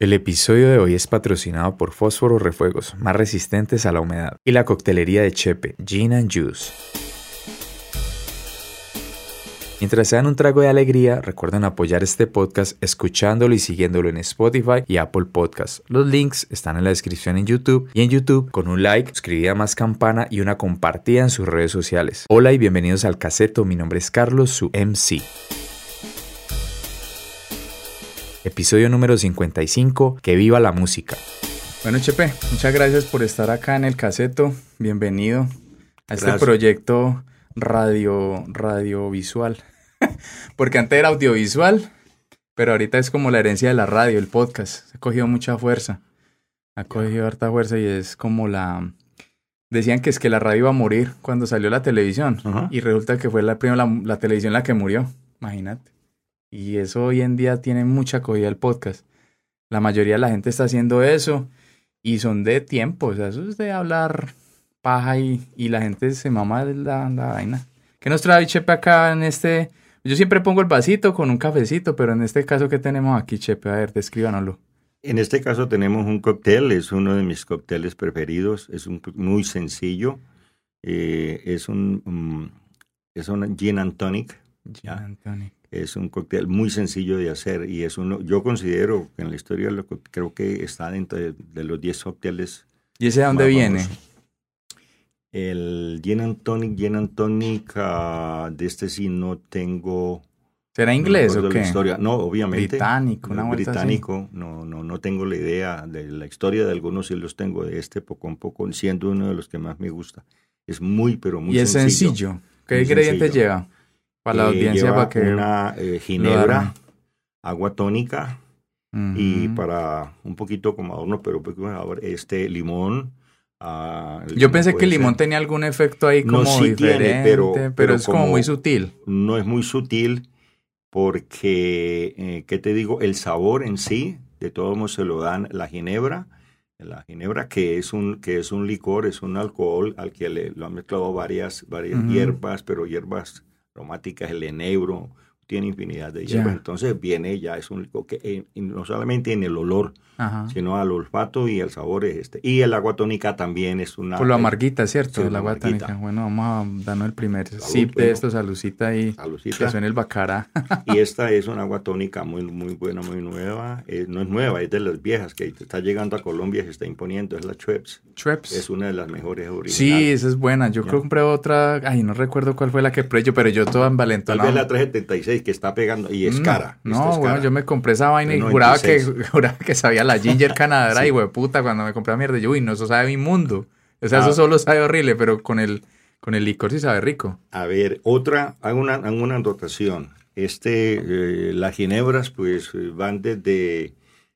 El episodio de hoy es patrocinado por Fósforos Refuegos, más resistentes a la humedad, y la coctelería de Chepe, Gin and Juice. Mientras se dan un trago de alegría, recuerden apoyar este podcast escuchándolo y siguiéndolo en Spotify y Apple Podcasts. Los links están en la descripción en YouTube y en YouTube con un like, suscribida más campana y una compartida en sus redes sociales. Hola y bienvenidos al Caseto, mi nombre es Carlos, su MC. Episodio número 55, que viva la música. Bueno, Chepe, muchas gracias por estar acá en el caseto. Bienvenido a este Gracias. proyecto radio, radiovisual. Porque antes era audiovisual, pero ahorita es como la herencia de la radio, el podcast. Ha cogido mucha fuerza. Ha cogido harta fuerza y es como la... Decían que es que la radio iba a morir cuando salió la televisión. Y resulta que fue la, primero la, la televisión la que murió. Imagínate. Y eso hoy en día tiene mucha acogida el podcast. La mayoría de la gente está haciendo eso y son de tiempo. O sea, eso es de hablar paja y, y la gente se mama de la, la vaina. ¿Qué nos trae Chepe acá en este? Yo siempre pongo el vasito con un cafecito, pero en este caso, ¿qué tenemos aquí, Chepe? A ver, descríbanoslo. En este caso tenemos un cóctel, es uno de mis cócteles preferidos, es un, muy sencillo, eh, es un mm, es un gin and tonic, Gin and tonic. Es un cóctel muy sencillo de hacer y es uno, yo considero que en la historia co- creo que está dentro de, de los 10 cócteles. ¿Y ese de dónde viene? famosos. El gin and tonic, gin and tonic, ah, de este sí no tengo ¿Será no inglés o recuerdo la qué? historia. No, obviamente. Británico, No una vuelta así. británico, no, no, no tengo la idea de la historia de algunos, sí los tengo de este poco a poco, siendo uno de los que más me gusta. Es muy, pero muy y es sencillo. ¿Qué Muy ingredientes sencillo. lleva? Para la audiencia, para que... una eh, ginebra, agua tónica y para un poquito como adorno, pero este limón. el Yo pensé que el limón ser- tenía algún efecto ahí No, como sí tiene, diferente, pero- pero, pero es como como- muy sutil. no es muy sutil porque, eh, ¿qué te digo? El sabor en sí, de todos modos se lo dan la ginebra, la ginebra que es un, que es un licor, es un alcohol al que le, lo han mezclado varias, varias hierbas, pero hierbas aromáticas, el enebro, tiene infinidad de hierbas, entonces viene ya, es un licor que eh, no solamente en el olor, Ajá. sino al olfato y el sabor es este. Y el agua tónica también es una... Por lo amarguita, ¿cierto? Sí, el la agua amarguita. tónica. Bueno, vamos a darnos el primer Salud, sip de esto, salucita y salucita. que suene el bacara. Y esta es una agua tónica muy, muy buena, muy nueva. Eh, no es nueva, es de las viejas que está llegando a Colombia y se está imponiendo. Es la Schweppes. Schweppes. Es una de las mejores originales. Sí, esa es buena. Yo compré otra, ay, no recuerdo cuál fue la que yo, pero yo toda Tal envalentonada. vez la 376 que está pegando y es No, cara. No, es bueno, cara. yo me compré esa vaina y juraba que, 96. juraba que sabía la Ginger Canadera Sí. y puta cuando me compré la mierda. Yo, uy, no, eso sabe inmundo. O sea, Ah. eso solo sabe horrible, pero con el, con el licor sí sabe rico. A ver, otra, hago una, hago una anotación. Este, eh, las ginebras, pues eh, van desde.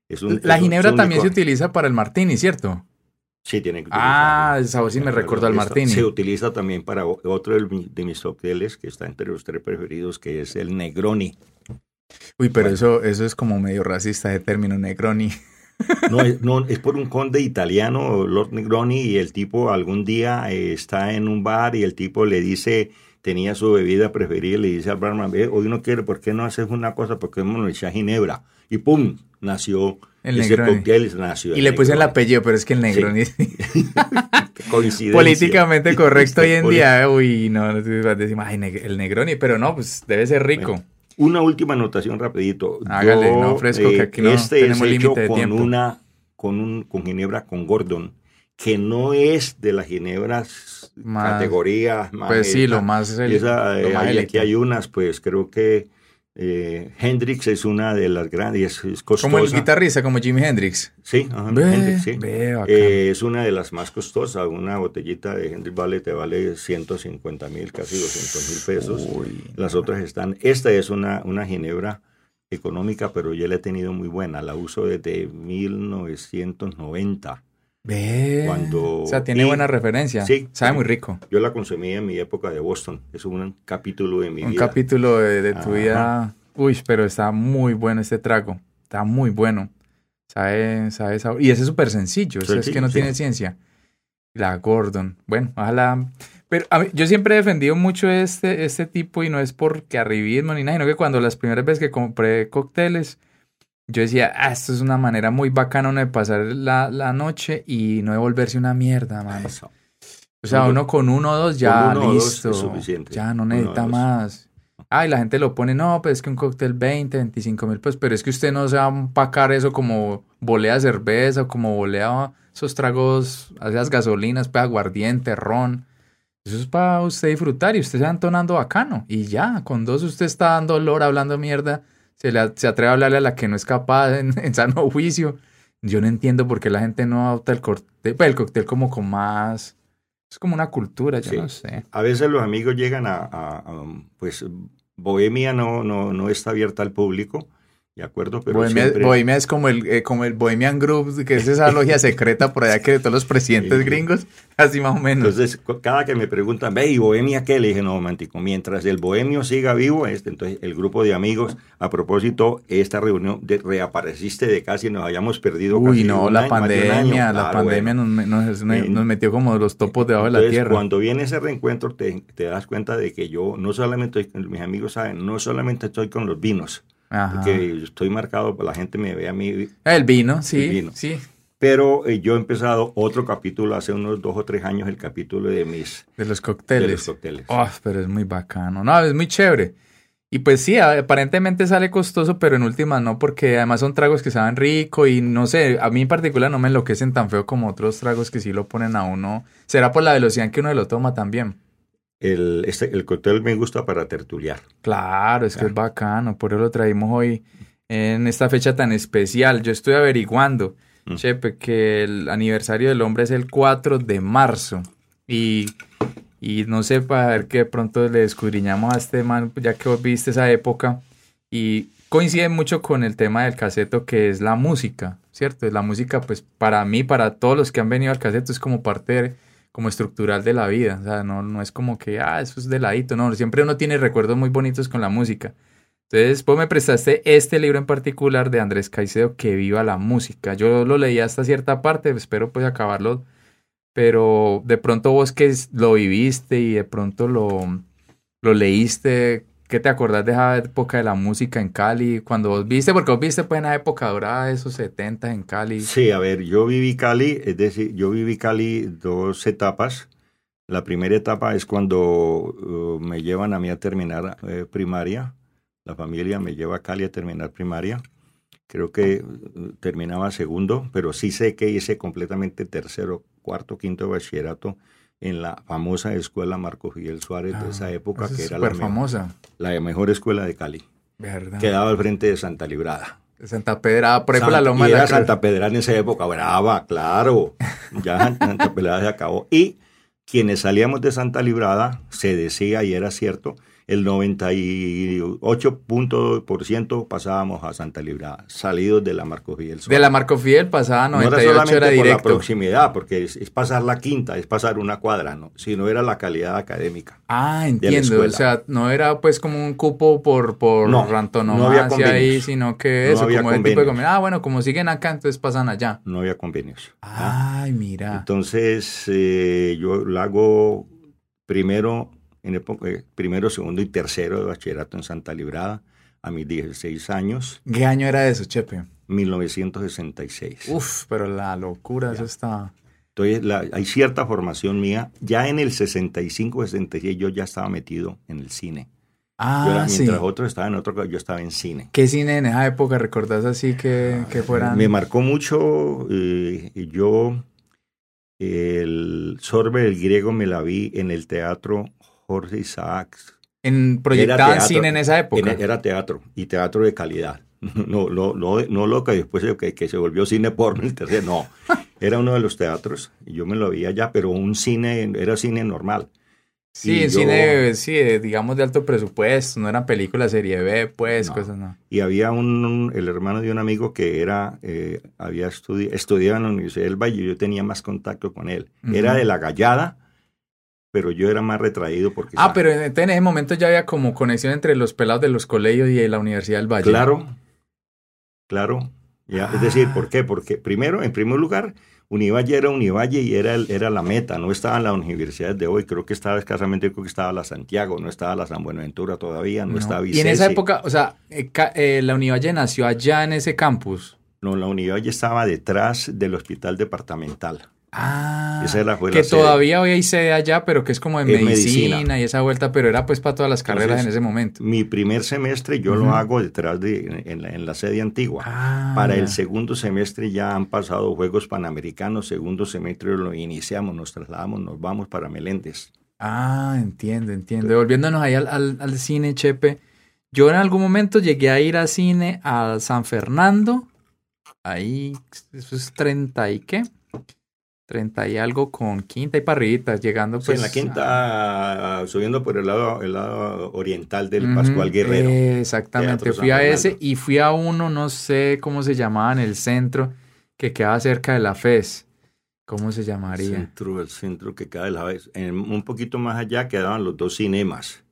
Es un, La es ginebra un también se utiliza para el martini, ¿cierto? Sí, tiene que Ah, el sabor sí me recordó al martini. Se utiliza también para otro de mi- de mis cócteles que está entre los tres preferidos, que es el Negroni. Uy, pero Bueno. eso, eso es como medio racista de término Negroni. No, es, no, es por un conde italiano, Lord Negroni, y el tipo algún día eh, está en un bar y el tipo le dice, tenía su bebida preferida, le dice al barman, "Ve, hoy no quiere, ¿por qué no haces una cosa? ¿Por qué no le echas ginebra? Y ¡pum! Nació El Negroni. Y le puse el apellido, pero es que el Negroni coincidencia. políticamente correcto hoy en día. Uy, no, no te- decimos, ay, el Negroni, pero no, pues debe ser rico. Bueno, Una última anotación rapidito. Hágale, Yo, no, fresco, que aquí no este es tenemos hecho límite de con tiempo. una con un con ginebra con Gordon, que no es de las ginebras Más- categorías más pues sí, lo más, el- esa, lo eh, más hay- aquí hay unas, pues creo que eh, Hendrix es una de las grandes, es, es costosa. Como el guitarrista, como Jimi Hendrix. Sí, ajá, Hendrix, sí. Eh, es una de las más costosas. Una botellita de Hendrix vale, te vale 150 mil, casi 200 mil pesos. Uy, Las otras están. Esta es una, una ginebra económica, pero yo la he tenido muy buena. La uso desde 1990. Cuando- O sea, tiene y- buena referencia. Sí. Sabe muy rico. Yo la consumí en mi época de Boston. Es un capítulo de mi Un vida. capítulo de, de tu vida. Uy, pero está muy bueno este trago. Está muy bueno. Sabe, sabe, sabe- Y ese es súper sencillo. es que no sí. tiene ciencia. La Gordon. Bueno, ojalá. Pero a mí- yo siempre he defendido mucho este, este tipo y no es porque arribismo ni nada, sino que cuando las primeras veces que compré cócteles, yo decía, ah, esto es una manera muy bacana de pasar la, la noche y no devolverse una mierda, man. Eso. O sea, uno con uno o dos ya uno dos listo. es suficiente. Ya no necesita más. Ah, y la gente lo pone, no, pues es que un cóctel 20, 25 mil, pues, pero es que usted no se va a empacar eso como volea cerveza o como volea esos tragos, esas gasolinas, pues aguardiente, ron. Eso es para usted disfrutar y usted se va entonando bacano. Y ya, con dos usted está dando olor, hablando mierda, se, le, se atreve a hablarle a la que no es capaz en, en sano juicio. Yo no entiendo por qué la gente no adopta el cóctel, pues, el cóctel como con más... Es como una cultura, yo Sí. no sé. A veces los amigos llegan a, a- a, pues, Bohemia no, no, no está abierta al público, ¿de acuerdo? Pero Bohemia, siempre- Bohemia es como el, eh, como el Bohemian Group, que es esa logia secreta por allá que de todos los presidentes Sí. gringos, así más o menos. Entonces, cada que me preguntan, ve, ¿y Bohemia qué? Le dije, no, romántico, mientras el bohemio siga vivo, este, entonces el grupo de amigos, a propósito, esta reunión de, reapareciste de casi nos hayamos perdido Uy, casi no, un la año, año. pandemia, la pandemia bueno. nos, me- nos, nos- nos metió como los topos debajo de la tierra. cuando viene ese reencuentro, te, te das cuenta de que yo no solamente, mis amigos saben, no solamente estoy con los vinos, Ajá. porque estoy marcado, la gente me ve a mí El vino, sí, El vino. sí, Pero eh, yo he empezado otro capítulo hace unos dos o tres años, el capítulo de mis de los de cócteles. los cócteles. Oh, pero es muy bacano. No, es muy chévere. Y pues sí, aparentemente sale costoso, pero en últimas no, porque además son tragos que saben rico y no sé, a mí en particular no me enloquecen tan feo como otros tragos que sí lo ponen a uno. Será por la velocidad en que uno lo toma también. El, este, el cóctel me gusta para tertuliar. Claro, es que es bacano, por eso lo traímos hoy en esta fecha tan especial. Yo estoy averiguando, Mm. Chepe, que el aniversario del hombre es el 4 de marzo. Y, y no sé, para ver que de pronto le escudriñamos a este man, ya que vos viste esa época. Y coincide mucho con el tema del caseto, que es la música, ¿cierto? La música, pues para mí, para todos los que han venido al caseto, es como parte de- como estructural de la vida. O sea, no, no es como que, ah, eso es de ladito. No, siempre uno tiene recuerdos muy bonitos con la música. Entonces, vos me prestaste este libro en particular de Andrés Caicedo, Que viva la música. Yo lo leí hasta cierta parte, espero pues acabarlo. Pero de pronto vos que lo viviste y de pronto lo, lo leíste, ¿qué te acordás de esa época de la música en Cali? Cuando vos viste, porque vos viste pues en la época dorada de esos 70 en Cali. Sí, a ver, yo viví Cali, es decir, yo viví Cali dos etapas. La primera etapa es cuando uh, me llevan a mí a terminar eh, primaria. La familia me lleva a Cali a terminar primaria. Creo que uh, terminaba segundo, pero sí sé que hice completamente tercero, cuarto, quinto de bachillerato en la famosa escuela Marco Fidel Suárez de esa Ah, época, esa que era la, famosa, la mejor escuela de Cali. ¿verdad? Quedaba al frente de Santa Librada. Santa Pedra, por ahí por la loma y de la era Cruz. Santa Pedra en esa época, brava, claro. Ya Santa Pedra se acabó. Y quienes salíamos de Santa Librada, se decía, y era cierto, el 98% pasábamos a Santa Librada, salidos de la Marco Fidel De la Marco Fidel pasada no era 98 solamente era por la proximidad, porque es, es pasar la quinta, es pasar una cuadra, ¿no? sino era la calidad académica. Ah, entiendo. O sea, no era pues como un cupo por, por No, no había ahí, convenios. sino que No eso, había como el tipo de convenios. comida. Ah, bueno, como siguen acá, entonces pasan allá. No había convenios. Ay, mira. Entonces, eh, yo lo hago primero, en época, eh, primero, segundo y tercero de bachillerato en Santa Librada a mis 16 años, ¿Qué año era eso, Chepe? 1966. Uf, pero la locura, eso está... Entonces, la- hay cierta formación mía. Ya en el 65, 66 yo ya estaba metido en el cine. Yo era- Ah, sí. mientras otros estaban en otro, yo estaba en cine. ¿Qué cine en esa época recordás así que, que fueran? Me marcó mucho, eh, y yo, el Sorbe del Griego me la vi en el teatro Jorge Isaacs. En teatro. cine en esa época. En- era teatro y teatro de calidad. No, no, no, no lo que después de que, que se volvió cine porno, el tercer, no. Era uno de los teatros y yo me lo vi allá, pero un cine, era cine normal. Sí, y en yo- cine, sí, digamos de alto presupuesto, no eran películas serie B, pues, No. cosas no. Y había un, un- el hermano de un amigo que era, eh, había estudi estudiado en la Universidad del Valle, yo tenía más contacto con él. Era de la gallada, pero yo era más retraído porque... Ah, pero en, en ese momento ya había como conexión entre los pelados de los colegios y de la Universidad del Valle. Claro, claro. Ya, Es decir, Ah. ¿por qué? Porque primero, en primer lugar, Univalle era Univalle y era, era la meta, no estaba en las universidades de hoy, creo que estaba escasamente, creo que estaba la Santiago, no estaba la San Buenaventura todavía, no, estaba Vicente. Y en esa época, o sea, eh, eh, la Univalle nació allá en ese campus. No, la Univalle estaba detrás del hospital departamental. Ah, que todavía hoy hay sede allá, pero que es como de medicina, y esa vuelta, pero era pues para todas las carreras en ese momento. Mi primer semestre yo lo hago detrás de, en la, sede antigua. Ah, para el segundo semestre ya han pasado Juegos Panamericanos, segundo semestre lo iniciamos, nos trasladamos, nos vamos para Meléndez. Ah, entiendo, entiendo. Volviéndonos ahí al, al cine, Chepe, yo en algún momento llegué a ir al cine a San Fernando, ahí, eso es 30 y qué 30 y algo con quinta y parritas, llegando pues... en la quinta, subiendo por el lado, el lado oriental del Pascual Guerrero. exactamente, fui a ese y fui a uno, no sé cómo se llamaba, en el centro, que quedaba cerca de la FES. ¿Cómo se llamaría? Centro, el centro que queda de la FES. un poquito más allá quedaban los dos cinemas,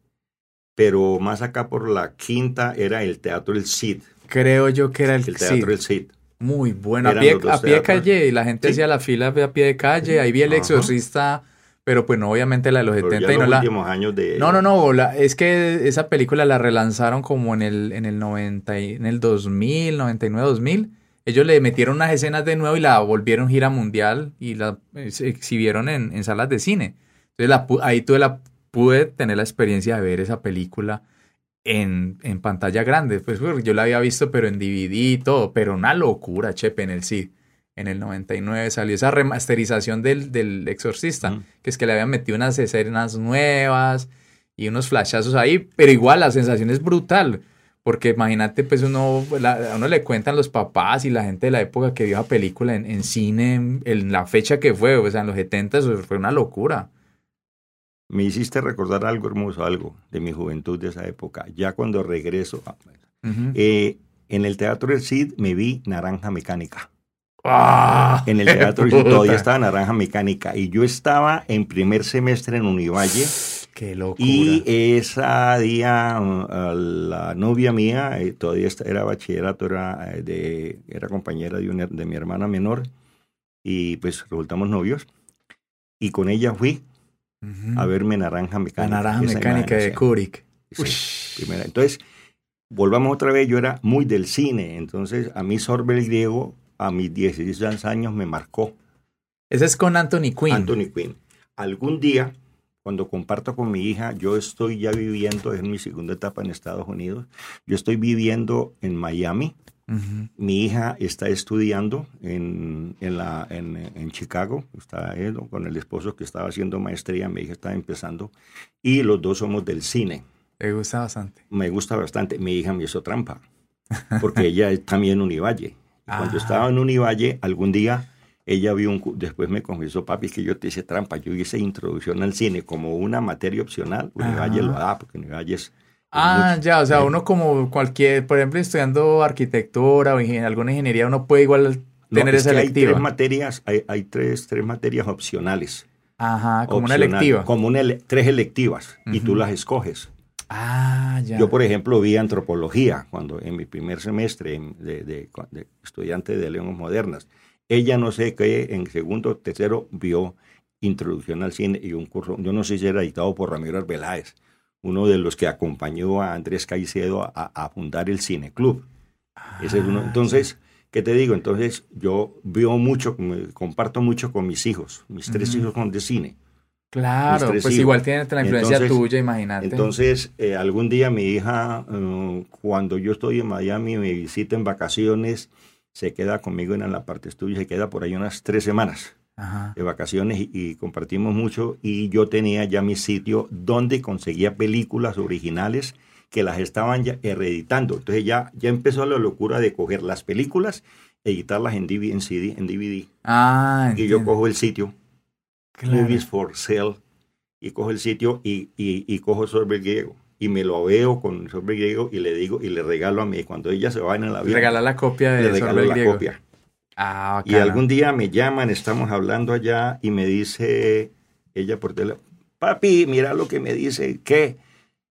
pero más acá por la quinta era el Teatro El Cid. Creo yo que era el, el Teatro El Cid. Muy bueno. A pie, a pie de calle, y la gente hacía la fila a pie de calle. Ahí vi el exorcista, pero pues no, obviamente la de los 70 y no la. años de... No, no, no. es que esa película la relanzaron como en el, en el 90, en el 2000, 99, 2000. Ellos le metieron unas escenas de nuevo y la volvieron gira mundial y la exhibieron en, en salas de cine. Entonces la, ahí tuve la, pude tener la experiencia de ver esa película en, en, pantalla grande. Pues yo la había visto, pero en DVD y todo, pero una locura, Chepe, en el sí. En el 99 salió esa remasterización del, del Exorcista, que es que le habían metido unas escenas nuevas y unos flashazos ahí, pero igual la sensación es brutal, porque imagínate, pues uno, a uno le cuentan los papás y la gente de la época que vio la película en, en cine, en, la fecha que fue, o sea, en los 70, eso fue una locura. Me hiciste recordar algo hermoso, algo de mi juventud de esa época. Ya cuando regreso, ah, eh, en el Teatro del Cid me vi Naranja Mecánica. ¡Ah! En el Teatro del Cid todavía estaba Naranja Mecánica y yo estaba en primer semestre en Univalle. ¡Qué locura! Y esa día la novia mía, eh, todavía era bachillerato, era, eh, de, era compañera de, una, de mi hermana menor y pues resultamos novios. Y con ella fui a verme Naranja Mecánica. La Naranja Mecánica de Kubrick. Entonces, volvamos otra vez, yo era muy del cine, entonces a mí Sorbel griego a mis 16 años me marcó. Ese es con Anthony Quinn. Anthony Quinn. Algún día, cuando comparto con mi hija, yo estoy ya viviendo, es mi segunda etapa en Estados Unidos, yo estoy viviendo en Miami, mi hija está estudiando en, en, la, en, en Chicago, está con el esposo que estaba haciendo maestría, mi hija está empezando, y los dos somos del cine. ¿Te gusta bastante? Me gusta bastante. Mi hija me hizo trampa, porque ella es también Univalle. Cuando ah. estaba en Univalle, algún día ella vio un... Después me confesó, papi, que yo te hice trampa. Yo hice introducción al cine como una materia opcional. Univalle lo da, porque Univalle es Ah, ya, o sea, uno como cualquier, por ejemplo, estudiando arquitectura o alguna ingeniería, uno puede igual tener esa electiva. Hay tres materias, hay, tres, tres materias opcionales. Ajá, como una electiva. Como una tres electivas y tú las escoges. Ah, ya. Yo, por ejemplo, vi antropología cuando en mi primer semestre de, de, estudiante de lenguas modernas. Ella no sé qué, en segundo tercero vio introducción al cine y un curso, yo no sé si era editado por Ramiro Arbeláez uno de los que acompañó a Andrés Caicedo a, fundar el Cine Club. Ese es uno. Ah, Entonces, ¿qué te digo? Entonces, yo veo mucho, comparto mucho con mis hijos. Mis tres hijos son de cine. Claro, pues igual tiene la influencia tuya, imagínate. Entonces, eh, algún día mi hija, eh, cuando yo estoy en Miami, me visita en vacaciones, se queda conmigo en la parte estudio, se queda por ahí unas tres semanas de vacaciones y, compartimos mucho y yo tenía ya mi sitio donde conseguía películas originales que las estaban ya reeditando. Entonces ya, ya empezó la locura de coger las películas, editarlas en DVD, en CD, en DVD. Ah, y yo cojo el sitio, Movies for Sale, y cojo el sitio y, y, cojo sobre griego. Y me lo veo con sobre griego y le digo y le regalo a mí. Cuando ella se va en la vida. Regala la copia de le regalo la copia. Ah, y algún día me llaman, estamos hablando allá y me dice ella por teléfono, papi, mira lo que me dice, que,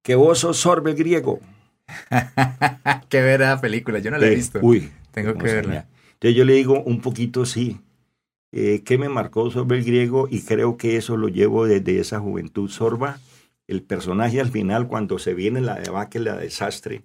que vos sos sorbe griego. Qué ver película, yo no la he eh, visto. Uy. Tengo que verla. Entonces yo le digo, un poquito sí. eh, ¿qué me marcó sobre el griego? Y creo que eso lo llevo desde esa juventud sorba. El personaje al final, cuando se viene la debacle, la desastre,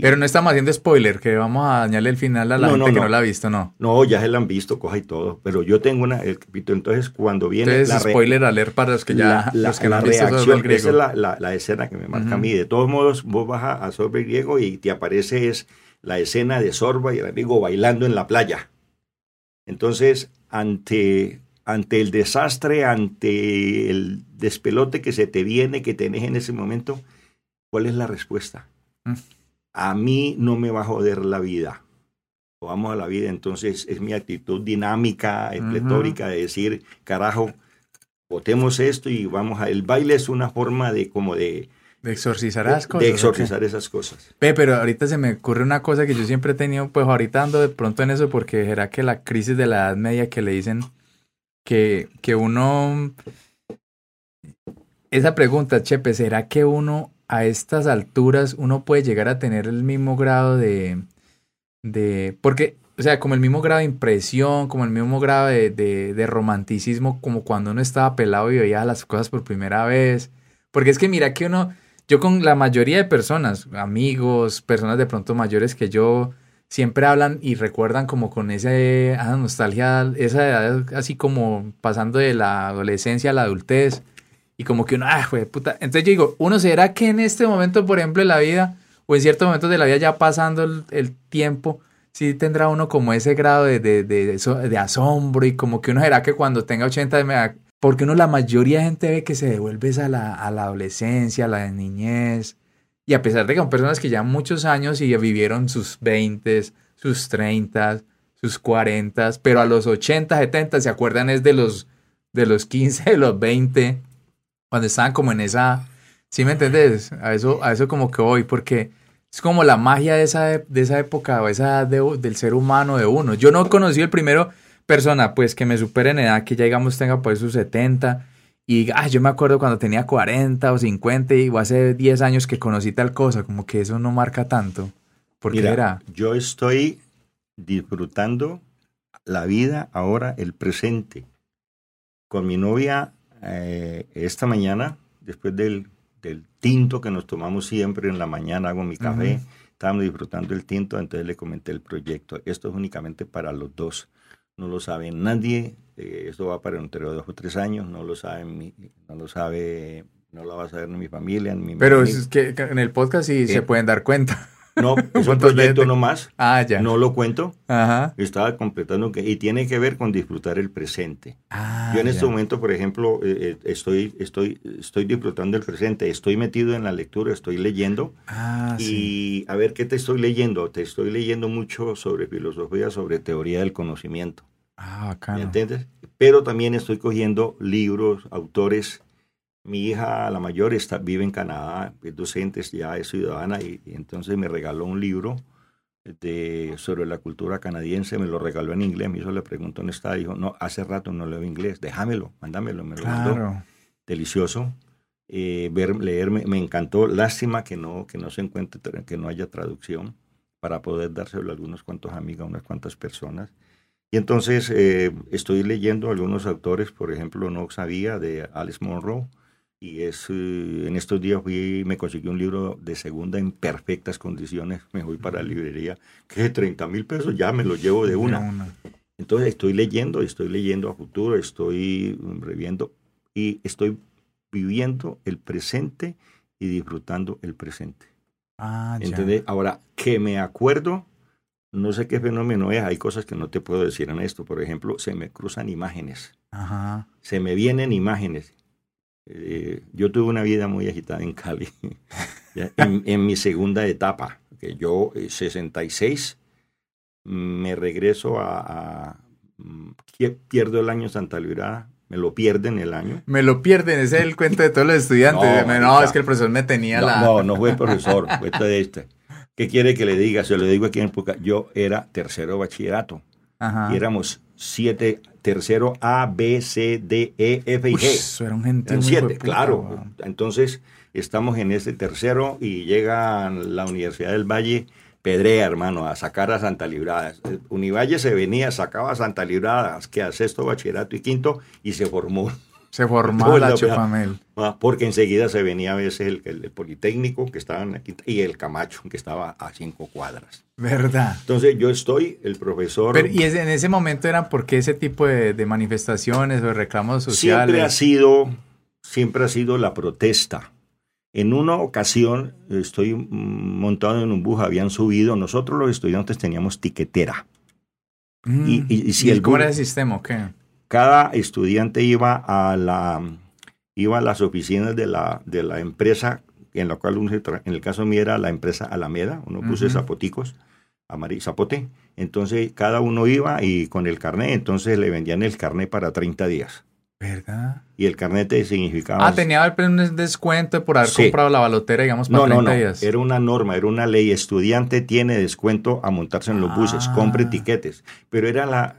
pero no estamos haciendo spoiler, que vamos a dañarle el final a la gente que no. la ha visto, ¿no? No, ya se la han visto, coja y todo. Pero yo tengo una, el capítulo, entonces cuando viene entonces, la spoiler alert para los que ya la, los que no han visto griego. Esa es la, la, escena que me marca a mí. De todos modos, vos vas a, a sobre griego y te aparece es la escena de Sorba y el amigo bailando en la playa. Entonces, ante, ante el desastre, ante el despelote que se te viene, que tenés en ese momento, ¿cuál es la respuesta? Mm a mí no me va a joder la vida. Vamos a la vida, entonces es mi actitud dinámica, pletórica de decir, carajo, votemos esto y vamos a... El baile es una forma de como de... De exorcizar esas cosas. De exorcizar esas cosas. Ve, pero ahorita se me ocurre una cosa que yo siempre he tenido, pues ahorita ando de pronto en eso porque era que la crisis de la Edad Media que le dicen que, que uno... Esa pregunta, Chepe, ¿será que uno a estas alturas uno puede llegar a tener el mismo grado de, de porque, o sea, como el mismo grado de impresión, como el mismo grado de, de, romanticismo, como cuando uno estaba pelado y veía las cosas por primera vez. Porque es que mira que uno, yo con la mayoría de personas, amigos, personas de pronto mayores que yo, siempre hablan y recuerdan como con esa nostalgia, esa edad así como pasando de la adolescencia a la adultez y como que uno, ah, güey, puta. Entonces yo digo, uno será que en este momento, por ejemplo, de la vida, o en ciertos momentos de la vida ya pasando el, tiempo, sí tendrá uno como ese grado de, de, de, asombro y como que uno será que cuando tenga 80, porque uno la mayoría de gente ve que se devuelve a la, a la adolescencia, a la niñez. Y a pesar de que son personas que ya muchos años y vivieron sus 20, sus 30, sus 40, pero a los 80, 70 se acuerdan es de los, de los 15, de los 20 cuando estaban como en esa, ¿sí me entendés? A eso, a eso como que voy, porque es como la magia de esa, de esa época o esa del ser humano de uno. Yo no conocí el primero persona, pues que me supere en edad, que ya digamos tenga por sus 70 y ah, yo me acuerdo cuando tenía 40 o 50 y o hace 10 años que conocí tal cosa, como que eso no marca tanto. ¿Por qué era? Yo estoy disfrutando la vida ahora, el presente. Con mi novia eh, esta mañana, después del, del, tinto que nos tomamos siempre en la mañana, hago mi café, estábamos disfrutando el tinto, entonces le comenté el proyecto. Esto es únicamente para los dos. No lo sabe nadie. Eh, esto va para entre dos o tres años. No lo sabe, mi, no lo sabe, no lo va a saber ni mi familia, ni mi Pero es que en el podcast sí se eh, pueden dar cuenta. No, es un proyecto nomás. Ah, ya. No lo cuento. Ajá. Estaba completando que, y tiene que ver con disfrutar el presente. Ah, Yo en este momento, por ejemplo, eh, eh, estoy, estoy, estoy disfrutando el presente. Estoy metido en la lectura, estoy leyendo. Ah, y a ver qué te estoy leyendo. Te estoy leyendo mucho sobre filosofía, sobre teoría del conocimiento. Ah. ¿Me entiendes? Pero también estoy cogiendo libros, autores mi hija, la mayor, está, vive en Canadá, es docente, ya es ciudadana, y, entonces me regaló un libro de, sobre la cultura canadiense, me lo regaló en inglés, me hizo le pregunto dónde está, dijo, no, hace rato no leo inglés, déjamelo, mándamelo, me lo mandó. Delicioso. Eh, ver, leer, me, encantó, lástima que no, que no se encuentre, que no haya traducción para poder dárselo a algunos cuantos amigos, a unas cuantas personas. Y entonces eh, estoy leyendo algunos autores, por ejemplo, no sabía de Alice Monroe, y es, eh, en estos días fui, me conseguí un libro de segunda en perfectas condiciones, me voy para la librería, que de 30 mil pesos ya me lo llevo de una. Entonces estoy leyendo, estoy leyendo a futuro, estoy reviendo y estoy viviendo el presente y disfrutando el presente. Ah. Ahora, que me acuerdo, no sé qué fenómeno es, hay cosas que no te puedo decir en esto. Por ejemplo, se me cruzan imágenes. Ajá. Se me vienen imágenes eh, yo tuve una vida muy agitada en Cali, en, mi segunda etapa, que yo, 66, eh, me regreso a, mm, pierdo el año Santa Librada, me lo pierden el año. Me lo pierden, ese es el cuento de todos los estudiantes. No, es que el profesor me tenía la... No, no fue el profesor, fue de este. ¿Qué quiere que le diga? Se lo digo aquí en época. Yo era tercero bachillerato y éramos siete, tercero A, B, C, D, E, F y G. eso era un gente siete, claro. Entonces, estamos en este tercero y llega la Universidad del Valle, Pedrea, hermano, a sacar a Santa Librada. Univalle se venía, sacaba a Santa Librada, que a sexto bachillerato y quinto, y se formó. Se formó la Chupamel. Ah, porque enseguida se venía a veces el, el, Politécnico, que estaba en la quinta, y el Camacho, que estaba a cinco cuadras. ¿Verdad? Entonces yo estoy, el profesor... ¿Y en ese momento eran por qué ese tipo de, de manifestaciones o de reclamos sociales? Siempre ha sido, siempre ha sido la protesta en una ocasión estoy montado en un bus, habían subido, nosotros los estudiantes teníamos tiquetera. Mm. y, si el ¿Cómo era el sistema? qué? Cada estudiante iba a, la, iba a las oficinas de la, de la empresa, en la cual en el caso mío era la empresa Alameda, uno puse zapoticos, zapote. Entonces cada uno iba y con el carnet, entonces le vendían el carnet para 30 días. ¿Verdad? Y el carnet significaba... Ah, tenía un descuento por haber comprado la balotera, digamos, para no, 30 no, no. días. Era una norma, era una ley. Estudiante tiene descuento a montarse en los buses, ah. compre tiquetes. Pero era la,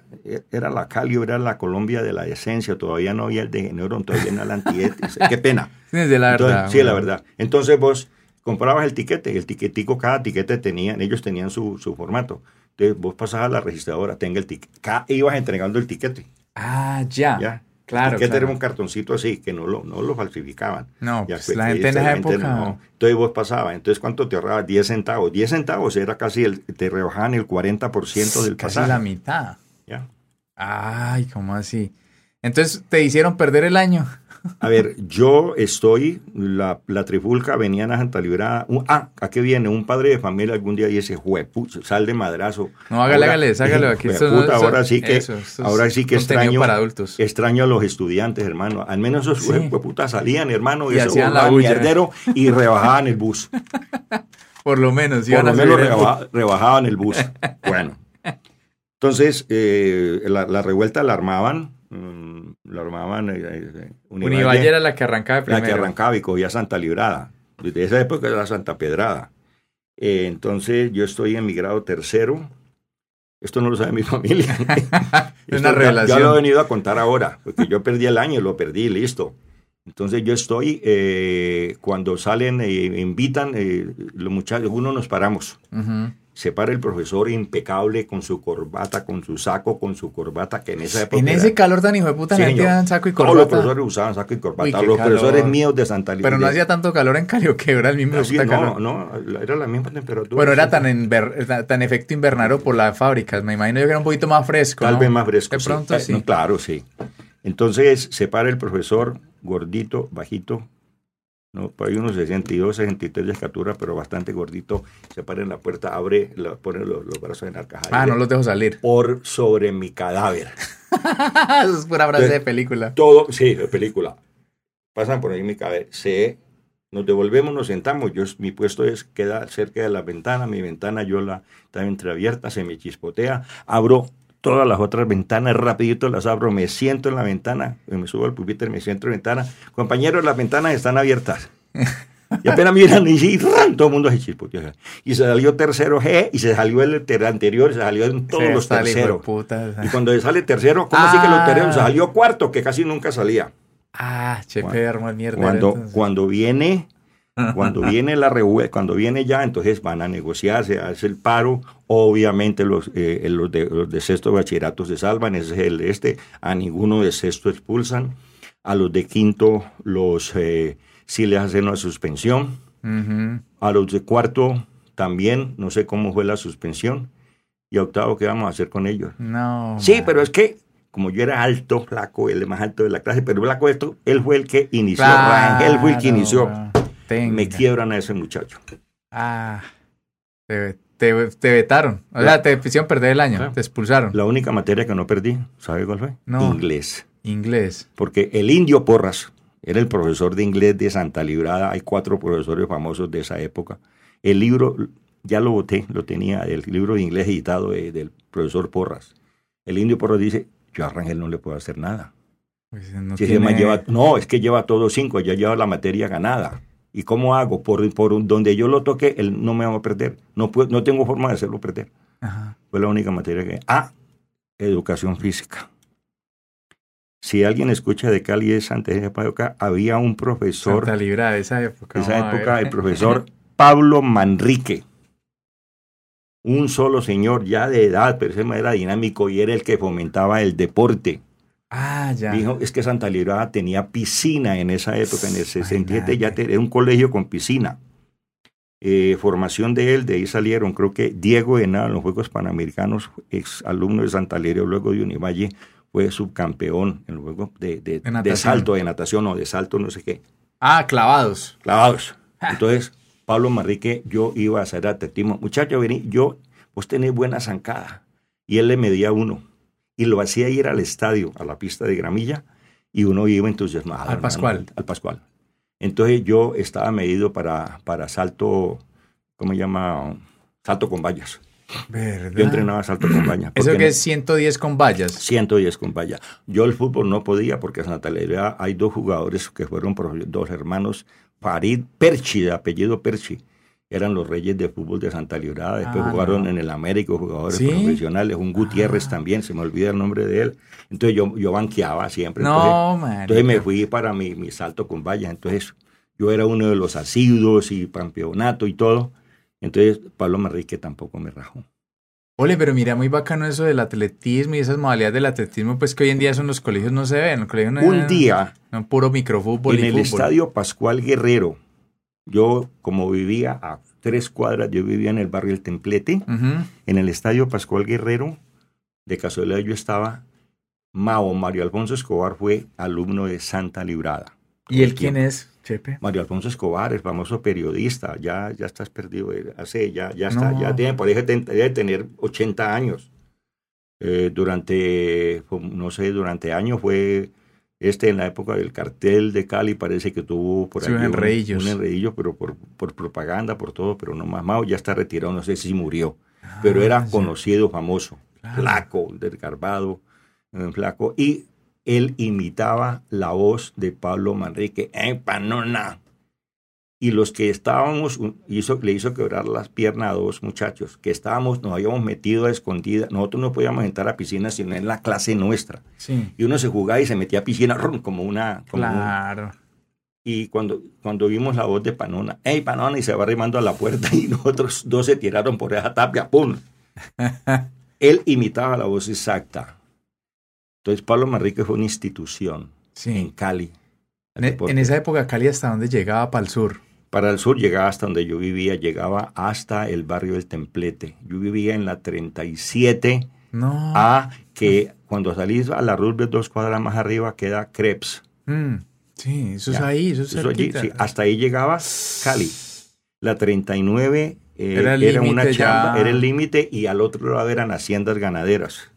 era la Calio, era la Colombia de la esencia. Todavía no había el de Neuron, todavía no la antietis. Qué pena. Sí, de la verdad. Sí, la verdad. Entonces vos comprabas el tiquete, el tiquetico, cada tiquete tenía, ellos tenían su, su formato. Entonces vos pasabas a la registradora, tenga el tiquete. Ibas entregando el tiquete. Ah, ya. Ya. Claro. Que tener un cartoncito así, que no lo, no lo falsificaban. No, pues, la gente en esa época. Entonces vos pasabas, entonces ¿cuánto te ahorrabas? 10 centavos. 10 centavos era casi el, te rebajaban el 40% del pasaje. Casi la mitad. Ya. Ay, ¿cómo así? Entonces, ¿te hicieron perder el año? A ver, yo estoy, la, la trifulca venía a Santa Librada. ah, ¿a qué viene? Un padre de familia algún día dice, jue, sal de madrazo. No, hágale, hágale, hágale. Aquí ahora sí que, ahora sí que extraño, para adultos. extraño a los estudiantes, hermano. Al menos esos sí. putas salían, hermano, y, y hacían la mierdero y rebajaban el bus. Por lo menos. Por lo menos rebajaban el bus. bueno. Entonces, eh, la, la revuelta la armaban Mm, lo armaban. Eh, eh, Univalle, era la que arrancaba primero. La que arrancaba y cogía Santa Librada. Desde esa época era Santa Pedrada. Eh, entonces yo estoy en mi grado tercero. Esto no lo sabe mi familia. es una revelación. Ya, lo he venido a contar ahora, porque yo perdí el año, lo perdí, listo. Entonces yo estoy, cuando salen e invitan, los muchachos, uno nos paramos se para el profesor impecable con su corbata, con su saco, con su corbata, que en esa época. En ese calor tan hijo de puta, sí, gente saco y corbata. Todos los profesores usaban saco y corbata. los profesores míos de Santa Lidia. Pero no hacía tanto calor en Cali, que era el mismo Así, no, calor. No, era la misma temperatura. Bueno, era tan, tan efecto invernadero por las fábricas. Me imagino yo que era un poquito más fresco. Tal vez más fresco. De pronto sí. Eh, claro, sí. Entonces se para el profesor, gordito, bajito, ¿no? Ahí unos 62, 63 de estatura, pero bastante gordito. Se para en la puerta, abre, pone los, brazos en arcaja. Ah, no los dejo salir. Por sobre mi cadáver. Eso es pura frase de película. Todo, sí, de película. Pasan por ahí mi cadáver. Se, nos devolvemos, nos sentamos. Yo, mi puesto es, queda cerca de la ventana. Mi ventana yo la está entreabierta, se me chispotea. Abro todas las otras ventanas, rapidito las abro, me siento en la ventana, me subo al pupitre, me siento en la ventana. Compañeros, las ventanas están abiertas. Y apenas miran y todo el mundo se chispotea. Y se salió tercero G y se salió el anterior, se salió en todos los terceros. Y cuando sale tercero, ¿cómo así que lo tercero? Se ah. salió cuarto, que casi nunca salía. Ah, che perro, mierda. Cuando, cuando viene cuando viene la cuando viene ya, entonces van a negociar, se hace el paro. Obviamente los, eh, los, de, los de sexto bachillerato se salvan, ese es el este. A ninguno de sexto expulsan. A los de quinto los eh, sí les hacen una suspensión. A los de cuarto también, no sé cómo fue la suspensión. Y a octavo, ¿qué vamos a hacer con ellos? No. Sí, pero es que como yo era alto, flaco, el más alto de la clase, pero flaco esto, él fue el que inició, él fue el que inició. Me quiebran a ese muchacho. Ah, te, te, vetaron. O sea, te hicieron perder el año, te expulsaron. La única materia que no perdí, ¿sabe cuál fue? Inglés. Inglés. Porque el indio Porras era el profesor de inglés de Santa Librada. Hay cuatro profesores famosos de esa época. El libro, ya lo voté, lo tenía, el libro de inglés editado del profesor Porras. El indio Porras dice, yo a Rangel no le puedo hacer nada. Pues no, lleva, no, es que lleva todos cinco, ya lleva la materia ganada. ¿Y cómo hago? Por, por donde yo lo toque, él no me va a perder. No, puedo, no tengo forma de hacerlo perder. Fue la única materia que... Ah, educación física. Si alguien escucha de Cali es antes de esa época, había un profesor... Santa Libra de esa época. esa época, el profesor Pablo Manrique. un solo señor ya de edad, pero ese era dinámico y era el que fomentaba el deporte. Ah, ya. Dijo, es que Santa Librada tenía piscina en esa época, en el 67 ya era un colegio con piscina. Eh, formación de él, de ahí salieron, creo que Diego Henao en los Juegos Panamericanos, ex alumno de Santa Librada, luego de Univalle, fue subcampeón en los Juegos de, de, de, salto, de natación o de salto, no sé qué. Ah, clavados. Clavados. Entonces, Pablo Marrique, yo iba a hacer atletismo. Muchacho, vení, yo, vos tenés buena zancada. Y él le medía uno. Y lo hacía ir al estadio, a la pista de gramilla, y uno iba entusiasmado. Al Pascual. Al Pascual. Entonces yo estaba medido para, para salto, ¿cómo se llama? Salto con vallas. ¿Verdad? Yo entrenaba salto con vallas. ¿Eso que es 110 con vallas? 110 con vallas. Yo el fútbol no podía porque en Santa Elena hay dos jugadores que fueron dos hermanos Farid Perchi, de apellido Perchi, eran los reyes de fútbol de Santa Librada. Después ah, jugaron en el América, jugadores profesionales. Un Gutiérrez ah. también, se me olvida el nombre de él. Entonces yo, yo banqueaba siempre. No, entonces, entonces me fui para mi, mi salto con vallas. Entonces yo era uno de los asiduos y campeonato y todo. Entonces Pablo Marrique tampoco me rajó. Ole, pero mira, muy bacano eso del atletismo y esas modalidades del atletismo, pues que hoy en día son los colegios no se ven. Un día. No, puro microfútbol. En el estadio Pascual Guerrero, yo como vivía a tres cuadras, yo vivía en el barrio El Templete, en el estadio Pascual Guerrero, de casualidad yo estaba, Mao Mario Alfonso Escobar fue alumno de Santa Librada. ¿Y él quién es? Chepe. Mario Alfonso Escobar, el famoso periodista, ya, ya estás perdido, eh, hace, ya, ya está, ya tiene, debe tener 80 años. Eh, durante, no sé, durante años fue este en la época del cartel de Cali, parece que tuvo por ahí un enreillo, un pero por, por propaganda, por todo, pero no más. Mao ya está retirado, no sé si murió, pero era ah, conocido, famoso, flaco, desgarbado, eh, flaco, y él imitaba la voz de Pablo Manrique, ¡eh, panona! Y los que estábamos, hizo, le hizo quebrar las piernas a dos muchachos, que estábamos, nos habíamos metido a escondida. Nosotros no podíamos entrar a piscina sino en la clase nuestra. Y uno se jugaba y se metía a piscina como una... claro. y cuando, cuando vimos la voz de Panona, ¡Ey, Panona! Y se va arrimando a la puerta y nosotros dos se tiraron por esa tapia, ¡pum! Él imitaba la voz exacta. Entonces, Pablo Manrique fue una institución en Cali. E, en, esa época, Cali, ¿hasta dónde llegaba? Para el sur. Para el sur llegaba hasta donde yo vivía, llegaba hasta el barrio del Templete. Yo vivía en la 37 no. A, que cuando salís a la Roosevelt dos cuadras más arriba queda Krebs. Mm, sí, eso es ahí, eso es allí, sí, hasta ahí llegaba Cali. La 39 eh, era, era, una chamba, era el límite y al otro lado eran haciendas ganaderas.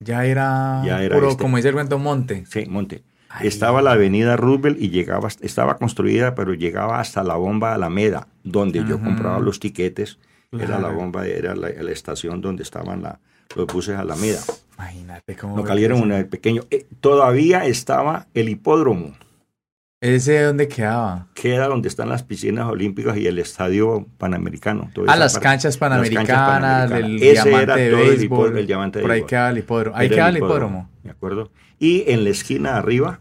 Ya era, ya era puro, este. como dice el cuento, monte. Sí, monte. Estaba la avenida Roosevelt y llegaba, estaba construida, pero llegaba hasta la bomba Alameda, donde yo compraba los tiquetes. Era la bomba, era la, estación donde estaban la, los buses Alameda. Imagínate cómo. No cayeron un pequeño. Eh, todavía estaba el hipódromo. ¿Ese dónde quedaba? Queda donde están las piscinas olímpicas y el estadio panamericano. Ah, las canchas panamericanas, el diamante de béisbol. El, diamante Por ahí queda el hipódromo. Ahí queda el hipódromo. ¿De acuerdo? Y en la esquina arriba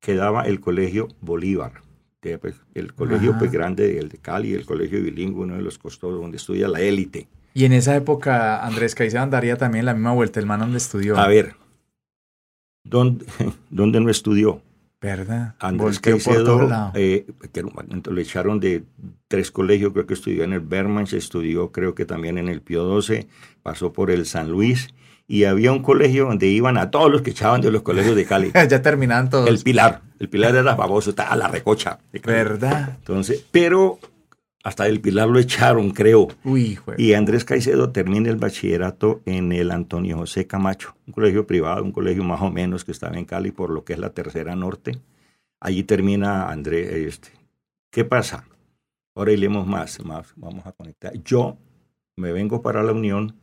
quedaba el colegio Bolívar. Pues, el colegio pues, grande, el de Cali, el colegio bilingüe, uno de los costosos donde estudia la élite. Y en esa época Andrés Caicedo andaría también la misma vuelta, el man donde estudió. A ver, ¿dónde, ¿dónde no estudió? ¿Verdad? Andrés Caicedo, eh, que lo echaron de tres colegios, creo que estudió en el Berman, se estudió creo que también en el Pío 12, pasó por el San Luis, y había un colegio donde iban a todos los que echaban de los colegios de Cali. ya terminaban todos. El Pilar, el Pilar era famoso, estaba a la recocha. ¿Verdad? Entonces, pero hasta el Pilar lo echaron, creo. Uy, Y Andrés Caicedo termina el bachillerato en el Antonio José Camacho, un colegio privado, un colegio más o menos que estaba en Cali por lo que es la tercera norte. Allí termina Andrés. Este. ¿Qué pasa? Ahora iremos más, más, vamos a conectar. Yo me vengo para la Unión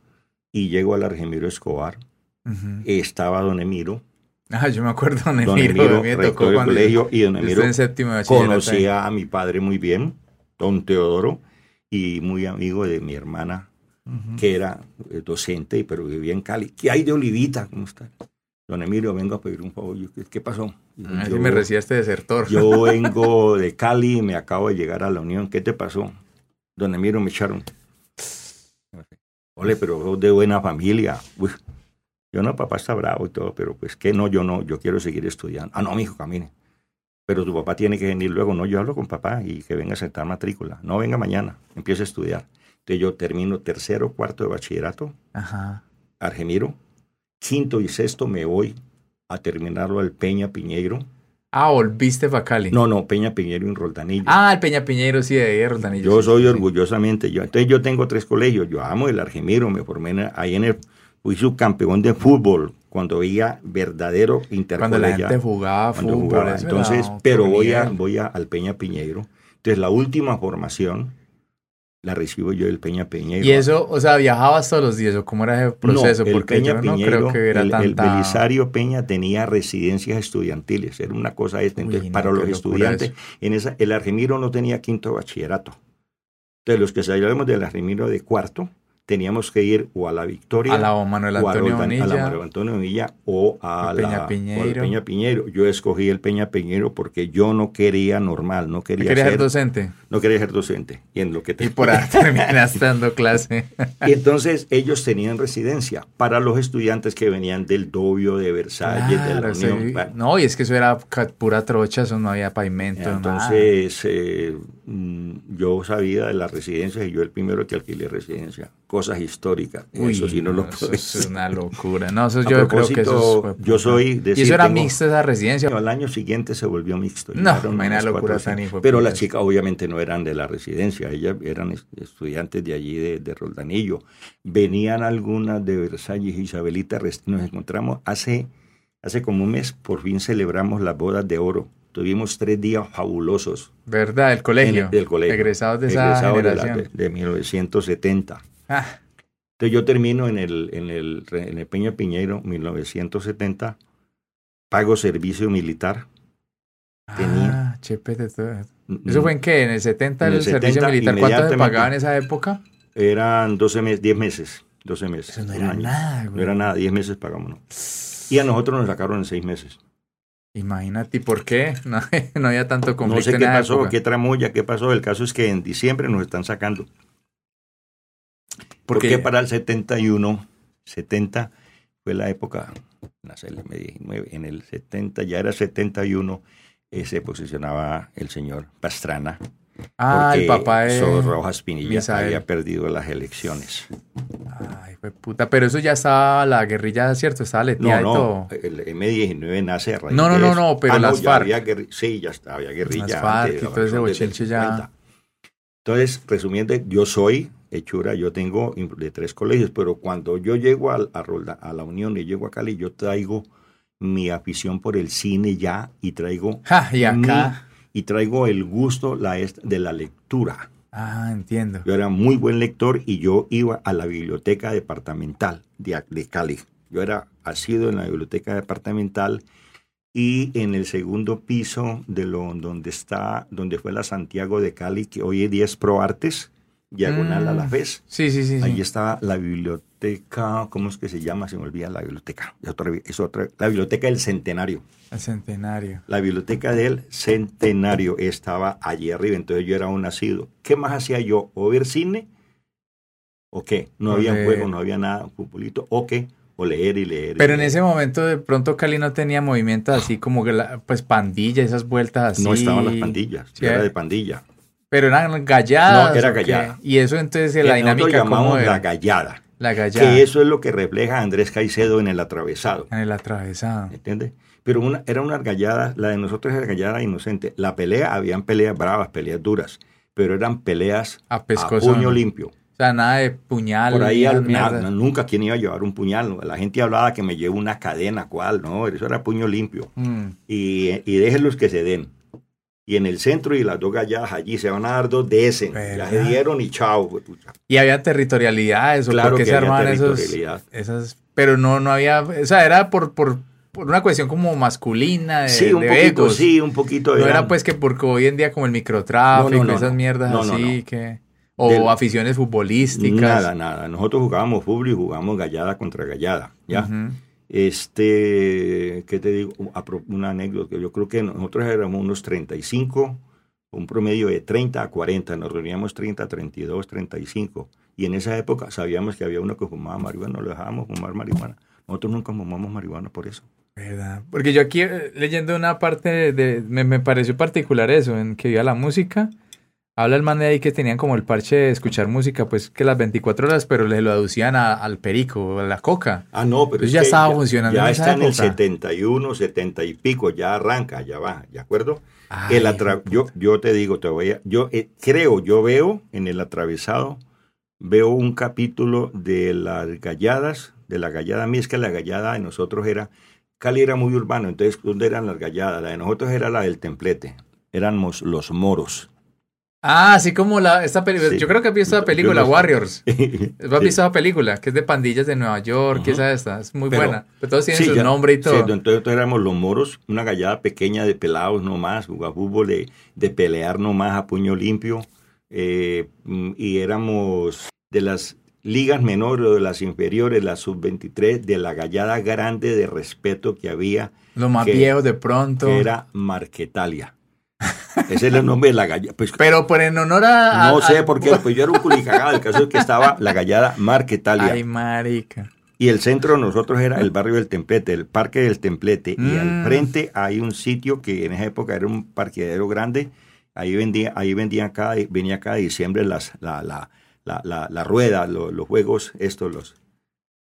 y llego al Argemiro Escobar. Estaba Don Emiro. Ah, yo me acuerdo Don Emiro. Don Emiro, rector del colegio, y Don Emiro conocía a mi padre muy bien don Teodoro, y muy amigo de mi hermana, que era eh, docente, pero vivía en Cali. ¿Qué hay de Olivita? ¿Cómo está? Don Emilio, vengo a pedir un favor. ¿Qué, pasó? Ah, yo, me recibía este desertor. Yo vengo de Cali y me acabo de llegar a la Unión. ¿Qué te pasó? Don Emilio me echaron. Ole, pero sos de buena familia. Uy, yo no, papá está bravo y todo, pero pues que no, yo no, yo quiero seguir estudiando. Ah, no, mi hijo, camine. Pero tu papá tiene que venir luego. No, yo hablo con papá y que venga a sentar matrícula. No, venga mañana, empiece a estudiar. Entonces yo termino tercero, cuarto de bachillerato, Ajá. Argemiro. Quinto y sexto me voy a terminarlo al Peña Piñeiro. Ah, volviste para Cali. No, no, Peña Piñeiro en Roldanillo. Ah, el Peña Piñeiro, sí, de ahí de Rotanillo. Yo sí, soy sí, orgullosamente yo. Entonces yo tengo tres colegios. Yo amo el Argemiro, me formé en- ahí en el, fui subcampeón de fútbol cuando veía verdadero Cuando la intercolegial. gente jugaba fútbol. jugaba. Entonces, pero voy a, voy a, al Peña Piñeiro. Entonces la última formación la recibo yo del Peña Piñeiro. Y eso, o sea, viajabas todos los días, o cómo era ese proceso, no, el porque Peña yo no creo que era el, el. Belisario Peña tenía residencias estudiantiles, era una cosa esta. Entonces, Uy, no, para los estudiantes, eso. en esa, el Argemiro no tenía quinto bachillerato. Entonces, los que salíamos del Argemiro de cuarto, teníamos que ir o a la Victoria, a la Manuel o a, la. Manuel Antonio Bonilla, o a Peña la, o. Peña Piñeiro. Yo escogí el Peña Piñeiro porque yo no quería normal, no quería, Quería ser ser, docente. no quería ser docente. Y en lo que te Y por ahí terminaste dando clase. y entonces ellos tenían residencia para los estudiantes que venían del Dobio, de Versalles, de la. Unión. No, y es que eso era pura trocha, eso no había pavimento. Entonces, eh, yo sabía de las residencias y yo el primero que alquilé residencia. Cosas históricas. Uy, eso sí no, lo puedo es una locura. No, eso yo creo que eso yo soy Y decir, eso era mixta esa residencia. Al año siguiente se volvió mixto. No, locura tan de Pero las chicas obviamente no eran de la residencia, ellas eran es- estudiantes de allí, de, de Roldanillo. Venían algunas de Versalles, Isabelita, nos encontramos hace, hace como un mes, por fin celebramos las bodas de oro. Tuvimos tres días fabulosos ¿Verdad? El colegio. en el, del colegio. Egresados de esa Egresados de la- generación. de, de 1970. Ah, Entonces yo termino en el, en el, en el Peña Piñeiro, 1970, pago servicio militar. Tenía- ah, chepete, todo. ¿Eso fue en qué? ¿En el 70 En el, el servicio 70 militar? ¿Cuánto se pagaba en esa época? Eran 12 meses, 10 meses. 12 meses. Eso no era año. nada, güey. No era nada, 10 meses pagamos. ¿no? Y a nosotros nos sacaron en 6 meses. Imagínate, ¿y por qué? No, no había tanto No conflicto sé en qué pasó, época. qué tramoya, qué pasó. El caso es que en diciembre nos están sacando. Porque Porque para el 71, 70 fue la época, nací en el 19, en el 70, ya era 71, eh, se posicionaba el señor Pastrana. Ah, el papá de... Rojas Pinilla Misael. había perdido las elecciones. Ay, fue puta. Pero eso ya estaba la guerrilla, ¿cierto? Estaba No, leteada y no, todo. el M19 nace a raíz No, no, no, no, pero Ah, las ya FARC. había guerri- sí, ya estaba, había guerrilla. Las FARC antes, y todo ese bochinche ya. 50. Entonces, resumiendo, yo soy hechura, yo tengo de tres colegios, pero cuando yo llego al- a, Rolda- a la Unión y llego a Cali, yo traigo mi afición por el cine ya y traigo Ja, y acá... y traigo el gusto la, de la lectura. Ah, entiendo. Yo era muy buen lector y yo iba a la biblioteca departamental de, de Cali. Yo era asido en la biblioteca departamental y en el segundo piso de lo donde está, donde fue la Santiago de Cali, que hoy en día es Pro Artes, diagonal a la Mm. Sí, sí, sí. sí. Ahí estaba la biblioteca, ¿cómo es que se llama? Se me olvida la biblioteca. Es otra, es otra, la biblioteca del Centenario. El centenario. La biblioteca del Centenario estaba allí arriba, entonces yo era un nacido. ¿Qué más hacía yo? ¿O ver cine? ¿O qué? No había leer. juego, no había nada, un futbolito. ¿O qué? O leer y leer. y Pero en ese momento de pronto Cali no tenía movimientos así como que la, pues pandilla, esas vueltas así. No estaban las pandillas, yo era de pandilla. Pero eran galladas. No, era ¿o qué? gallada. Y eso entonces la dinámica como llamamos era. la gallada. La gallada. Que eso es lo que refleja Andrés Caicedo en el atravesado. En el atravesado. ¿Entiendes? Pero una, era una gallada, la de nosotros era gallada inocente. La pelea, habían peleas bravas, peleas duras, pero eran peleas A puño limpio. O sea, nada de puñal. Por ahí al- nunca quién iba a llevar un puñal. La gente hablaba que me llevo una cadena, ¿cuál? No, eso era puño limpio. Mm. Y, y déjenlos que se den. Y en el centro y las dos galladas allí se van a dar dos de ese. Ya se dieron y chao. Y había territorialidad, eso. Claro ¿Por qué que se había armaban esos, esas? Pero no, no había. O sea, era por, por, por una cuestión como masculina, de, Sí, un de poquito, egos. sí, un poquito. No era pues que porque hoy en día como el microtráfico, No, no, no, esas mierdas así que o Del- aficiones futbolísticas. Nada, nada. Nosotros jugábamos fútbol y jugábamos gallada contra gallada. ¿ya? Ujú. Este, ¿qué te digo? Una anécdota. Yo creo que nosotros éramos unos 35, un promedio de 30 a 40. Nos reuníamos 30, 32, 35. Y en esa época sabíamos que había uno que fumaba marihuana, no lo dejábamos fumar marihuana. Nosotros nunca fumamos marihuana por eso. ¿Verdad? Porque yo aquí eh, leyendo una parte de, me, me pareció particular eso, en que iba la música. Habla el man de ahí que tenían como el parche de escuchar música, pues que las 24 horas, pero le lo aducían a- al perico, a la coca. Ah, no, pero Entonces es ya que estaba funcionando Ya en está en el época. 71, 70 y pico, ya arranca, ya va, ¿de acuerdo? Ay, el atra- yo, yo te digo, te voy a, yo eh, creo, yo veo en el atravesado, veo un capítulo de las galladas, de la gallada, a mí es que la gallada de nosotros era, Cali era muy urbano, entonces, ¿dónde eran las galladas? La de nosotros era la del templete, éramos los moros. Ah, así como la, esta película. Sí. Yo creo que has visto la película no sé. Warriors. ¿Has visto esa película? Que es de pandillas de Nueva York, Ujú. esa esta. Es muy Pero- buena. Pero todos tienen Sí, su ya- nombre y sí, todo. entonces, entonces éramos los moros, una gallada pequeña de pelados nomás, jugar fútbol, de, de pelear nomás a puño limpio. eh, mm, y éramos de las ligas menores o de las inferiores, la sub-23, de la gallada grande de respeto que había, Los más que- viejos de pronto. que era Marquetalia. Ese era el nombre de la gallada. Pues, Pero por en honor a. no a- sé a- por qué, pues yo era un culicagado. El caso es que estaba la gallada Marquetalia. Ay, marica. Y el centro de nosotros era el barrio del Templete, el Parque del Templete. Y Mm. al frente hay un sitio que en esa época era un parqueadero grande. Ahí vendía, ahí vendían cada, venía cada diciembre las, la, la, la, la, rueda, lo- los juegos, estos, los.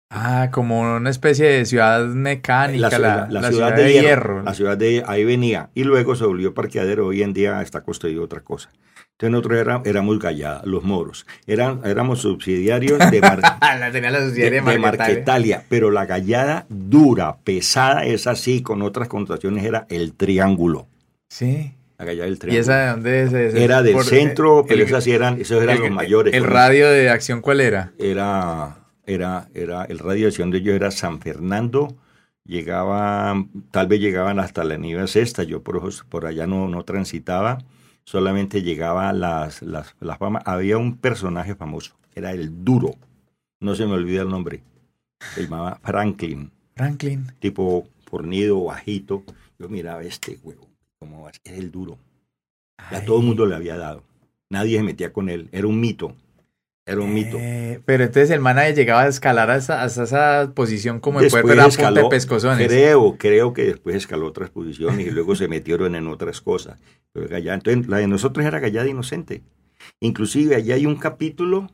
Ah, como una especie de ciudad mecánica, la, ciudad- la ciudad, de, hierro. La ciudad de ahí venía. Y luego se volvió parqueadero. Hoy en día está construido otra cosa. Entonces nosotros era- éramos gallada, los moros. Eran, éramos subsidiarios de, Mar- la tenía la de, de, de Marquetalia. Pero la gallada dura, pesada, es así, con otras connotaciones, era el triángulo. Sí. La gallada del ¿Y triángulo. esa de dónde es? es- era del por- centro, pero esas sí eran, esos eran el- los mayores. ¿El radio de acción cuál era? Era, era, era, el radio de ellos era San Fernando. Llegaban, tal vez llegaban hasta la nieve sexta, yo por, por allá no, no transitaba, solamente llegaba las, las, las famas. Había un personaje famoso, era el duro, no se me olvida el nombre, se llamaba Franklin. Franklin. tipo fornido, bajito. Yo miraba este huevo, como a ser el duro. Ay. todo el mundo le había dado. Nadie se metía con él. Era un mito. Era un mito. Eh, pero entonces el man ahí llegaba a escalar hasta, hasta esa posición como de Después ver a punta de escaló, pescozones. Creo, creo que después escaló otras posiciones y luego se metieron en otras cosas. Pero entonces la de nosotros era gallada inocente. Inclusive allá hay un capítulo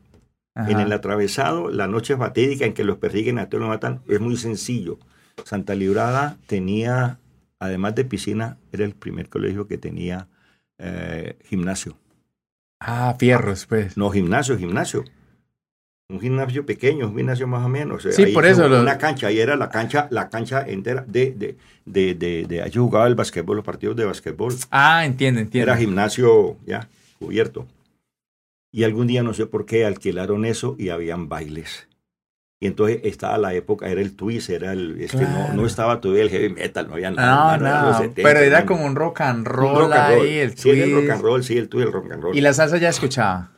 Ajá. en el atravesado, la noche fatídica en que los persiguen a todos los matan, es muy sencillo. Santa Librada tenía, además de piscina, era el primer colegio que tenía eh, gimnasio. Ah, fierros, pues. No, gimnasio, gimnasio. Un gimnasio pequeño, un gimnasio más o menos. Sí, Ahí por eso lo- Una cancha, ahí era la cancha, la cancha entera de, de, de, de, de- ahí jugaba el basquetbol, los partidos de basquetbol. Ah, entiendo, entiendo. Era gimnasio ya cubierto. Y algún día no sé por qué alquilaron eso y habían bailes. Y entonces estaba la época, era el twist, era el, es que no, Claro. no estaba todavía el heavy metal, no había No, nada. no, los 70, pero era como un rock and roll, rock and roll. ahí, el sí, era el rock twist. and roll, sí, el twist, el rock and roll. Y la salsa ya escuchaba.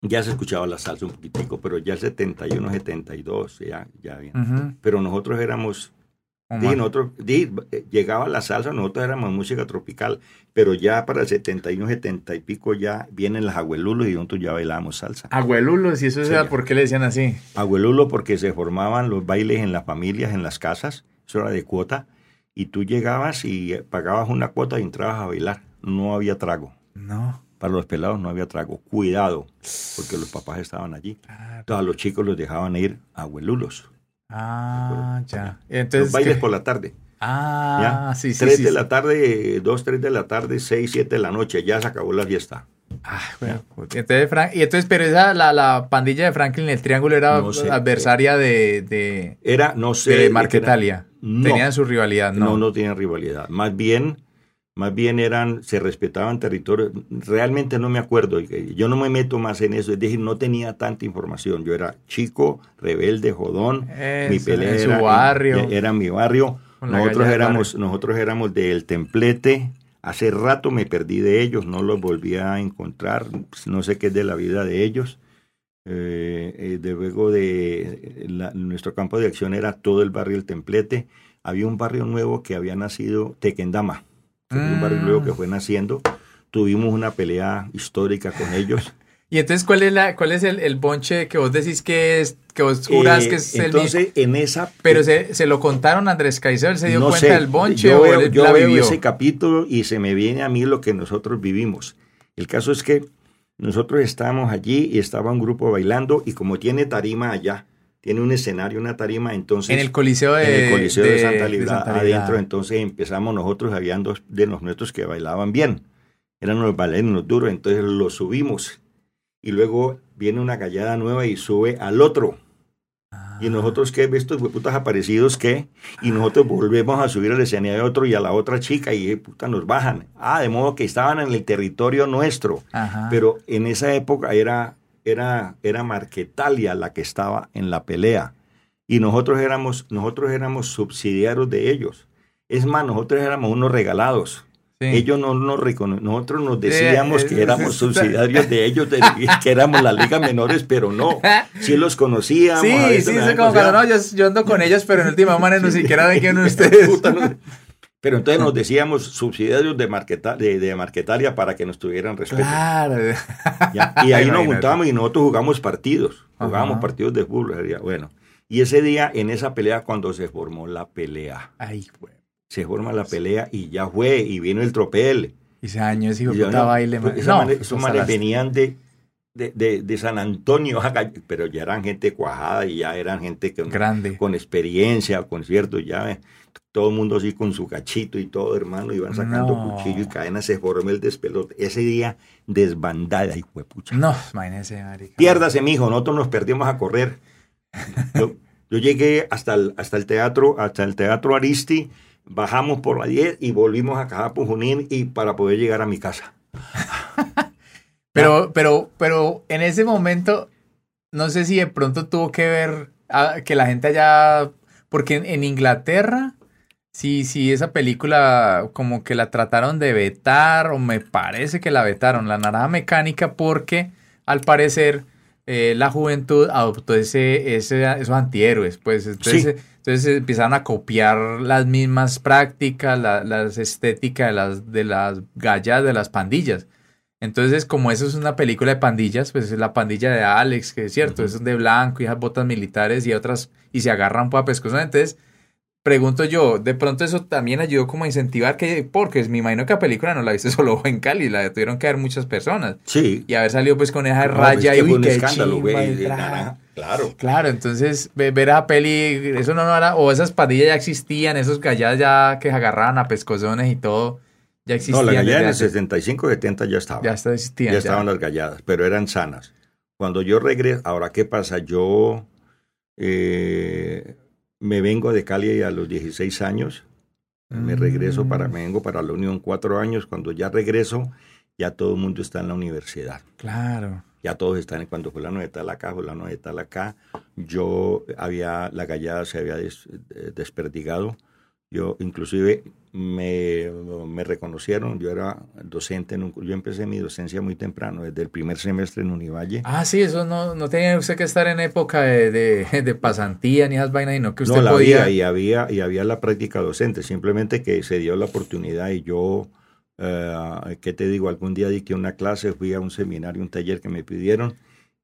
Ya se escuchaba la salsa un poquitico, pero ya el 71, 72, ya, ya bien. Pero nosotros éramos, Como- di, nosotros, eh, llegaba la salsa, nosotros éramos música tropical, pero ya para el 71, 70 y pico ya vienen las abuelulos y nosotros ya bailábamos salsa. Abuelulos, y eso Sí, era por qué le decían así. Abuelulo porque se formaban los bailes en las familias, en las casas, eso era de cuota, y tú llegabas y eh, pagabas una cuota y entrabas a bailar, no había trago. No. Para los pelados no había trago, cuidado, porque los papás estaban allí. Claro. Entonces a los chicos los dejaban ir a abuelulos. Ah, ya. Los Entonces, bailes ¿qué? por la tarde. Ah, ¿ya? sí, sí, 3 sí. de sí. la tarde, 2, 3 de la tarde, 6, 7 de la noche, ya se acabó la fiesta. Ah, bueno, pues, entonces, Frank- y entonces, pero esa, la, la pandilla de Franklin, el triángulo era No sé. adversaria de, de, Era, no sé. de Marquetalia. No. Tenían su rivalidad, No, ¿no? no, tienen rivalidad. Más bien, más bien eran, se respetaban territorios. Realmente no me acuerdo. Yo no me meto más en eso. Es decir, no tenía tanta información. Yo era chico, rebelde, jodón. mi pelea era, barrio. era mi barrio. Nosotros del éramos, nosotros éramos del templete. Hace rato me perdí de ellos, no los volví a encontrar. No sé qué es de la vida de ellos. Eh, eh, de luego de la- nuestro campo de acción era todo el barrio El Templete. Había un barrio nuevo que había nacido, Tequendama, un barrio nuevo que fue naciendo. Tuvimos una pelea histórica con ellos Y entonces, ¿cuál es la, cuál es el, el bonche que vos decís que es, que vos jurás Eh, que es el entonces, mismo? en esa... Pero se, se lo contaron a Andrés Caicedo, él se dio no cuenta sé, del bonche yo o veo, él yo la veo vivió? ese capítulo y se me viene a mí lo que nosotros vivimos. El caso es que nosotros estábamos allí y estaba un grupo bailando y como tiene tarima allá, tiene un escenario, una tarima, entonces... En el Coliseo de, en el Coliseo de, Santa de Librada, Santa Librada. adentro, entonces empezamos nosotros, habían dos de los nuestros que bailaban bien, eran los bailarinos duros, entonces los subimos y luego viene una gallada nueva y sube al otro. Ah. Y nosotros, ¿qué? Estos putas aparecidos, ¿qué? Y nosotros volvemos a subir al escenario de otro y a la otra chica y, puta, nos bajan. Ah, de modo que estaban en el territorio nuestro. Ajá. Pero en esa época era, era, era Marquetalia la que estaba en la pelea. Y nosotros éramos, nosotros éramos subsidiarios de ellos. Es más, nosotros éramos unos regalados. Sí. Ellos no nos recono- nosotros nos decíamos eh, que éramos sí, subsidiarios de ellos, de- que éramos la liga menores, pero no. Sí los conocíamos. a Sí, veces sí, como cuando no, yo, yo ando con ellos, pero en última manera ni siquiera ven quién ustedes. Puta, no. Pero entonces nos decíamos subsidiarios de, Marqueta- de, de Marquetalia para que nos tuvieran respeto. Claro. Ya, Y ahí nos juntábamos y nosotros jugamos partidos. Jugábamos Ajá. partidos de fútbol. Bueno, y ese día, en esa pelea, cuando se formó la pelea, Ay, güey. se forma la pelea y ya fue, y vino el tropel. Ese año ese hijo Y de puta baile. pues, No, esos manes venían de, de, de- de San Antonio, pero ya eran gente cuajada y ya eran gente con, Grande. con experiencia, con cierto, ya todo el mundo así con su cachito y todo, hermano, iban sacando No. cuchillo y cadenas, se formó el despelote. Ese día, desbandada, hijo de pucha. No, imagínese, marica. Piérdase, mijo, nosotros nos perdimos a correr. Yo, yo llegué hasta el, hasta el teatro, hasta el teatro Aristi, bajamos por la 10 y volvimos a Cajapo Junín y para poder llegar a mi casa. Pero, pero, pero en ese momento, no sé si de pronto tuvo que ver ah, que la gente allá, porque en, en Inglaterra, sí, sí, esa película como que la trataron de vetar, o me parece que la vetaron, la naranja mecánica, porque al parecer eh, la juventud adoptó ese, ese, esos antihéroes, pues entonces, Sí. entonces empezaron a copiar las mismas prácticas, la- las estéticas de las, de las gallas, de las pandillas. Entonces, como eso es una película de pandillas, pues es la pandilla de Alex, que es cierto, es de blanco y esas botas militares y otras, y se agarran para pescozo. Entonces, pregunto yo, de pronto eso también ayudó como a incentivar que, porque me imagino que la película no la viste solo en Cali, la tuvieron que ver muchas personas. Sí. Y haber salido pues con esa No, raya es y que uy, un escándalo, güey. y naranja. Claro. Claro, entonces ve- ver a peli, eso no era, o esas pandillas ya existían, esos gallas ya que se agarraban a pescozones y todo, ya No, existían. la gallada en el desde antes. 75, 70 ya estaba. ya está- existían. ya ya. estaban las galladas, pero eran sanas. Cuando yo regreso, ahora qué pasa, yo eh, me vengo de Cali a los 16 años, me regreso para, Mm. me vengo para la Unión cuatro años, cuando ya regreso, ya todo el mundo está en la universidad. Claro. Ya todos están, cuando fulano de tal acá, fulano de tal acá, yo había, la gallada se había des- eh, desperdigado. Yo inclusive me, me reconocieron, yo era docente, en un- yo empecé mi docencia muy temprano, desde el primer semestre en Univalle. Ah, sí, eso no, no tenía usted que estar en época de, de, de pasantía ni esas vainas, sino que usted no, la podía. había, y había, y había la práctica docente, simplemente que se dio la oportunidad y yo, eh, ¿qué te digo? Algún día dicté una clase, fui a un seminario, un taller que me pidieron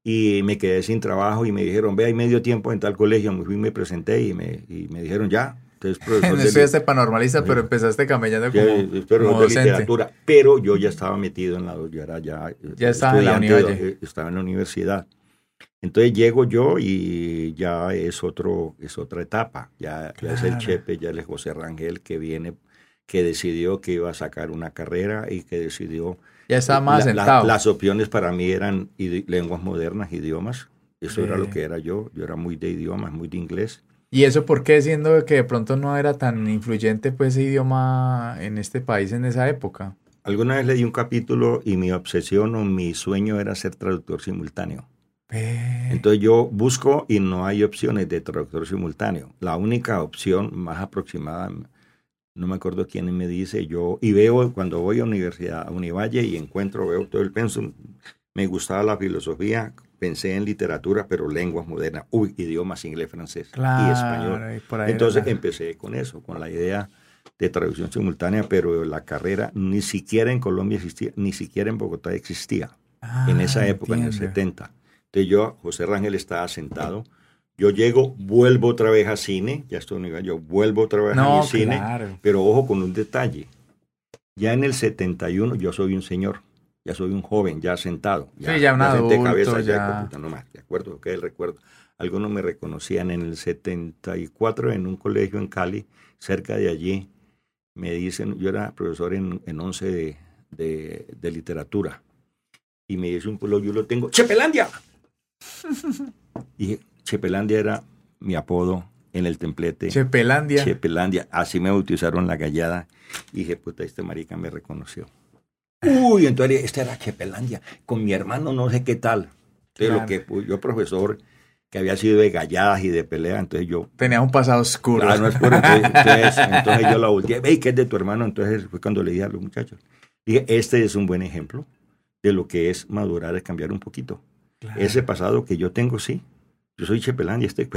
y me quedé sin trabajo y me dijeron, ve, hay medio tiempo en tal colegio, me fui, me presenté y me, y me dijeron, ya, entonces profesor No estudiaste paranormalista, Sí. pero empezaste camellando como, pero como de docente. literatura, pero yo ya estaba metido en la, yo era ya, Ya estaba en la Univalle. eh, estaba en la universidad. Entonces llego yo y ya es otro, es otra etapa. Ya, ya es el Claro. Chepe, ya es José Rangel que viene, que decidió que iba a sacar una carrera y que decidió. Ya estaba más La- la- sentado. las opciones para mí eran lenguas modernas, idiomas. Eso era lo que era yo. Yo era muy de idiomas, muy de inglés. ¿Y eso por qué, siendo que de pronto no era tan influyente pues ese idioma en este país en esa época? Alguna vez leí un capítulo y mi obsesión o mi sueño era ser traductor simultáneo. Entonces yo busco y no hay opciones de traductor simultáneo. La única opción más aproximada, no me acuerdo quién me dice, yo, y veo cuando voy a universidad, a Univalle y encuentro, veo todo el pensum, me gustaba la filosofía, pensé en literatura, pero lenguas modernas, uy, idiomas inglés, francés Claro, y español. y era Entonces empecé con eso, con la idea de traducción simultánea, pero la carrera ni siquiera en Colombia existía, ni siquiera en Bogotá existía. en esa Ah, época, en el entiendo. 70. Entonces yo, José Rangel estaba sentado. Yo llego, vuelvo otra vez a cine, ya estoy yo vuelvo otra vez a No, mi cine, pero ojo con un detalle. Ya en el 71 yo soy un señor, ya soy un joven, ya sentado. Sí, ya un senté adulto, ya, ya. puta, no más, de acuerdo, que el recuerdo. Algunos me reconocían en el 74 en un colegio en Cali, cerca de allí. Me dicen, yo era profesor en, en 11 de, de, de literatura. Y me dice un pueblo, yo lo tengo, ¡Chepelandia! y Chepelandia era mi apodo en el templete. Chepelandia. Chepelandia. Así me bautizaron la gallada. Y dije, puta, este marica me reconoció. Uy, entonces esta era Chepelandia. Con mi hermano no sé qué tal. Entonces, Claro. lo que pues, yo profesor que había sido de galladas y de pelea, entonces yo Tenía un pasado oscuro. Ah, no es por- entonces, entonces, entonces yo la volteé, ve, ¿qué es de tu hermano? Entonces fue cuando le dije a los muchachos, dije, este es un buen ejemplo de lo que es madurar, es cambiar un poquito. Claro. Ese pasado que yo tengo, sí. Yo soy Chepelán y este,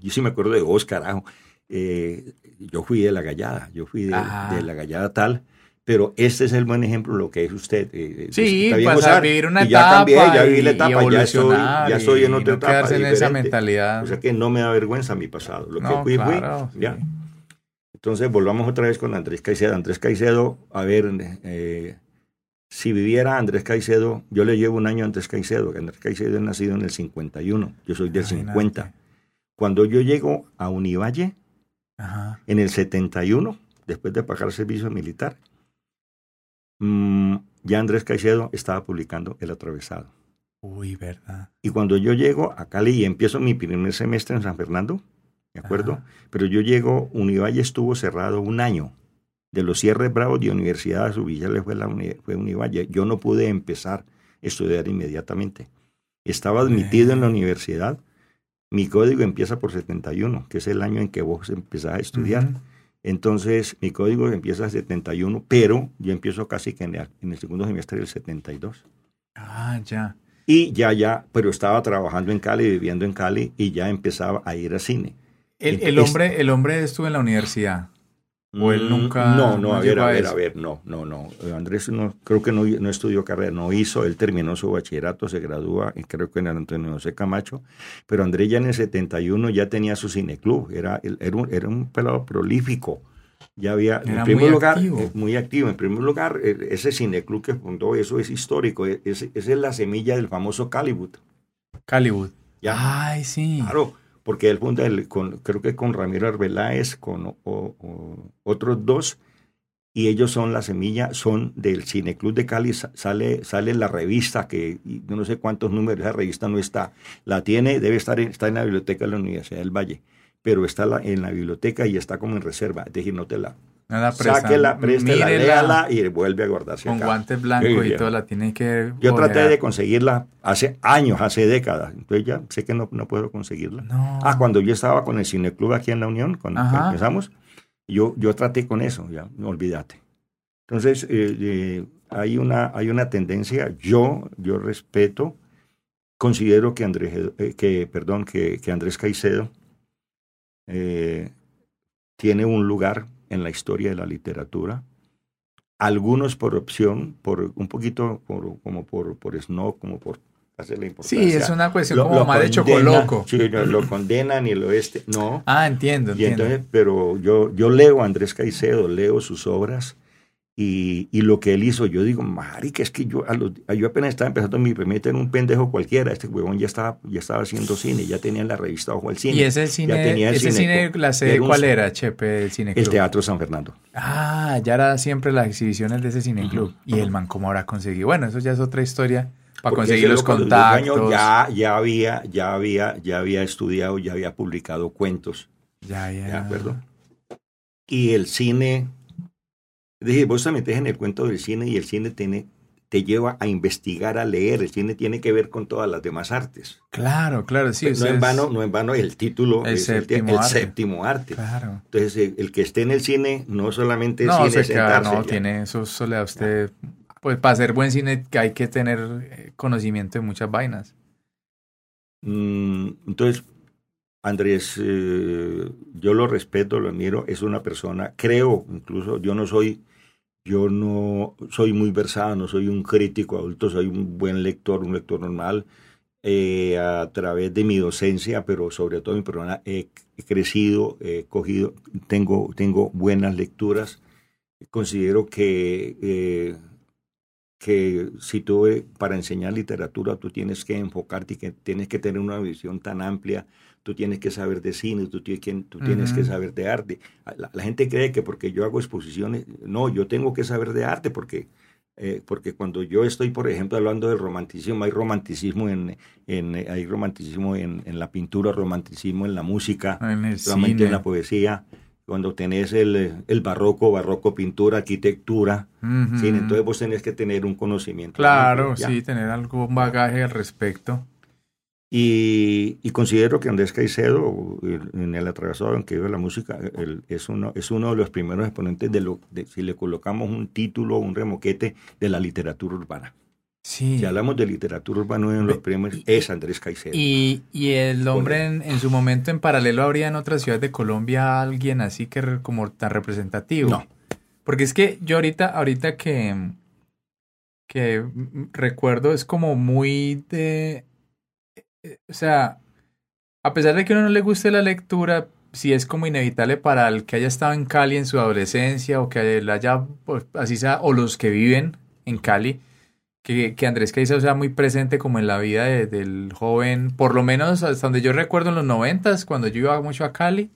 yo sí me acuerdo de vos, carajo. Eh, yo fui de la gallada, yo fui de, de la gallada tal, pero este es el buen ejemplo de lo que es usted. eh, Sí, está bien pasar, vivir una y ya etapa cambié, ya viví la etapa, ya soy, ya soy en y otra no etapa. quedarse en esa diferente. mentalidad. O sea que no me da vergüenza mi pasado. Lo que No, fui, claro, fui. Ya. sí. Entonces volvamos otra vez con Andrés Caicedo. Andrés Caicedo, a ver, eh, si viviera Andrés Caicedo, yo le llevo un año a Andrés Caicedo. que Andrés Caicedo es nacido en el 51, yo soy del Imagínate. 50. Cuando yo llego a Univalle, Ajá. en el 71, después de pagar servicio militar, mm, ya Andrés Caicedo estaba publicando El Atravesado. Uy, verdad. Y cuando yo llego a Cali y empiezo mi primer semestre en San Fernando, ¿de acuerdo? Ajá. Pero yo llego, Univalle estuvo cerrado un año. De los cierres bravos de universidad, su villa fue, la uni- fue Univalle. Yo no pude empezar a estudiar inmediatamente. Estaba admitido en la universidad. Mi código empieza por 71, que es el año en que vos empezás a estudiar. Entonces, mi código empieza en 71, pero yo empiezo casi que en el, en el segundo semestre del 72. Ah, ya. Y ya, ya, pero estaba trabajando en Cali, viviendo en Cali, y ya empezaba a ir a cine. El, el hombre, el hombre estuvo en la universidad. ¿O él Mm, nunca- No, no, a ver, a ver, a ver, no, no, no. Eh, Andrés no, creo que no, no estudió carrera, no hizo, él terminó su bachillerato, se gradúa, creo que en el Antonio José Camacho, pero Andrés ya en el 71 ya tenía su cineclub, era, era, un, era un pelado prolífico. Ya había, Era en primer muy lugar, activo. eh, muy activo. En primer lugar, eh, ese cineclub que fundó, eso es histórico, ese- esa es la semilla del famoso Calibut. Caliwood. Ya. Ay, sí. Claro, porque él funda, el, con, creo que con Ramiro Arbeláez, con otros dos, y ellos son la semilla, son del Cineclub de Cali, sa- sale, sale la revista, que yo no sé cuántos números, esa revista no está, la tiene, debe estar en, está en la biblioteca de la Universidad del Valle, pero está en la biblioteca y está como en reserva, es decir, no te la, No la prestan. sáquela, préstela, léala y vuelve a guardarse Con acá. guantes blancos y todo, la tiene que. Yo traté de conseguirla hace años, hace décadas, entonces ya sé que no, no puedo conseguirla. No. Ah, cuando yo estaba con el Cineclub aquí en la Unión, cuando Ajá. empezamos, yo, yo traté con eso, ya, olvídate. Entonces, eh, eh, hay, una, hay una tendencia, yo, yo respeto, considero que Andrés, eh, que, perdón, que, que Andrés Caicedo tiene un lugar en la historia de la literatura, algunos por opción, por un poquito por, como por, por snob, como por hacerle importancia. Sí, es una cuestión Lo- como lo más de chocoloco. Sí, lo, condenan y lo este. No. Ah, entiendo, Y entiendo. entonces, pero yo, yo leo a Andrés Caicedo, leo sus obras y, y lo que él hizo, yo digo, marica, es que yo, a los- yo apenas estaba empezando mi permite en un pendejo cualquiera, este huevón ya estaba, ya estaba haciendo cine, ya tenía la revista Ojo al Cine. ¿Y ese cine, tenía el ese cine- cine, la sede, era cuál era, Chepe, el cine El club? Teatro San Fernando. Ah, ya era siempre las exhibiciones de ese cine club. Y el man, ¿cómo habrá conseguido? Bueno, eso ya es otra historia para Porque conseguir los loco a los 18 años contactos. Ya, ya, había, ya, había, ya había estudiado, ya había publicado cuentos. Ya, ya. ¿De acuerdo? Y el cine, dije, vos te metes en el cuento del cine y el cine tiene, te lleva a investigar, a leer. El cine tiene que ver con todas las demás artes. Claro, claro, sí. no, en vano, no en vano el título El es séptimo el arte. séptimo arte. Claro. Entonces, el, el que esté en el cine no solamente es No, cine, se es queda, sentarse, no, ya. tiene eso, da a usted. Pues para hacer buen cine hay que tener eh, conocimiento de muchas vainas. Mm, entonces, Andrés, eh, yo lo respeto, lo admiro, es una persona, creo, incluso yo no soy yo no soy muy versado, no soy un crítico adulto, soy un buen lector, un lector normal. Eh, a través de mi docencia, pero sobre todo mi persona, he, crecido, he cogido, tengo, tengo buenas lecturas. Considero que, eh, que si tú eh, para enseñar literatura tú tienes que enfocarte y que tienes que tener una visión tan amplia, tú tienes que saber de cine, tú, tienes que, tú tienes que saber de arte. La, la, gente cree que porque yo hago exposiciones, no, yo tengo que saber de arte porque eh, porque cuando yo estoy, por ejemplo, hablando del romanticismo, hay romanticismo en, en hay romanticismo en, en, la pintura, romanticismo en la música, en, el en la poesía. Cuando tenés el, el, barroco, barroco, pintura, arquitectura, entonces vos tenés que tener un conocimiento. Claro, sí, tener algún bagaje al respecto. Y, considero que Andrés Caicedo, en el atravesado en que vive la música, es, uno, es uno de los primeros exponentes de lo, de, si le colocamos un título, un remoquete, de la literatura urbana. Sí. Si hablamos de literatura urbana, en los premios es Andrés Caicedo. Y, y el hombre en, en, su momento en paralelo habría en otras ciudades de Colombia alguien así que como tan representativo. No. Porque es que yo ahorita, ahorita que, que recuerdo es como muy de o sea, a pesar de que a uno no le guste la lectura, sí es como inevitable para el que haya estado en Cali en su adolescencia o que haya, pues, así sea, o los que viven en Cali, que, que Andrés Caicedo sea muy presente como en la vida del joven, por lo menos hasta donde yo recuerdo en los noventas, cuando yo iba mucho a Cali,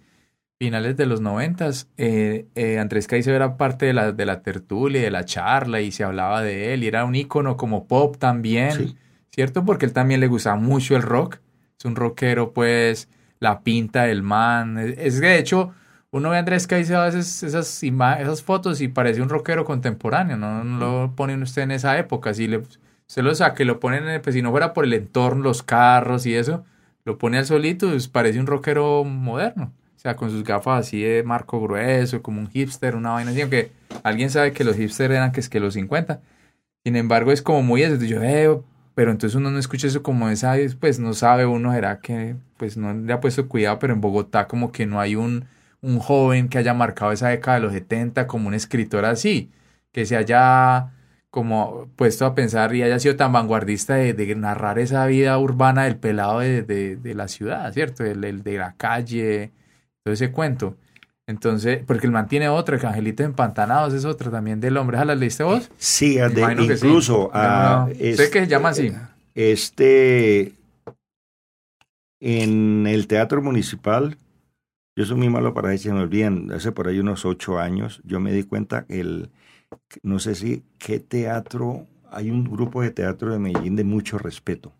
finales de los noventas, eh, eh, Andrés Caicedo era parte de la, de la tertulia, de la charla y se hablaba de él y era un ícono como pop también. ¿Cierto? Porque él también le gustaba mucho el rock. Es un rockero, pues, la pinta del man. Es que, de hecho, uno ve a Andrés Caicedo a veces esas, esas fotos y parece un rockero contemporáneo, ¿no? No lo ponen usted en esa época. Si le, se lo saque, lo ponen, pues si no fuera por el entorno, los carros y eso, lo pone al solito, pues parece un rockero moderno. O sea, con sus gafas así de marco grueso, como un hipster, una vaina así, aunque alguien sabe que los hipsters eran que es que los 50. Sin embargo, es como muy eso. Yo, eh, pero entonces uno no escucha eso como esa, pues no sabe uno, será que pues no le ha puesto cuidado, pero en Bogotá como que no hay un, un joven que haya marcado esa década de los 70 como un escritor así, que se haya como puesto a pensar y haya sido tan vanguardista de, narrar esa vida urbana del pelado de, de, la ciudad, ¿cierto? El, de la calle, todo ese cuento. Entonces, porque el man tiene otra, que Angelitos Empantanados es otra también del hombre. ¿Ja la leíste vos? Sí, incluso. sé que se llama así. Este, en el Teatro Municipal, yo soy muy malo para eso, me olviden, hace por ahí unos ocho años, yo me di cuenta que el, no sé si, qué teatro, hay un grupo de teatro de Medellín de mucho respeto.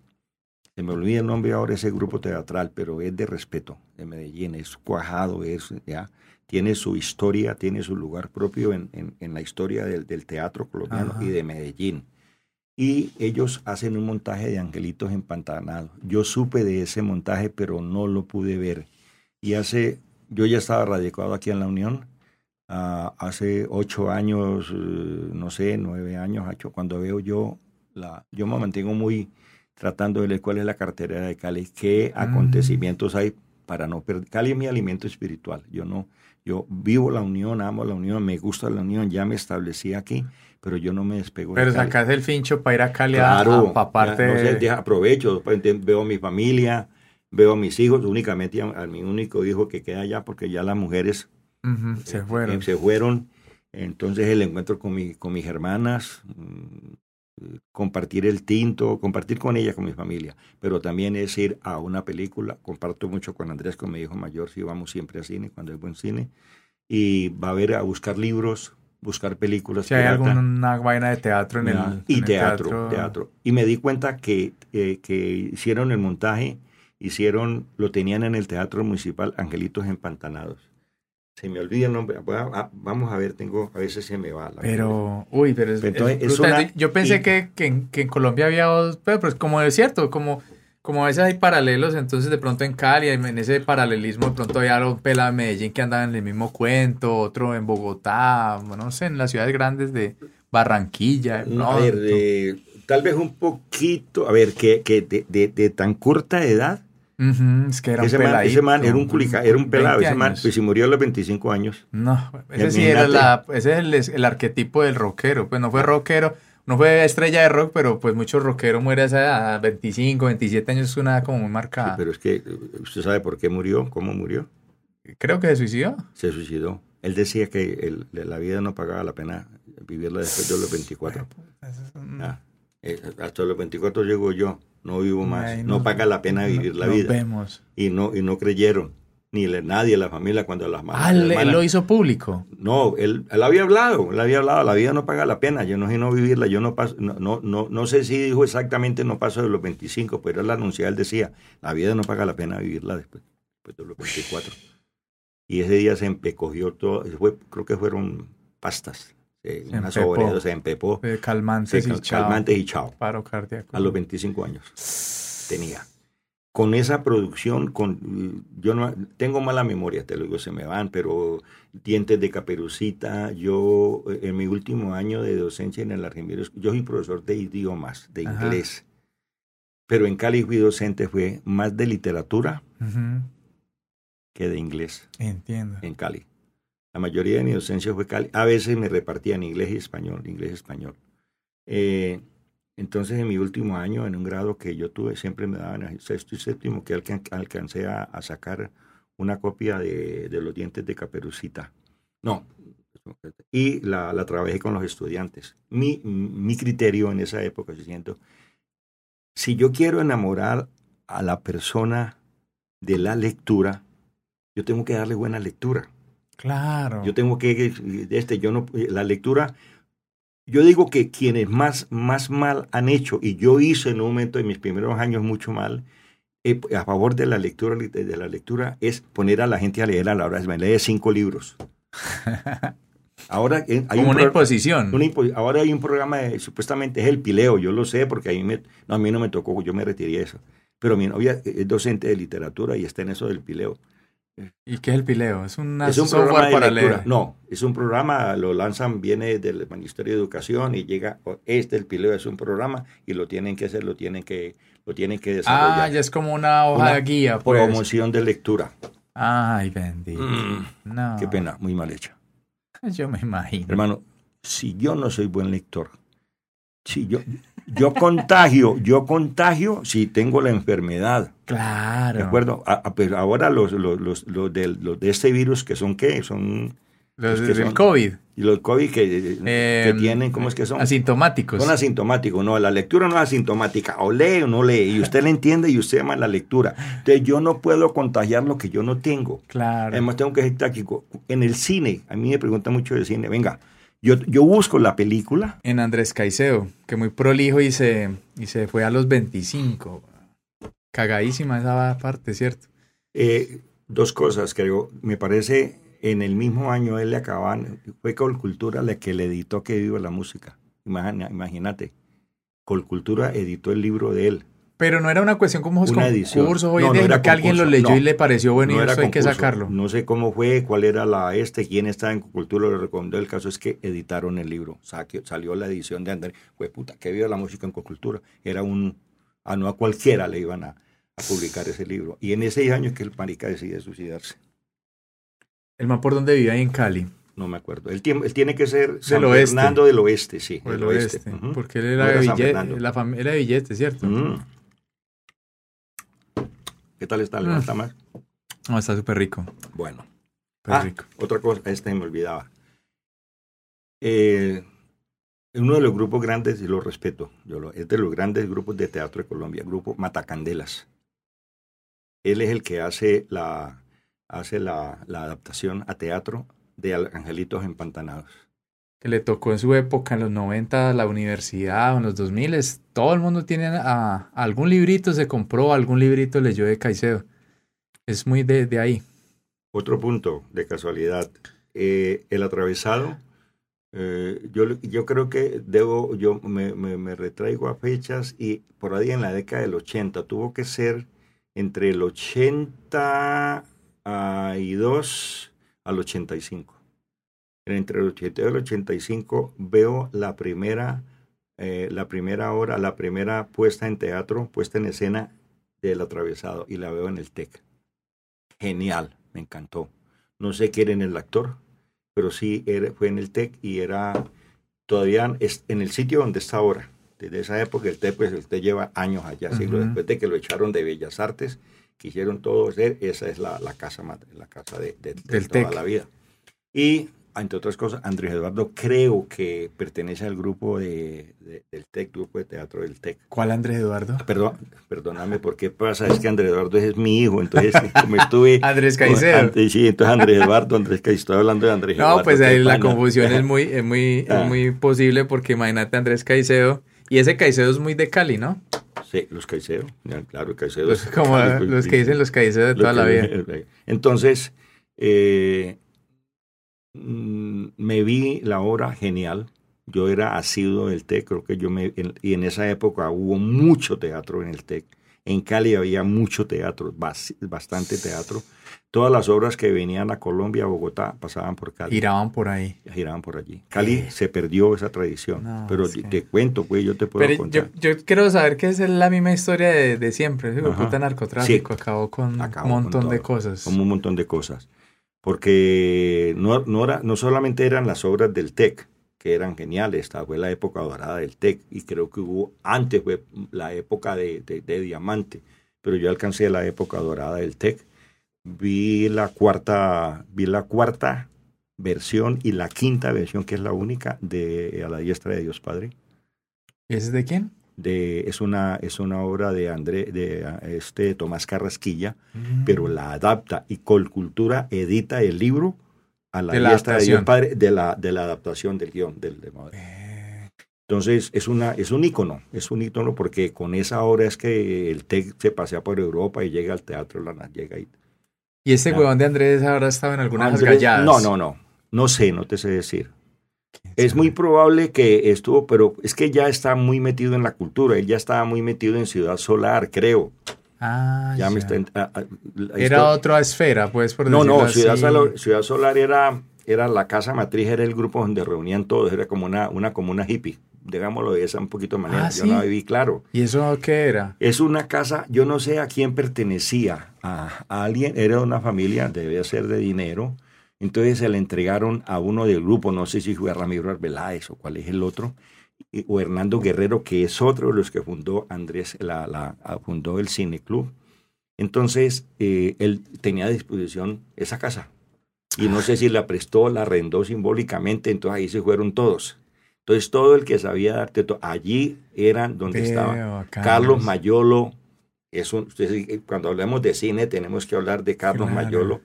Se me olvida el nombre ahora ese grupo teatral, pero es de respeto de Medellín, es cuajado, es, ya tiene su historia, tiene su lugar propio en, en, la historia del, del teatro colombiano y de Medellín. Y ellos hacen un montaje de angelitos empantanados. Yo supe de ese montaje, pero no lo pude ver. Y hace, yo ya estaba radicado aquí en la Unión, uh, hace ocho años, no sé, nueve años, cuando veo yo, la, yo me mantengo muy tratando de ver cuál es la cartera de Cali, qué mm. acontecimientos hay para no perder. Cali es mi alimento espiritual. Yo no, yo vivo la unión, amo la unión, me gusta la unión, ya me establecí aquí, pero yo no me despego. Pero sacas el fincho para ir a Cali claro, a, parte. No aprovecho, veo a mi familia, veo a mis hijos, únicamente a, mi único hijo que queda allá, porque ya las mujeres se fueron. Eh, se fueron. Entonces el encuentro con, mi, con mis hermanas, mm, compartir el tinto, compartir con ella, con mi familia, pero también es ir a una película. Comparto mucho con Andrés, con mi hijo mayor, si vamos siempre a cine, cuando hay buen cine, y va a ver a buscar libros, buscar películas. Si hay alguna vaina de teatro en el Y teatro, teatro, Y me di cuenta que, eh, que hicieron el montaje, hicieron, lo tenían en el Teatro Municipal Angelitos Empantanados se me olvida el nombre. Vamos a ver, tengo, a veces se me va. La pero, uy, pero es, Yo pensé que, que, en, Colombia había dos, pero pues como es cierto, como, como a veces hay paralelos, entonces de pronto en Cali, en ese paralelismo, de pronto había un pela de Medellín que andaba en el mismo cuento, otro en Bogotá, no sé, en las ciudades grandes de Barranquilla. No, a ver, tal vez un poquito, a ver, que, que de, de, de tan corta edad Es que era un ese, man, ese man era un culica, era un pelado. 20 Ese man, pues si murió a los 25 años. No, ese sí era la, ese es el, el arquetipo del rockero. Pues no fue rockero, no fue estrella de rock, pero pues mucho rockero muere a esa edad, a 25, 27 años, es una edad como muy Sí, marcada. pero es que eh, usted sabe por qué murió, cómo murió. Creo que se suicidó. Se suicidó. Él decía que el- la vida no pagaba la pena vivirla después de los 24. Ah, eh, hasta los 24 llego yo, no vivo más. Ay, no paga la pena vivir la vida. vemos. Y no, y no creyeron, ni le- nadie, la familia, cuando las Ah, él, él lo hizo público. No, él, él había hablado, él había hablado, la vida no paga la pena, yo no sé no vivirla, yo no paso, no, no, no, no sé si dijo exactamente no paso de los 25, pero él anunciaba, él decía, la vida no paga la pena vivirla después, después de los 24. Y ese día se empecogió todo, fue, creo que fueron pastas, Se una sobredosis, se empepó, se calmantes y cal- chao. calmantes y chao, Paro cardíaco. a los 25 años tenía. Con esa producción, con, yo no tengo mala memoria, te lo digo, se me van, pero dientes de caperucita, yo eh, en mi último año de docencia en el Argentino, yo soy profesor de idiomas, de Ajá. inglés, pero en Cali fui docente, fue más de literatura que de inglés Entiendo. en Cali. La mayoría de mi docencia fue Cali. A veces me repartía en inglés y español, inglés y español. Eh, entonces, en mi último año, en un grado que yo tuve, siempre me daban el sexto y séptimo, que alcan- alcancé a, sacar una copia de, los dientes de Caperucita. No. Y la, la trabajé con los estudiantes. Mi, mi criterio en esa época, yo siento, si yo quiero enamorar a la persona de la lectura, yo tengo que darle buena lectura. Claro. Yo tengo que, este, yo no, la lectura, yo digo que quienes más, más mal han hecho, y yo hice en un momento de mis primeros años mucho mal, eh, a favor de la lectura, de la lectura, es poner a la gente a leer a la hora, me lee cinco libros. Ahora eh, hay Como un una imposición. una impo- ahora hay un programa de, supuestamente es el pileo, yo lo sé porque a mí, me, no, a mí no me tocó, yo me retiré de eso. Pero mi novia es docente de literatura y está en eso del pileo. ¿Y qué es el pileo? Es una es un software programa de para lectura. leer. No, es un programa, lo lanzan, viene del Ministerio de Educación y llega, este el pileo es un programa y lo tienen que hacer, lo tienen que, lo tienen que desarrollar. Ah, ya es como una hoja Una de guía, pues. Promoción de lectura. Ay, bendito. Mm, No. Qué pena, muy mal hecha. Yo me imagino. Hermano, si yo no soy buen lector, si yo, yo contagio, yo contagio si tengo la enfermedad. Claro. ¿De acuerdo? A- a- pero ahora los, los, los, los de, los de este virus que son qué? Son Los Los que del son- COVID. y los COVID que, que Eh, tienen, ¿cómo es que son? Asintomáticos. Son asintomáticos, no, la lectura no es asintomática, o lee o no lee, y usted la entiende y usted ama la lectura. Entonces yo no puedo contagiar lo que yo no tengo. Claro. Además tengo que ser táctico. En el cine, a mí me preguntan mucho de cine, venga, yo, yo busco la película, En Andrés Caicedo, que muy prolijo y se, y se fue a los 25. Cagadísima esa parte, ¿cierto? eh, dos cosas, creo, me parece, en el mismo año él le acaban, fue Colcultura la que le editó Que Viva la Música, imagínate, Colcultura editó el libro de él. Pero no era una cuestión como los concursos hoy en No, día, no era sino que alguien lo leyó no. y le pareció bueno No y eso hay que sacarlo. No sé cómo fue, cuál era la este, quién estaba en Cultura, lo recomendó. El caso es que editaron el libro. Saque- salió la edición de Andrés. Pues puta, que viva la música en Cultura. Era un. A no a cualquiera le iban a, a publicar ese libro. Y en ese año que el marica decide suicidarse. El man por donde vivía ahí en Cali, No me acuerdo. Él, tiene- él tiene que ser San. Fernando del Oeste, sí. del oeste, porque él era, de billete, la era de billete, ¿cierto? Mm. ¿Qué tal está? ¿Levanta más? No, está súper rico, Bueno. Ah, rico. otra cosa, este me olvidaba. Eh, uno de los grupos grandes, y lo respeto, yo lo, es de los grandes grupos de teatro de Colombia, grupo Matacandelas. Él es el que hace la, hace la, la adaptación a teatro de Angelitos Empantanados. Que le tocó en su época, en los 90, la universidad, o en los 2000, es- todo el mundo tiene a, algún librito, se compró, algún librito leyó de Caicedo. Es muy de, de ahí. Otro punto de casualidad, eh, el atravesado. eh, yo, yo creo que debo, yo me, me- me retraigo a fechas y por ahí en la década del 80 tuvo que ser entre el 82 al 85. Entre el 82 y el 85 veo la primera, eh, la primera hora, la primera puesta en teatro, puesta en escena del atravesado y la veo en el TEC. Genial, me encantó. No sé qué era en el actor, pero sí era, fue en el TEC y era todavía en el sitio donde está ahora. Desde esa época el TEC, pues el TEC lleva años allá, siglos después de que lo echaron de Bellas Artes, quisieron todo hacer, esa es la, la casa, la casa de, del toda la vida. Y entre otras cosas, Andrés Eduardo creo que pertenece al grupo de, del TEC, grupo de teatro del TEC. ¿Cuál Andrés Eduardo? Ah, perdón, perdóname, ¿por qué pasa? Es que Andrés Eduardo es mi hijo, entonces como estuve... Andrés Caicedo. sí, entonces Andrés Eduardo, Andrés Caicedo, estoy hablando de Andrés Eduardo. No, pues ahí la confusión es muy, es muy, es ah. muy posible porque imagínate Andrés Caicedo, y ese Caicedo es muy de Cali, ¿no? Sí, los Caicedo, claro, Caicedo. Los, como los que dicen los Caicedo de toda la vida. Entonces, eh, Mm, me vi la obra genial. Yo era asiduo del TEC, creo que yo me... y en esa época hubo mucho teatro en el TEC. En Cali había mucho teatro, bastante teatro. Todas las obras que venían a Colombia, a Bogotá, pasaban por Cali. Giraban por ahí. Giraban por allí. Cali se perdió esa tradición. pero te cuento, pues yo te puedo contar. Yo, quiero saber que es la misma historia de, siempre. El puta narcotráfico acabó con un montón de cosas. Con un montón de cosas porque no, no, era, no solamente eran las obras del TEC, que eran geniales, esta fue la época dorada del TEC, y creo que hubo, antes fue la época de, de, Diamante, pero yo alcancé la época dorada del TEC. Vi la cuarta, vi la cuarta versión y la quinta versión, que es la única, de A la diestra de Dios Padre. ¿Y ese es de quién? Es, una, es una obra de, André, de este, Tomás Carrasquilla, mm. pero la adapta y Colcultura edita el libro a la, de la de Padre de la, de la adaptación del guion del, de eh. Entonces es, una, es un ícono, es un ícono porque con esa obra es que el TEC se pasea por Europa y llega al teatro, la, llega ahí. ¿Y ese huevón de Andrés ahora estaba en algunas galladas? No, no, no, no sé, no te sé decir. Es muy probable que estuvo, pero es que ya está muy metido en la cultura, él ya estaba muy metido en Ciudad Solar, creo. Ah, ya, Me está, ah, ah, Era otra esfera, pues, por No, no, Ciudad, Solar, Ciudad Solar era, era la casa matriz, era el grupo donde reunían todos, era como una, una comuna hippie, digámoslo de esa un poquito manera, yo no viví claro. ¿Y eso qué era? Es una casa, yo no sé a quién pertenecía, a, a alguien, era una familia, debía ser de dinero, entonces se le entregaron a uno del grupo, no sé si fue Ramiro Arbeláez o cuál es el otro, o Hernando Guerrero, que es otro de los que fundó Andrés, la, la fundó el Cine Club. Entonces, eh, él tenía a disposición esa casa. Y no sé si la prestó, la arrendó simbólicamente, entonces ahí se fueron todos. Entonces, todo el que sabía darte todo, allí eran donde estaba Carlos Mayolo. Es cuando hablamos de cine, tenemos que hablar de Carlos Mayolo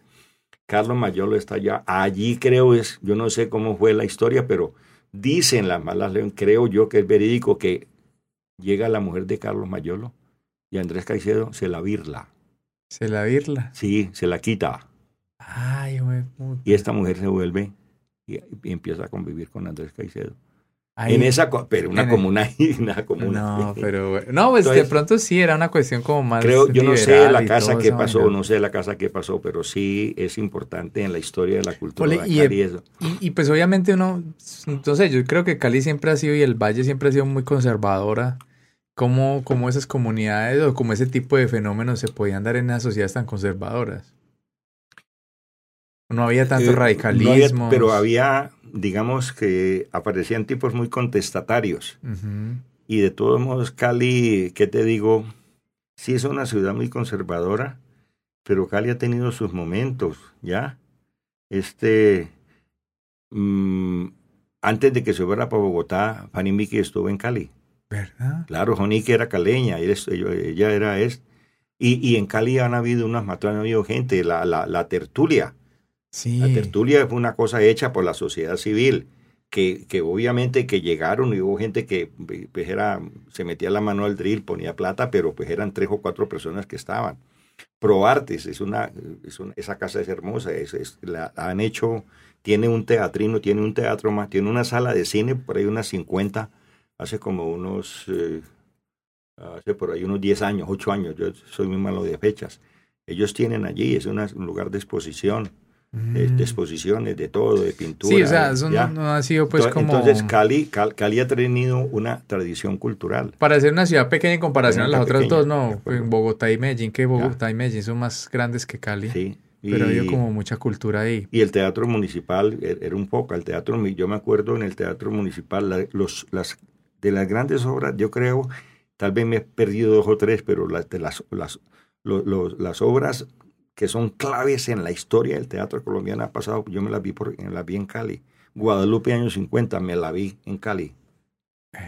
Carlos Mayolo está allá. Allí creo es, yo no sé cómo fue la historia, pero dicen las malas creo yo que es verídico que llega la mujer de Carlos Mayolo y Andrés Caicedo se la virla. ¿Se la virla? Sí, se la quita. Ay, güey. Y esta mujer se vuelve y, empieza a convivir con Andrés Caicedo en esa, pero una comuna, una comuna. No, pero no, pues de pronto sí era una cuestión como más. Creo, yo no sé la casa que pasó, no sé la casa que pasó, pero sí es importante en la historia de la cultura de y, Cali eso. Y, pues obviamente uno, entonces yo creo que Cali siempre ha sido y el Valle siempre ha sido muy conservadora. ¿Cómo, cómo esas comunidades o cómo ese tipo de fenómenos se podían dar en esas sociedades tan conservadoras? No había tanto eh, radicalismo. pero había digamos que aparecían tipos muy contestatarios. Y de todos modos, Cali, ¿qué te digo? Sí es una ciudad muy conservadora, pero Cali ha tenido sus momentos, ¿ya? Este, mm, antes de que se fuera para Bogotá, Fanny Miki estuvo en Cali. ¿Verdad? Claro, que era caleña, ella, era es. Y, y, en Cali han habido unas matones, han habido gente, la, la, la tertulia la tertulia fue una cosa hecha por la sociedad civil, que, que obviamente que llegaron y hubo gente que pues, era, se metía la mano al drill, ponía plata, pero pues eran tres o cuatro personas que estaban. ProArtes es una, es esa casa es hermosa, es, la han hecho, tiene un teatrino, tiene un teatro más, tiene una sala de cine, por ahí unas 50, hace como unos, eh, hace por ahí unos 10 años, 8 años, yo soy muy malo de fechas. Ellos tienen allí, es un lugar de exposición de, de exposiciones, de todo, de pintura. Sí, o sea, eso no, no ha sido pues Ento- como... Entonces Cali, Cal- Cali ha tenido una tradición cultural. Para ser una ciudad pequeña en comparación a las otras pequeña, dos, no. En Bogotá y Medellín, que Bogotá y Medellín son más grandes que Cali. Sí. Pero ha habido como mucha cultura ahí. Y el teatro municipal e- era un poco, el teatro, yo me acuerdo en el teatro municipal, la- los, las, de las grandes obras, yo creo, tal vez me he perdido dos o tres, pero las, de las, las, lo- lo- las obras que son claves en la historia del teatro colombiano ha pasado, yo me las vi, por, me las vi en Cali. Guadalupe años 50, me la vi en Cali.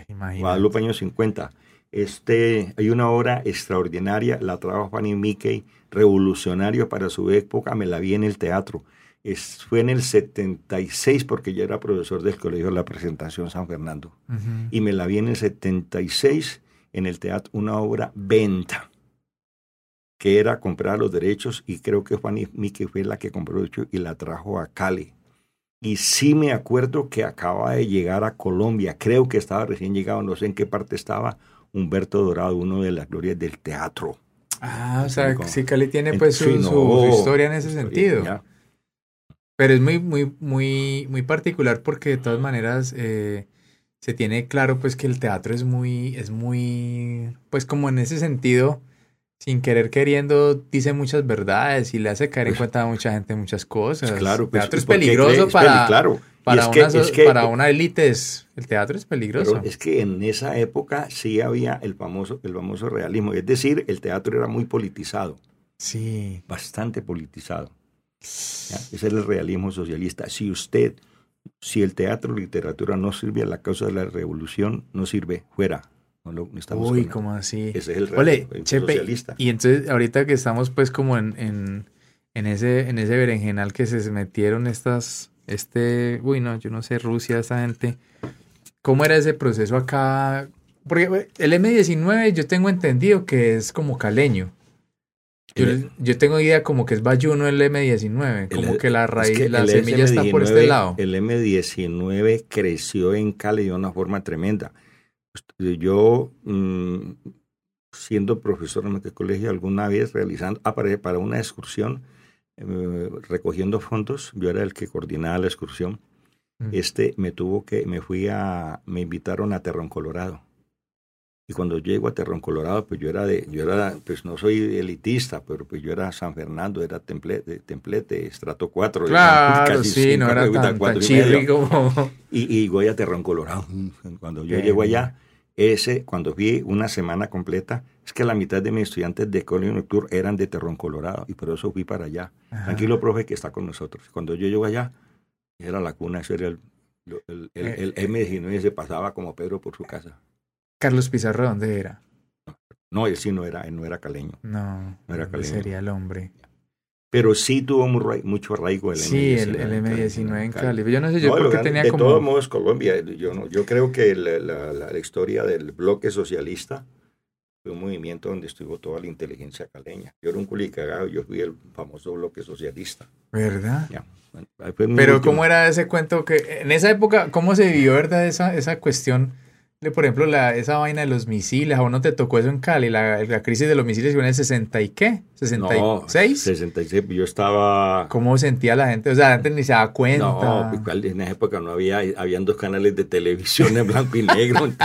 Imagínate. Guadalupe años 50. Este, hay una obra extraordinaria, la trajo Fanny Mickey, revolucionario para su época, me la vi en el teatro. Es, fue en el 76 porque yo era profesor del Colegio de la Presentación San Fernando. Y me la vi en el 76 en el teatro, una obra venta, que era comprar los derechos y creo que Fanny Mickey fue la que compró los derechos y la trajo a Cali. Y sí me acuerdo que acaba de llegar a Colombia, creo que estaba recién llegado, no sé en qué parte estaba, Humberto Dorado, uno de las glorias del teatro. Ah, o sea, sí, Cali tiene pues su, historia en ese sentido. ya. Pero es muy, muy, muy, muy particular porque de todas maneras eh, se tiene claro pues que el teatro es muy, es muy, pues como en ese sentido, sin querer queriendo, dice muchas verdades y le hace caer en Pues- cuenta a mucha gente muchas cosas. Claro, el pues, teatro es ¿por qué peligroso? Es para, claro. Para, que- una, so- es que- para una élite. es- El teatro es peligroso. Pero es que en esa época sí había el famoso, el famoso realismo. Es decir, el teatro era muy politizado, Sí. bastante politizado. ¿ya? Ese era el realismo socialista. Si usted, si el teatro literatura no sirve a la causa de la revolución, no sirve, fuera. No lo no estamos Uy, con- ¿cómo así? Ese es el Ole, Chepe, socialista. y entonces ahorita que estamos pues como en, en, en ese, en ese berenjenal que se metieron estas, este, uy no, yo no sé, Rusia, esta gente, ¿cómo era ese proceso acá? Porque el M19 yo tengo entendido que es como caleño. Yo, El- yo tengo idea como que es bayuno el M19, como El- que la es raíz, que la semilla está por este SM19 lado. El M19 creció en Cali de una forma tremenda. Yo, mm, siendo profesor en el colegio, alguna vez realizando, ah, para, para una excursión, eh, recogiendo fondos, yo era el que coordinaba la excursión. Mm. Este me tuvo que, me fui a, me invitaron a Terrón Colorado. Y cuando llego a Terrón Colorado, pues yo era de, yo era, pues no soy elitista, pero pues yo era San Fernando, era templete, templete, estrato 4. Claro, sí, no era tan, tan. Y, y voy a Terrón Colorado. Cuando yo llego allá, ese, cuando fui una semana completa, es que la mitad de mis estudiantes de Colegio Nocturno eran de Terrón Colorado, y por eso fui para allá. Ajá. Tranquilo, profe, que está con nosotros. Cuando yo llego allá, era la cuna, eso era el, lo- el, el, el M19 se pasaba como Pedro por su casa. Carlos Pizarro, ¿dónde era? No, él sí no era, él no era caleño. No, No era ¿dónde caleño. sería el hombre. Pero sí tuvo muy mucho arraigo el Sí, M19. el, el Cali, M19 en Cali. Yo no sé No, yo grande- tenía de como... todos modos, Colombia, yo, no, yo creo que la, la- la- historia del bloque socialista fue un movimiento donde estuvo toda la inteligencia caleña. Yo era un culicagado, yo fui el famoso bloque socialista. ¿Verdad? Ya, bueno, Pero último. ¿cómo era ese cuento que en esa época, cómo se vivió, verdad, esa, esa cuestión de, por ejemplo, la, esa vaina de los misiles? ¿A uno te tocó eso en Cali? La, la crisis de los misiles fue en el 60 y qué? No, ¿66? 66, yo estaba... ¿Cómo sentía la gente? O sea, gente ni se daba cuenta. No, pues, en esa época no había, habían dos canales de televisión en blanco y negro.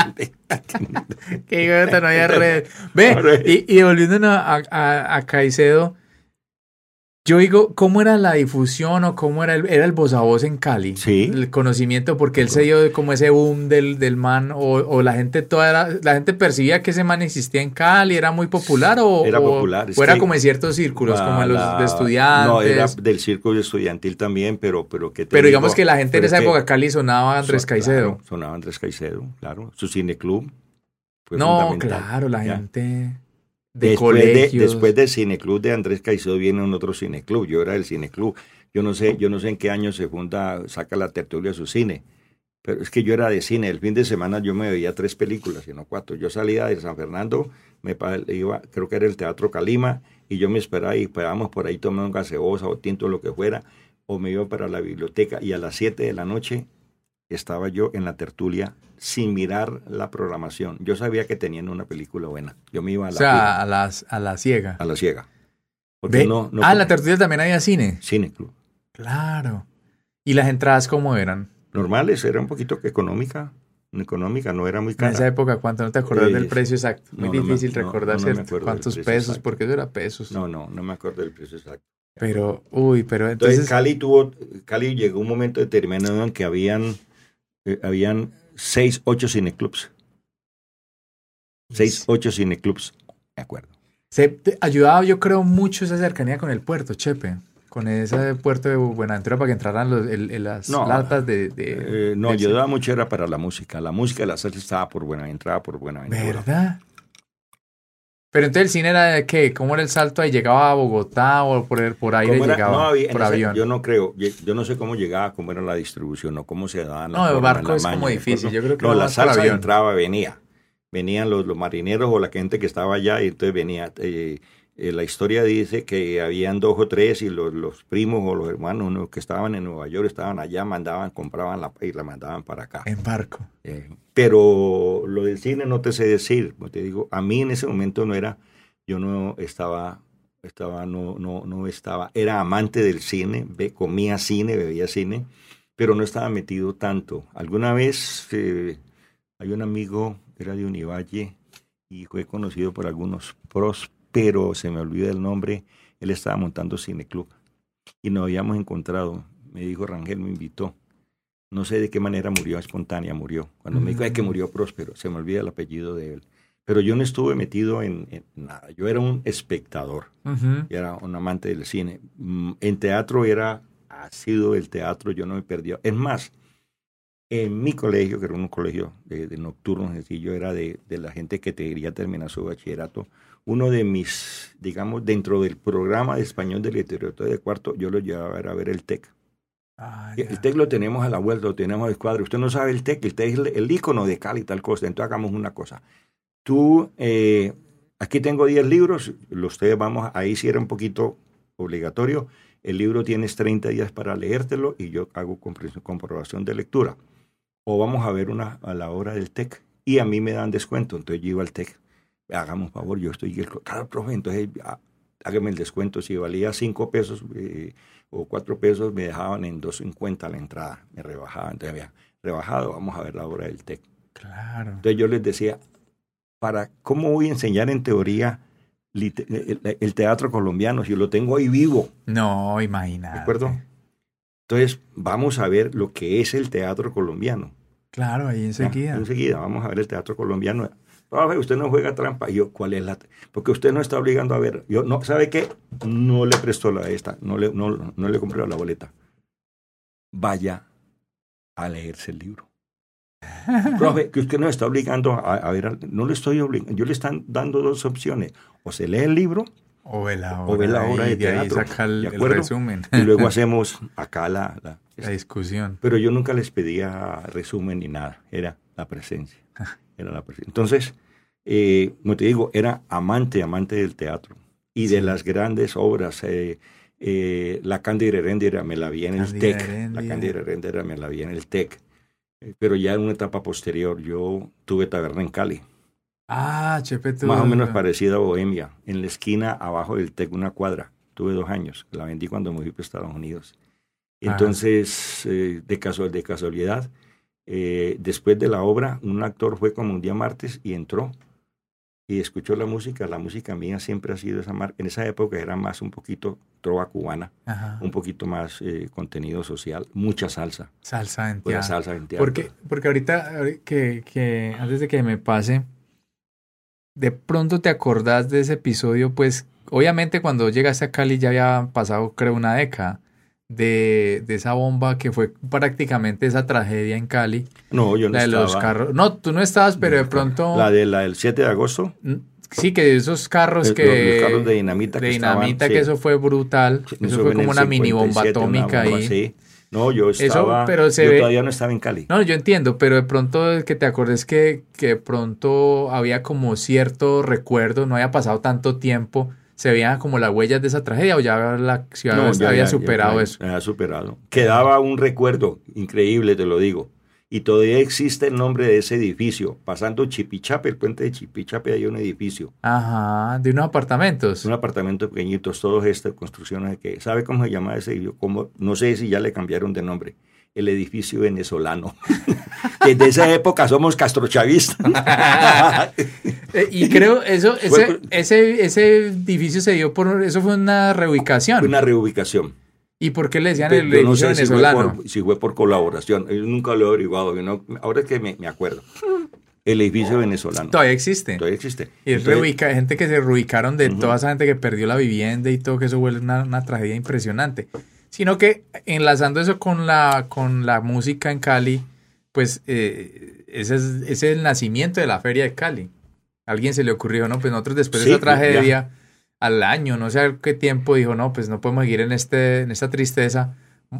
Que idiota, no había red. Ve, y, y volviendo a, a, a Caicedo, yo digo, ¿cómo era la difusión o cómo era el, era el voz a voz en Cali? Sí. El conocimiento, porque él se dio como ese boom del, del man, o, o la gente toda era, la gente percibía que ese man existía en Cali, ¿era muy popular o, Era popular, o era como en ciertos círculos, como en los de estudiantes? No, era del círculo estudiantil también, pero, pero que pero digamos que la gente en esa época Cali sonaba Andrés Caicedo. sonaba Andrés Caicedo, claro. Su cineclub. no, claro, la ¿ya? gente de después, de, después del cineclub de Andrés Caicedo viene un otro cineclub. Yo era el cineclub. Yo no sé, yo no sé en qué año se funda, saca la tertulia su cine. Pero es que yo era de cine. El fin de semana yo me veía tres películas, y no cuatro. Yo salía de San Fernando, me iba, creo que era el Teatro Calima, y yo me esperaba y esperábamos por ahí tomar un gaseosa o tinto, lo que fuera, o me iba para la biblioteca. Y a las siete de la noche estaba yo en la tertulia sin mirar la programación. Yo sabía que tenían una película buena. Yo me iba a O la, sea, fija, a, las, a la ciega. a la ciega. Porque no, no ah, en la tertulia también había cine. Cine Club. Claro. ¿Y las entradas cómo eran? Normales, era un poquito económica. Económica, no era muy cara. En esa época, ¿cuánto? ¿No te acordás del precio exacto? Muy no, difícil no, recordar, no, no me ¿cierto? acuerdo del ¿Cuántos pesos? exacto. Porque eso era pesos. No, no, no me acuerdo del precio exacto. Pero, uy, pero Entonces, entonces... Cali tuvo, Cali llegó un momento determinado en que habían, eh, habían seis, ocho cineclubs. Seis, ocho cineclubs, de acuerdo. Se te ayudaba, yo creo, mucho esa cercanía con el puerto, Chepe. Con ese puerto de Buenaventura para que entraran los, el- el- las No, latas de... de- Eh, no, ayudaba mucho era para la música. La música de la salsa estaba por buena, entraba por Buenaventura. ¿Verdad? Pero entonces el cine era de qué? ¿Cómo era el salto ahí? ¿Llegaba a Bogotá o por, por aire llegaba? No, había- por avión. Yo no creo, yo, yo no sé cómo llegaba, cómo era la distribución o cómo se daban. No, el barco es como difícil, yo creo que No, la salsa avión. entraba, venía. Venían los, los marineros o la gente que estaba allá y entonces venía. eh, eh, la historia dice que habían dos o tres y los, los primos o los hermanos ¿no? que estaban en Nueva York estaban allá, mandaban, compraban la y la mandaban para acá. En barco. Eh, pero lo del cine no te sé decir, te digo, a mí en ese momento no era, yo no estaba, estaba, no, no, no estaba, era amante del cine, comía cine, bebía cine, pero no estaba metido tanto. Alguna vez eh, hay un amigo, era de Univalle y fue conocido por algunos pros, pero se me olvida el nombre, él estaba montando cineclub y nos habíamos encontrado, me dijo Rangel, me invitó. No sé de qué manera murió, espontánea murió. Cuando me dijo "Ay, que murió Próspero, se me olvida el apellido de él. Pero yo no estuve metido en, en nada. Yo era un espectador, yo era un amante del cine. Mm, En teatro era, ha sido el teatro, yo no me perdí. Es más, en mi colegio, que era un colegio de, de nocturnos, es decir, yo era de, de la gente que te quería terminar su bachillerato. Uno de mis, digamos, dentro del programa de español de literatura de cuarto, yo lo llevaba a ver el TEC. Ah, El. TEC lo tenemos a la vuelta, lo tenemos al cuadro. Usted no sabe el TEC, el TEC es el, el ícono de Cali, tal cosa. Entonces hagamos una cosa. Tú, eh, aquí tengo 10 libros, los ustedes vamos, ahí sí era un poquito obligatorio. El libro tienes 30 días para leértelo y yo hago comprobación de lectura. O vamos a ver una a la hora del TEC y a mí me dan descuento. Entonces yo iba al TEC. Hagamos favor, yo estoy, claro, profe, entonces ah, hágame el descuento. Si valía 5 pesos, eh, o cuatro pesos me dejaban en 2.50 la entrada, me rebajaban. Entonces había rebajado, vamos a ver la hora del TEC. Claro. Entonces yo les decía, para ¿cómo voy a enseñar en teoría lite- el, el teatro colombiano si lo tengo ahí vivo? No, imagínate. ¿De acuerdo? Entonces vamos a ver lo que es el teatro colombiano. Claro, ahí enseguida. Enseguida, vamos a ver el teatro colombiano. Profe, usted no juega trampa. Y yo, ¿cuál es la...? Porque usted no está obligando a ver. Yo, no, ¿sabe qué? No le prestó la esta, no le, no, no le compré la boleta. Vaya a leerse el libro. Profe, que usted no está obligando a, a ver, no le estoy obligando, yo le están dando dos opciones, o se lee el libro O ve la O ve la obra obra de de ahí teatro, saca el, ¿de el resumen. y luego hacemos acá la... la- la discusión. pero yo nunca les pedía resumen ni nada, era la presencia. Era la presencia. Entonces, eh, como te digo, era amante, amante del teatro y de Sí. las grandes obras. eh, eh, la Cándida Heréndira me la vi en el TEC. La. Cándida Heréndira me la vi en el TEC. Pero ya en una etapa posterior, yo tuve taberna en Cali, Ah, Chepe, tú. más o menos parecida a Bohemia, en la esquina abajo del TEC, una cuadra. Tuve dos años, la vendí cuando me fui para Estados Unidos. Entonces, eh, de, de casualidad, eh, después de la obra, un actor fue como un día martes y entró y escuchó la música. La música mía siempre ha sido esa marca. En esa época era más un poquito trova cubana, Ajá. un poquito más eh, contenido social, mucha salsa. Salsa en teatro. salsa en teatro. Porque, porque ahorita, ahori- que, que antes de que me pase, de pronto te acordás de ese episodio, pues obviamente cuando llegaste a Cali ya había pasado creo una década de, de esa bomba que fue prácticamente esa tragedia en Cali, No, yo no la de los estaba. carros. No, tú no estabas, pero de pronto... La, de, la del 7 de agosto. Sí, que esos carros eh, que... los, los carros de dinamita. de que estaban, dinamita, sí. que eso fue brutal. Sí, Eso fue como una mini 57, bomba atómica bomba, ahí. sí. No, yo Eso, estaba. pero se yo ve- todavía no estaba en Cali. No, yo entiendo, pero de pronto que te acordes que, que de pronto había como cierto recuerdo, no había pasado tanto tiempo, se veían como las huellas de esa tragedia o ya la ciudad No, ya- había ya- superado ya- eso. había superado. Quedaba un recuerdo increíble, te lo digo. y todavía existe el nombre de ese edificio. Pasando Chipichape, el puente de Chipichape, hay un edificio. Ajá, de unos apartamentos. Un apartamento pequeñitos, todos estas construcciones que, ¿sabe cómo se llama ese edificio? No sé si ya le cambiaron de nombre. El edificio venezolano. Desde esa época somos castrochavistas. Eh, y creo eso, ese, ese, ese edificio se dio por, eso fue una reubicación. Una reubicación. ¿Y por qué le decían el edificio venezolano? Si fue, por, colaboración, yo nunca lo he averiguado, ahora es que me, acuerdo. El edificio venezolano. Todavía existe. Todavía existe. Y es reubica, gente que se reubicaron de toda esa gente que perdió la vivienda y todo, que eso fue una, una tragedia impresionante. Sino que enlazando eso con la, con la música en Cali, pues eh, ese, es, ese, es, el nacimiento de la feria de Cali. A alguien se le ocurrió, ¿no? Pues nosotros después de esa tragedia, al año, no sé qué tiempo, dijo, no, pues no podemos seguir en, este, en esta tristeza,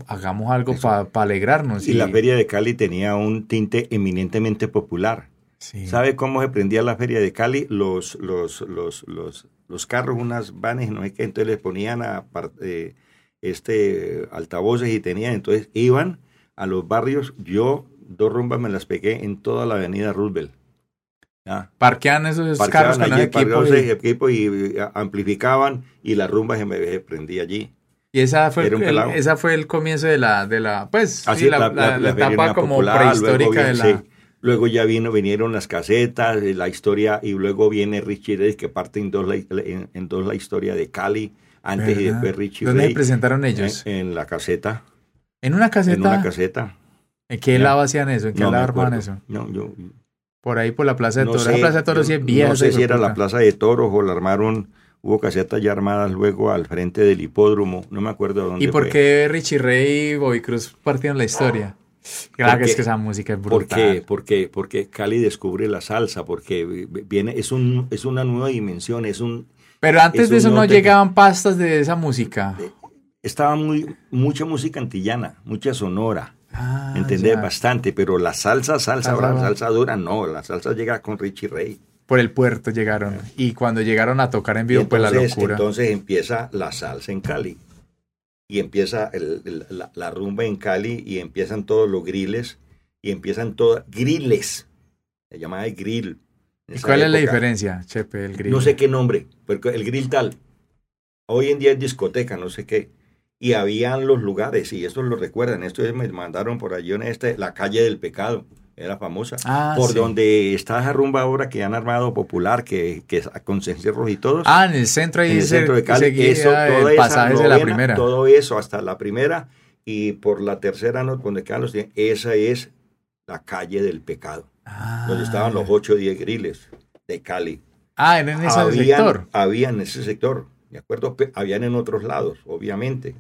hagamos algo para alegrarnos. Y, la feria de Cali tenía un tinte eminentemente popular. ¿Sabe cómo se prendía la feria de Cali? Los, los, los, los, los carros, unas vanes, no sé qué, entonces les ponían a... Eh, este, altavoces y tenían, entonces iban a los barrios, yo dos rumbas me las pegué en toda la avenida Roosevelt. Parquean esos carros con equipo, y... amplificaban y la rumba se me prendía allí. Y esa fue, el, esa fue el comienzo de la, de la pues, Así, la, la, etapa como prehistórica de la... Luego ya vino, vinieron las casetas, la historia, y luego viene Richie Ray, que parte en dos, la, en dos la historia de Cali antes y después Richie ¿Dónde se presentaron ellos? En, la caseta. ¿En una caseta? En una caseta. ¿En qué lado hacían eso? ¿En qué lado armaban eso? No, yo... Por ahí por la Plaza de Toros. la Plaza de Toros sí es vieja. No sé si era la Plaza de Toros o la armaron... Hubo casetas ya armadas luego al frente del hipódromo. No me acuerdo dónde ¿Y por qué Richie Ray y Bobby Cruz partieron la historia? Claro que es que esa música es brutal. ¿Por qué? Porque, porque Cali descubre la salsa, porque viene, es, un, es una nueva dimensión, es un, pero antes de eso no llegaban pastas de esa música. Eh, estaba muy, mucha música antillana, mucha sonora. Ah, ¿Entendés? Bastante, pero la salsa, salsa, la salsa dura, no, la salsa llega con Richie Ray. Por el puerto llegaron. Y cuando llegaron a tocar en vivo, pues la locura. Entonces empieza la salsa en Cali. Y empieza la, rumba en Cali y empiezan todos los griles. Y empiezan todas. Griles. Se llamaba grill ¿Y cuál es la diferencia, Chepe, el grill? No sé qué nombre, pero el grill tal. Hoy en día es discoteca, no sé qué. Y habían los lugares, y esto lo recuerdan, esto me mandaron por allí en este, la calle del pecado, era famosa. Ah, por donde está esa rumba ahora que han armado popular, que, que con cencerros y todo. Ah, en el centro ahí en el centro de Cali. Eso, todo pasaje de la primera. Todo eso hasta la primera y por la tercera, no, donde quedan los esa es la calle del pecado donde estaban los 8 o 10 griles de Cali. Ah, en ese sector. Habían en ese sector, ¿de acuerdo? Habían en otros lados, obviamente.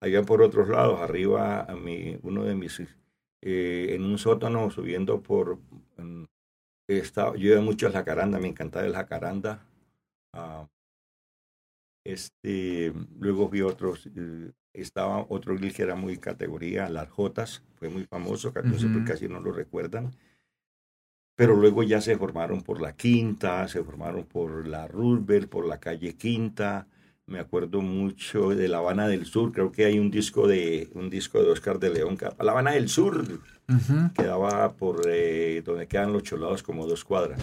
Habían por otros lados, arriba, a mi, uno de mis, eh, en un sótano subiendo por, estaba, yo iba mucho a jacaranda, me encantaba el jacaranda. Ah, este, luego vi otros, eh, estaba otro grill que era muy categoría, las Jotas, fue muy famoso, casi no lo recuerdan pero luego ya se formaron por la Quinta, se formaron por la Roosevelt, por la calle Quinta. Me acuerdo mucho de La Habana del Sur, creo que hay un disco de un disco de Oscar de León, La Habana del Sur, quedaba por eh, donde quedan los cholados como dos cuadras.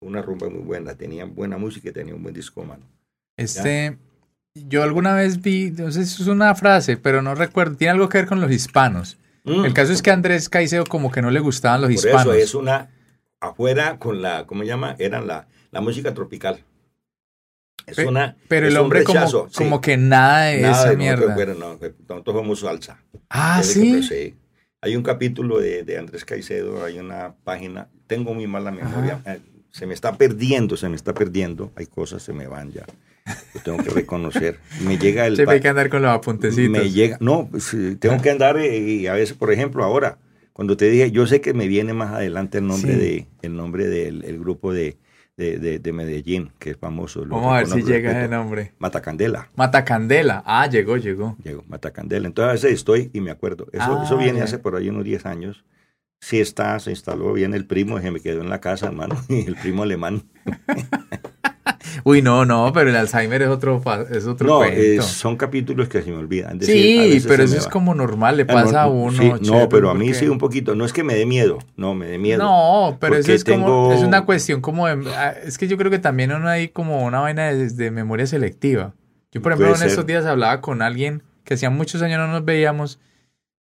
Una rumba muy buena, tenían buena música y tenía un buen disco, mano. Este, yo alguna vez vi, no sé si es una frase, pero no recuerdo, tiene algo que ver con los hispanos Mm. El caso es que Andrés Caicedo como que no le gustaban los hispanos. Eso es una afuera con la, ¿cómo se llama? Eran la, la música tropical. Es una, pero el hombre como, como que nada de esa mierda. Bueno, no, nosotros somos salsa. Ah, ¿sí? Hay un capítulo de, de, Andrés Caicedo, hay una página, tengo muy mala memoria, eh, se me está perdiendo, se me está perdiendo, hay cosas, se me van ya. Lo tengo que reconocer. Me llega el. Siempre hay que andar con los apuntecitos. Me llega. No, pues, tengo que andar eh, y a veces, por ejemplo, ahora, cuando te dije, yo sé que me viene más adelante el nombre de el nombre del grupo de, de, de, Medellín, que es famoso. Vamos a ver si llega ese nombre. Matacandela. Matacandela. Ah, llegó, llegó. Llegó, Matacandela. Entonces a veces estoy y me acuerdo. Eso, eso ah, viene hace por ahí unos 10 años. Sí está, se instaló bien el primo, que me quedó en la casa, hermano, y el primo alemán. Uy, no, no, pero el Alzheimer es otro, es otro no, cuento. son capítulos que se me olvidan. sí, pero eso es como normal, le Ah, pasa no, a uno. sí, chévere, no, pero a mí porque- sí un poquito. No es que me dé miedo, no, me dé miedo. No, pero eso es como, es una cuestión como de, ah, es que yo creo que también uno hay como una vaina de, de memoria selectiva. Yo, por ejemplo, Puede en ser. estos días hablaba con alguien que hacía muchos años no nos veíamos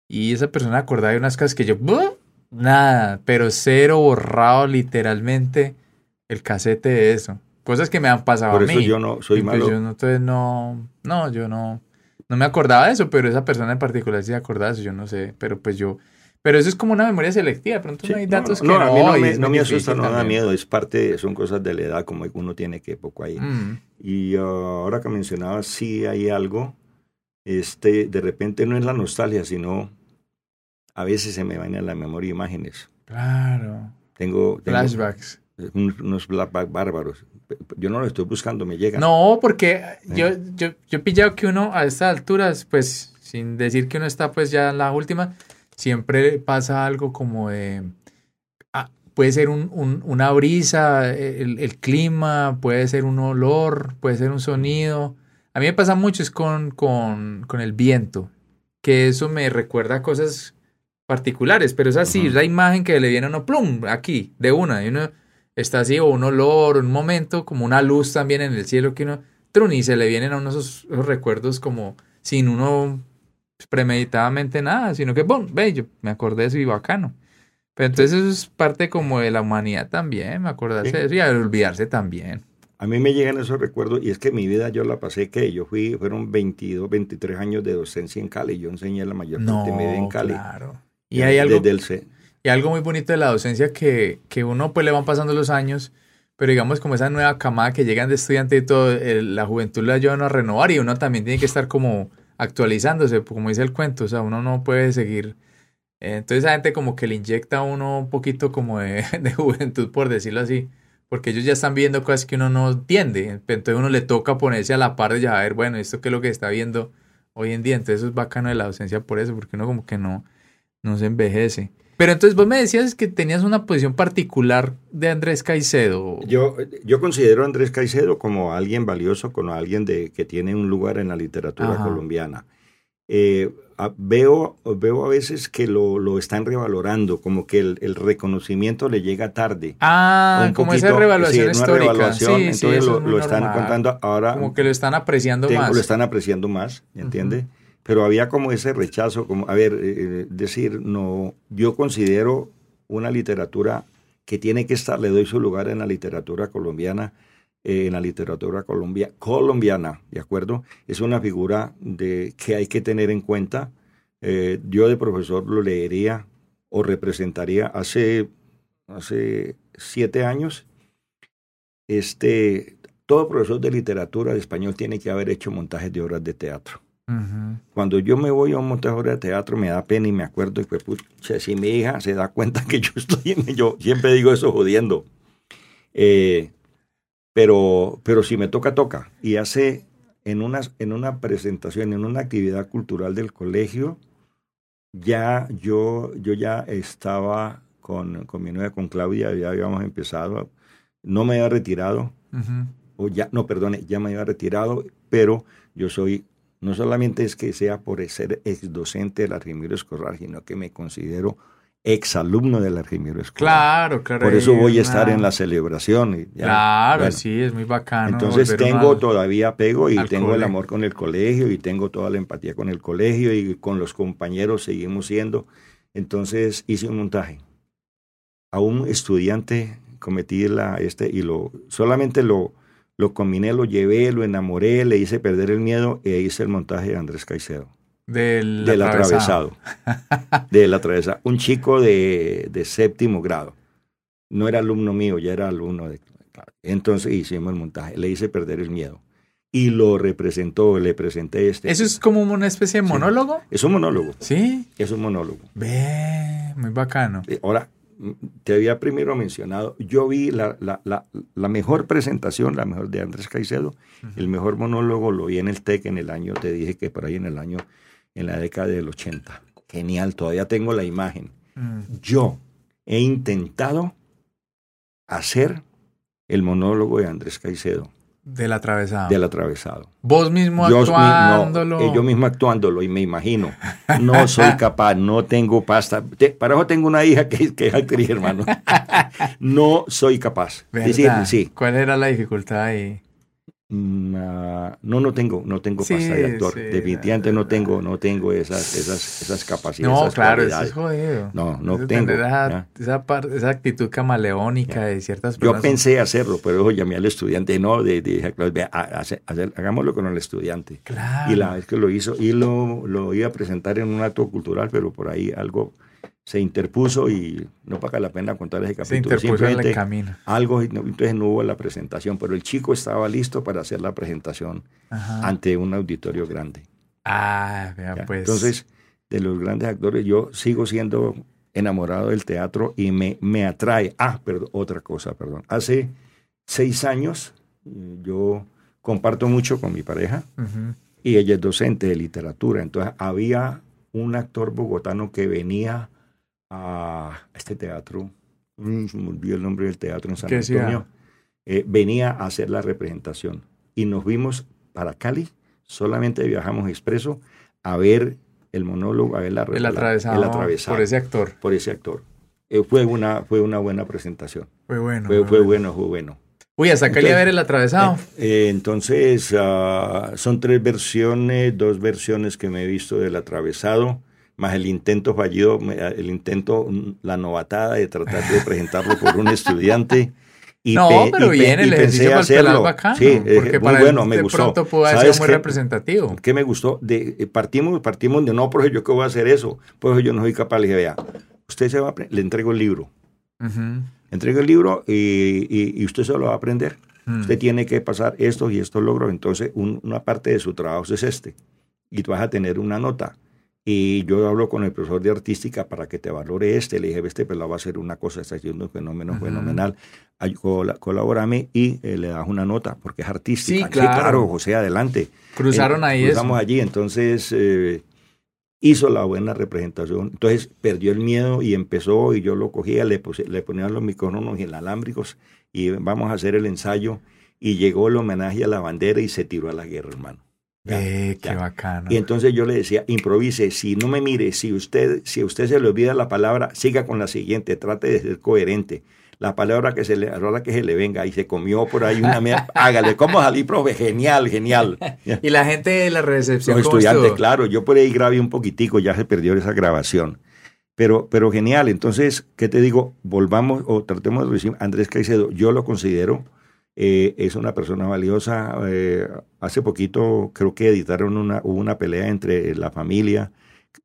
y esa persona acordaba de unas cosas que yo, "Buh", nada, pero cero borrado literalmente el casete de eso. Cosas que me han pasado Por a eso mí. yo no soy Y pues malo. yo no, entonces no, no, yo no, no me acordaba de eso, pero esa persona en particular sí acordaba de eso, yo no sé, pero pues yo, pero eso es como una memoria selectiva, de pronto Sí, no hay no, datos no, que no, no, a mí no me, no me asusta, no da miedo. Es parte, son cosas de la edad, como uno tiene que poco ahí. Mm. Y uh, ahora que mencionabas, sí hay algo. Este, de repente no es la nostalgia, sino a veces se me van a la memoria imágenes. Claro. Tengo, tengo Flashbacks. un- unos flashbacks bárbaros. Yo no lo estoy buscando, me llegan. No, porque yo, yo, yo he pillado que uno a estas alturas, pues, sin decir que uno está pues ya en la última, siempre pasa algo como de... ah, puede ser un, un- una brisa, el, el clima, puede ser un olor, puede ser un sonido. A mí me pasa mucho es con, con, con el viento, que eso me recuerda a cosas particulares, pero es así, la imagen que le viene a uno, plum, aquí, de una, y uno está así, o un olor, un momento, como una luz también en el cielo que uno, trun, y se le vienen a uno esos, esos recuerdos como sin uno premeditadamente nada, sino que, ¡pum! Ve, yo me acordé de eso y bacano. Pero entonces eso es parte como de la humanidad también, acordarse Sí. de eso y olvidarse también. A mí me llegan esos recuerdos y es que mi vida yo la pasé que yo fui, fueron 22, 23 años de docencia en Cali. Yo enseñé la mayor parte de mi vida en Cali. claro. Y hay algo, Desde el C. y algo muy bonito de la docencia que, que uno pues le van pasando los años, pero digamos como esa nueva camada que llegan de estudiante y todo, la juventud la ayudan a renovar y uno también tiene que estar como actualizándose, como dice el cuento, o sea, uno no puede seguir. Entonces esa gente como que le inyecta a uno un poquito como de, de juventud, por decirlo así, porque ellos ya están viendo cosas que uno no entiende, entonces uno le toca ponerse a la par de ya a ver, bueno, esto qué es lo que está viendo hoy en día, entonces eso es bacano de la docencia por eso, porque uno como que no, no se envejece. Pero entonces vos me decías que tenías una posición particular de Andrés Caicedo. Yo, yo considero a Andrés Caicedo como alguien valioso, como alguien de, que tiene un lugar en la literatura Ajá. colombiana. Eh, a- veo, veo a veces que lo, lo están revalorando, como que el, el reconocimiento le llega tarde. Ah, Un como poquito, esa revaluación sí, una histórica. revaluación, sí, sí, entonces lo, es muy lo están contando ahora. Como que lo están apreciando tengo- más. Lo están apreciando más, ¿entiende? Pero había como ese rechazo, como, a ver, eh, decir, no, yo considero una literatura que tiene que estar, le doy su lugar en la literatura colombiana, eh, en la literatura colombia, colombiana, ¿de acuerdo? Es una figura de, que hay que tener en cuenta. Eh, yo de profesor lo leería o representaría hace, hace siete años. Este, todo profesor de literatura de español tiene que haber hecho montajes de obras de teatro. Cuando yo me voy a un montaje de teatro me da pena y me acuerdo y pues pucha, si mi hija se da cuenta que yo estoy en yo siempre digo eso jodiendo. Eh, pero, pero si me toca, toca. Y hace en una, en una presentación, en una actividad cultural del colegio, ya yo, yo ya estaba con, con mi novia, con Claudia, ya habíamos empezado. No me había retirado, o ya, no, perdone, ya me había retirado, pero yo soy, no solamente es que sea por ser ex docente de la Argimiro Escolar, sino que me considero ex alumno de la Argimiro Escolar. Claro, claro. Por eso voy a estar una- en la celebración. ya, Claro, bueno. sí, es muy bacano. Entonces tengo al- todavía apego y tengo el amor con el colegio y tengo toda la empatía con el colegio y con los compañeros seguimos siendo. Entonces hice un montaje. A un estudiante cometí la este y lo solamente lo lo combiné, lo llevé, lo enamoré, le hice perder el miedo e hice el montaje de Andrés Caicedo, del, del atravesado. atravesado. del atravesado. Un chico de, de séptimo grado. No era alumno mío, ya era alumno de... Entonces hicimos el montaje, le hice perder el miedo. Y lo representó, le presenté este. Eso es como una especie de Sí. monólogo. Es un monólogo, Sí. es un monólogo. Ve, muy bacano. Eh, Ahora, te había primero mencionado, yo vi la, la, la, la mejor presentación, la mejor de Andrés Caicedo, el mejor monólogo lo vi en el TEC en el año, te dije que por ahí en el año, en la década del 80. Genial, todavía tengo la imagen. Mm. Yo he intentado hacer el monólogo de Andrés Caicedo. Del atravesado. Del atravesado. Vos mismo Yo, actuándolo. no, eh, yo mismo actuándolo y me imagino. No soy capaz, no tengo pasta. Para eso tengo una hija que, que es actriz, hermano. No soy capaz. ¿Verdad? Decir, sí. ¿Cuál era la dificultad ahí? Mm, ah, no, no tengo, no tengo Sí, pasta de actor. sí, Definitivamente la no tengo, no tengo esas, esas, esas capacidades. No, esas claro, eso es jodido. No, no Eso tengo, Esa, esa, par- esa actitud camaleónica de ciertas Yo personas. pensé hacerlo, pero ojo, llamé al estudiante, no, de, de, dije, "Claudia, vea, ha- hace- hacer- hagámoslo con el estudiante. Claro. Y la vez que lo hizo, y lo, lo iba a presentar en un acto cultural, pero por ahí algo se interpuso y no paga la pena contar ese se capítulo. interpuso en el camino. algo, entonces no hubo la presentación, pero el chico estaba listo para hacer la presentación Ajá. ante un auditorio grande. Ah, vea, ¿ya? pues. Entonces, de los grandes actores, yo sigo siendo enamorado del teatro y me, me atrae. Ah, perdón, otra cosa, perdón. Hace seis años eh, yo comparto mucho con mi pareja y ella es docente de literatura. Entonces había un actor bogotano que venía a este teatro, se me olvidó el nombre del teatro en San. Antonio, eh, venía a hacer la representación y nos vimos para Cali, solamente viajamos expreso a ver el monólogo, a ver la El atravesado, el atravesado por ese actor. por ese actor. Eh, fue, una, fue una buena presentación, Fue bueno. fue, fue bueno, fue bueno. Uy, hasta Cali a ver el atravesado. Eh, entonces, ah, son tres versiones, dos versiones que me he visto del atravesado, más el intento fallido, el intento, mm, la novatada de tratar de presentarlo por un estudiante. Y no, pe- pero y bien, el pensé ejercicio para hacerlo. bacano. Sí, eh, porque muy para bueno, me de gustó. pronto pudo haber ¿Sabes sido muy qué? representativo. ¿Qué me gustó? De, eh, partimos, partimos de no, pero yo que voy a hacer eso, pues yo no soy capaz. Le dije, vea, usted se va a, le entrego el libro, le entrego el libro y, y- y usted se lo va a aprender. Mm. Usted tiene que pasar esto y estos logros. Entonces, un- una parte de su trabajo es este. Y tú vas a tener una nota. Y yo hablo con el profesor de artística para que te valore este. Le dije, este pelado va a hacer una cosa, está haciendo un fenómeno fenomenal. Ay, col- Colabórame y eh, le das una nota porque es artística. Sí, claro. José, adelante. Cruzaron ahí cruzamos eso. allí, entonces eh, hizo la buena representación. Entonces perdió el miedo y empezó y yo lo cogía, le, puse- le ponía los micrófonos inalámbricos y vamos a hacer el ensayo y llegó el homenaje a la bandera y se tiró a la guerra, hermano. Ve, qué bacano. Y entonces yo le decía, improvise, si no me mire, si usted, si a usted se le olvida la palabra, siga con la siguiente, trate de ser coherente. La palabra que se le, la palabra que se le venga y se comió por ahí una mierda, hágale, ¿cómo salí, profe? Genial, genial. Y la gente de la recepción. Los ¿cómo estudiantes, estuvo? claro, yo por ahí grabé un poquitico, ya se perdió esa grabación. Pero, pero genial, entonces, ¿qué te digo? Volvamos o tratemos de decir, Andrés Caicedo, yo lo considero, eh, es una persona valiosa. eh, hace poquito creo que editaron una, hubo una pelea entre la familia,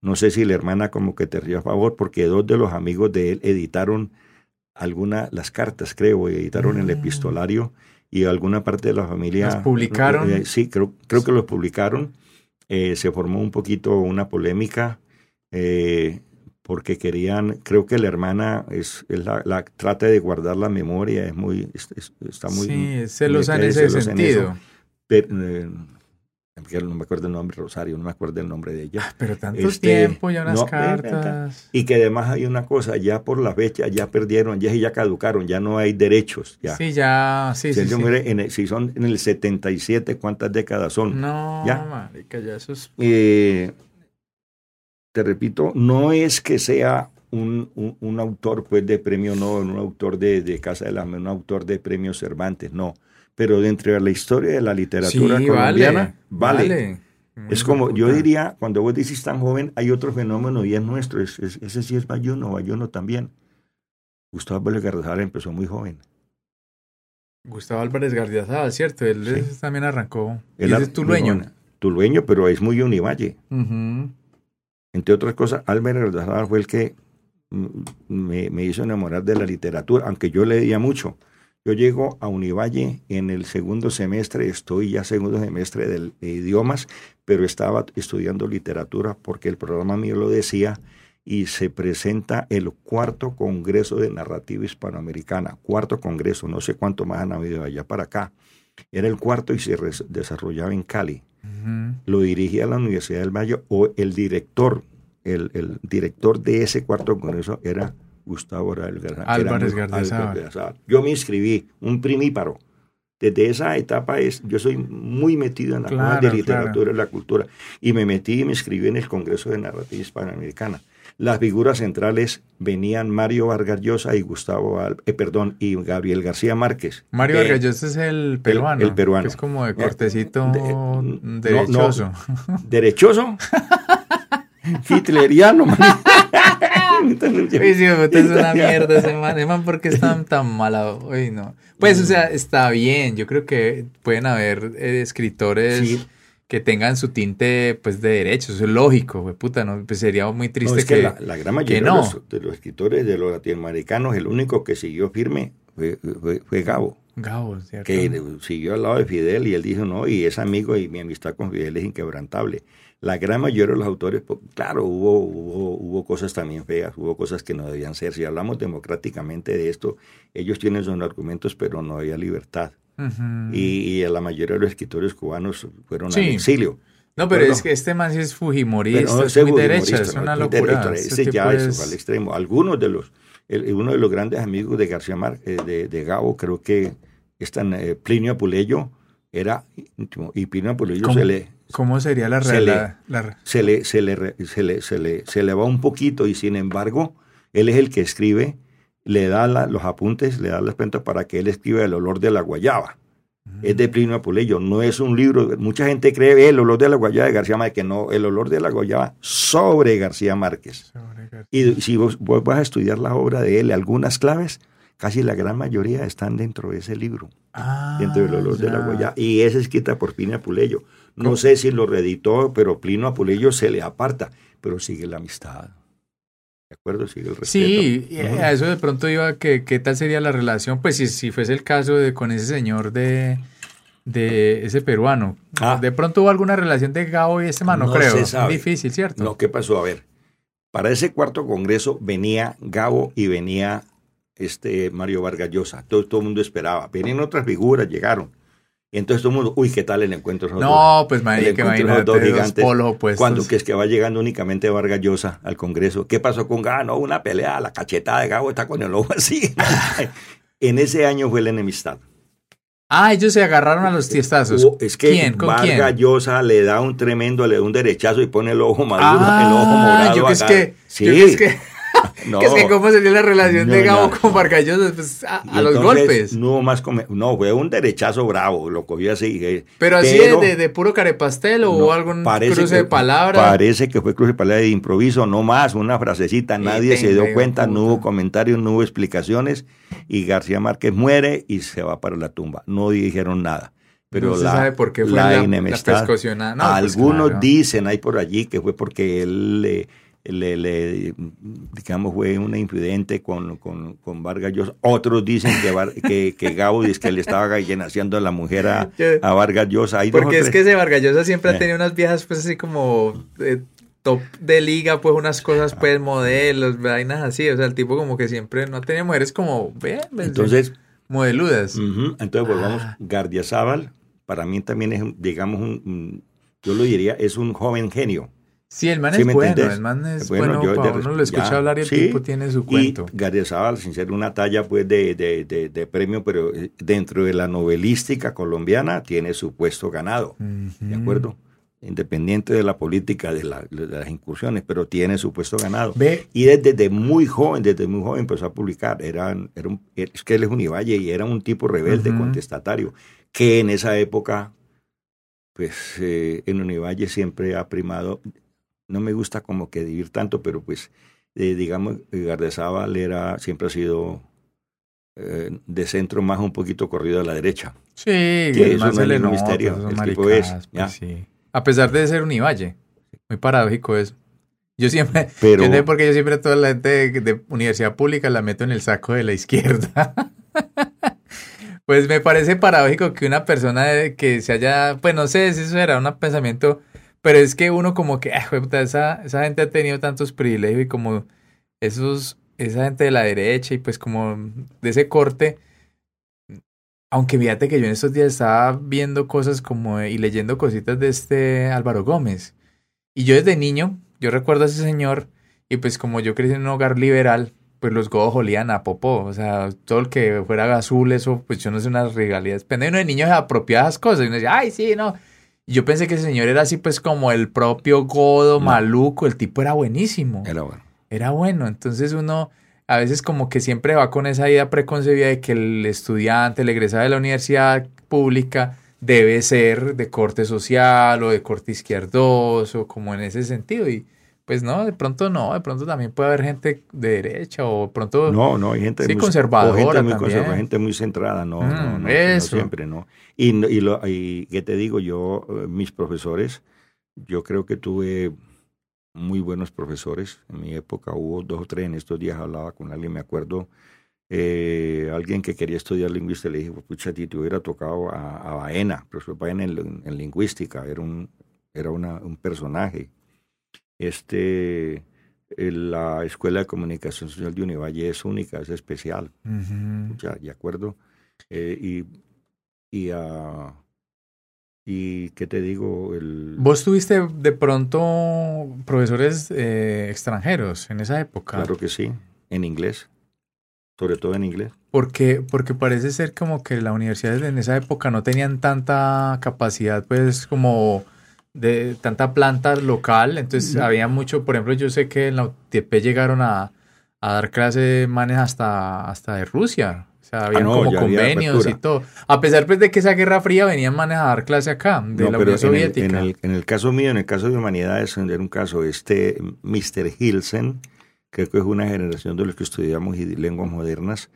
no sé si la hermana como que te río a favor, porque dos de los amigos de él editaron algunas, las cartas, creo, editaron el Mm. epistolario y alguna parte de la familia... ¿Las publicaron? eh, sí, creo, creo que los publicaron. Eh, se formó un poquito una polémica eh, porque querían, creo que la hermana es, es la, la- trata de guardar la memoria, es muy, es- es- está muy... sí, celosa en ese en sentido. Pero, eh, no me acuerdo el nombre, Rosario, no me acuerdo el nombre de ella. Pero tanto Este, tiempo, ya unas no, ven acá. cartas. Y que además hay una cosa, ya por la fecha ya perdieron, ya, ya caducaron, ya no hay derechos. Ya. Sí, ya, sí, si, sí, sí. mire, en el- si son en el 77, ¿cuántas décadas son? No, Ya. marica, ya eso es... Eh, te repito, no es que sea un, un- un autor pues, de premio Nobel, un autor de, de Casa de la un autor de premio Cervantes, no. Pero dentro de la historia de la literatura Sí, colombiana, vale. Es como, yo diría, cuando vos decís tan joven, hay otro fenómeno y es nuestro, es- es- ese sí es Bayuno, Bayuno también. Gustavo Vélez Garrazal empezó muy joven. Gustavo Álvarez Gardiazabal, ¿cierto? Él Sí. también arrancó. Él es tulueño. Tulueño, pero es muy univalle. Ujú. Entre otras cosas, Álvarez Garrazal fue el que mm, me, hizo enamorar de la literatura, aunque yo leía mucho. Yo llego a Univalle en el segundo semestre, estoy ya segundo semestre del- de idiomas, pero estaba estudiando literatura porque el programa mío lo decía y se presenta el cuarto Congreso de Narrativa Hispanoamericana, cuarto Congreso, no sé cuánto más han habido allá para acá. Era el cuarto y se desarrollaba en Cali Ujú. lo dirigía la Universidad del Valle o el director, el, el director de ese cuarto congreso era Gustavo Garza- Álvarez. Yo me inscribí, un primíparo, desde esa etapa es, yo soy muy metido en la Claro, de literatura claro. y la cultura. Y me metí y me inscribí en el Congreso de Narrativa Hispanoamericana. Las figuras centrales venían Mario Vargas Llosa y Gustavo, Al- eh, perdón, y Gabriel García Márquez. Mario Eh, Vargas Llosa es el peruano. el peruano. que es como de Eh, cortecito de- no, no. derechoso. Derechoso, hitleriano, man. Uy, sí, es una mierda ese man. Man, ¿por qué es tan, malo? Uy, no. Pues, o sea, está bien. Yo creo que pueden haber eh, escritores Sí. Que tengan su tinte, pues, de derecho. Eso es lógico, güey, puta, ¿no? Pues sería muy No, triste es que, que... la, la gran mayoría de, no. los, de los escritores de los latinoamericanos, el único que siguió firme fue, fue- fue Gabo, Gabo, ¿cierto? que siguió al lado de Fidel y él dijo, no, y es amigo y mi amistad con Fidel es inquebrantable. La gran mayoría de los autores, claro, hubo, hubo, hubo cosas también feas, hubo cosas que no debían ser. Si hablamos democráticamente de esto, ellos tienen sus argumentos, pero no había libertad. Y, y la mayoría de los escritores cubanos fueron Sí. al exilio. No, pero es que este sí es fujimorista, no es muy derecha, es una locura. Este ese ya eso es- fue al extremo. Algunos de los, el- uno de los grandes amigos de García Mar, eh, de, de Gabo, creo que es tan, eh, Plinio Apuleyo era íntimo, y Plinio Apuleyo se le, ¿Cómo sería la Se real? le- la- la- se le, se le, se le, se le, se le va un poquito y sin embargo, él es el que escribe, le da la- los apuntes, le da las cuentas para que él escriba el olor de la guayaba. Es de Plinio Apuleyo, no es un libro. Mucha gente cree "Ve, el olor de la guayaba de García Márquez, no, el olor de la guayaba sobre García Márquez. sobre Y si vos, vos vas a estudiar la obra de él, algunas claves, casi la gran mayoría están dentro de ese libro, Ah, dentro del olor de la ya. guayaba. Y es escrita por Plinio Apuleyo. No ¿Cómo? sé si lo reeditó, pero Plinio Apuleyo se le aparta, pero sigue la amistad. ¿De acuerdo? Sigue el respeto. Sí, Ujú. a eso de pronto iba que qué tal sería la relación, pues si, si fuese el caso de con ese señor de, de ese peruano. Ah. De pronto hubo alguna relación de Gabo y este man, no, No creo. se Es sabe. difícil, ¿cierto? No, ¿qué pasó? A ver, para ese cuarto congreso venía Gabo y venía este Mario Vargas Llosa. Todo, todo el mundo esperaba. Venían otras figuras, llegaron. Y entonces todo el mundo, uy, ¿qué tal el encuentro? dos? No, pues encuentro de imagínate dos gigantes. polos opuestos. Cuando que es que va llegando únicamente Vargas Llosa al Congreso. ¿Qué pasó con Gabo? No, una pelea, la cachetada de Gabo está con el ojo así. en ese año fue la enemistad. Ah, ellos se agarraron a los tiestazos. Hubo- es que ¿Quién? ¿Con Vargas quién? Llosa le da un tremendo, le da un derechazo y pone el ojo maduro, Ah, el ojo morado. yo que es acá. que, sí, yo que es que, no. que es que cómo sería la relación de Gabo no, con no. Vargas Llosa, pues a, los golpes. No hubo más no, fue un derechazo bravo, lo cogió así. eh, Pero así pero- de, de, puro carepastel o hubo algún cruce que- de palabras. Parece que fue cruce de palabras de improviso, no más, una frasecita, Y nadie se dio cuenta, puta. no hubo comentarios, no hubo explicaciones y García Márquez muere y se va para la tumba. No dijeron nada. Pero no se la, sabe por qué fue la la. No, pues Algunos claro. dicen ahí por allí que fue porque él le- le, digamos, fue una infidente con, con, con Vargas Llosa. Otros dicen que, Var- que, que Gabo dice que le estaba gallenaciendo a la mujer a, a Vargas Llosa. Hay Porque es que ese Vargas Llosa siempre Eh. ha tenido unas viejas, pues así como eh, top de liga, pues unas cosas, pues modelos, vainas así. O sea, el tipo como que siempre no tenía mujeres como, ve, Entonces, modeludas. entonces volvamos. Ah. Gardiazabal, para mí también es, digamos, un- yo lo diría, es un joven genio. Sí, el man ¿Sí es bueno, entendés? el man es Bueno, bueno, yo uno lo escucha ya, hablar y el sí, tipo tiene su cuento. Y Gardiazabal, sin ser una talla pues de, de, de- de premio, pero eh, dentro de la novelística colombiana tiene su puesto ganado, ¿de acuerdo? Independiente de la política, de, la- de las incursiones, pero tiene su puesto ganado. Ve, Y desde, desde muy joven, desde muy joven empezó a publicar. Era, era un- es que él es Univalle y era un tipo rebelde, contestatario, que en esa época, pues eh, en Univalle siempre ha primado, no me gusta como que dividir tanto, pero pues eh, digamos, Gardezábal era, siempre ha sido eh, de centro más un poquito corrido a la derecha. sí, Que el eso no es nota, misterio, el tipo es, ya. pues sí. A pesar de ser un Ivalle. Muy paradójico eso. Yo siempre, Pero- yo sé porque yo siempre a toda la gente de, de universidad pública la meto en el saco de la izquierda. pues me parece paradójico que una persona que se haya, pues no sé si eso era un pensamiento, pero es que uno como que, ah, esa, esa gente ha tenido tantos privilegios y como esos, esa gente de la derecha y pues como de ese corte, aunque fíjate que yo en estos días estaba viendo cosas como y leyendo cositas de este Álvaro Gómez. Y yo desde niño, yo recuerdo a ese señor y pues como yo crecí en un hogar liberal, pues los godos olían a popó. O sea, todo el que fuera azul, eso, pues yo no sé unas regalías. Depende uno de niños apropiadas cosas. Y uno dice, ay, sí, no. Yo pensé que ese señor era así, pues como el propio godo, maluco. El tipo era buenísimo. Era bueno. Era bueno. Entonces uno a veces como que siempre va con esa idea preconcebida de que el estudiante, el egresado de la universidad pública, debe ser de corte social o de corte izquierdoso, como en ese sentido. Y pues no, de pronto no, de pronto también puede haber gente de derecha o de pronto... No, no, hay gente sí, muy, conservadora gente muy conservadora, gente muy centrada, no, Mm, no, no, eso. no siempre, no. Y, no- y, lo, y que te digo, yo, eh, mis profesores, yo creo que tuve muy buenos profesores. En mi época hubo dos o tres, en estos días hablaba con alguien, me acuerdo, eh, alguien que quería estudiar lingüística, le dije, pucha, a ti te hubiera tocado a, a Baena, profesor Baena en, en lingüística, era un, era una, un personaje. Este, eh, la Escuela de Comunicación Social de Univalle es única, es especial, Ujú. ya, de acuerdo. Eh, y, y, ah, y, ¿qué te digo? El, ¿Vos tuviste de pronto profesores eh, extranjeros en esa época? Claro que sí, en inglés, sobre todo en inglés. Porque, porque parece ser como que las universidades en esa época no tenían tanta capacidad, pues, como de tanta planta local. Entonces, había mucho, por ejemplo, yo sé que en la UTP llegaron a, a dar clases manes hasta, hasta de Rusia. O sea, había Ah, no, como había convenios y todo. A pesar pues, de que esa Guerra Fría venían manes a dar clase acá, de No, la Unión en el, Soviética. en, el, en el caso mío, en el caso de humanidades, era un caso, este Mr. Hilsen, creo que es una generación de los que estudiamos y- lenguas modernas,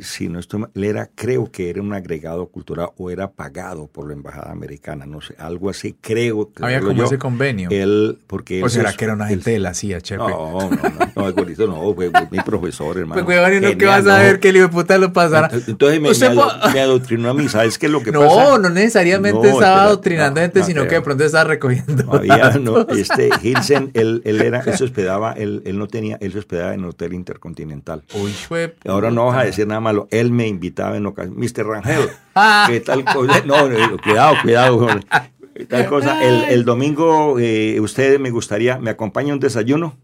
si no estoy mal, era, creo que era un agregado cultural o era pagado por la embajada americana, no sé, algo así, creo que había como yo. ese convenio. Él, porque ¿O será se- que era una él- gente de la CIA, chepe? No, no, no, no, no, fue, mi profesor, hermano. pues, weón, ¿y no que vas a no. ver que el hijo de puta lo pasara? Entonces me, Usted me, ado- me adoctrinó a mí, ¿sabes qué es lo que No, pasa? no necesariamente No, estaba adoctrinando no, gente, no sino que de pronto estaba recogiendo. Había, no, este Hilsen, él, él era, él se hospedaba, él, él no tenía, él se hospedaba en Hotel Intercontinental. Uy, fue Ahora no vas a decir nada malo, él me invitaba en ocasión, Mr. Rangel, Ah, ¿qué tal cosa? No, no, cuidado, cuidado, tal cosa. El, el domingo, eh, ustedes me gustaría, ¿me acompaña a un desayuno?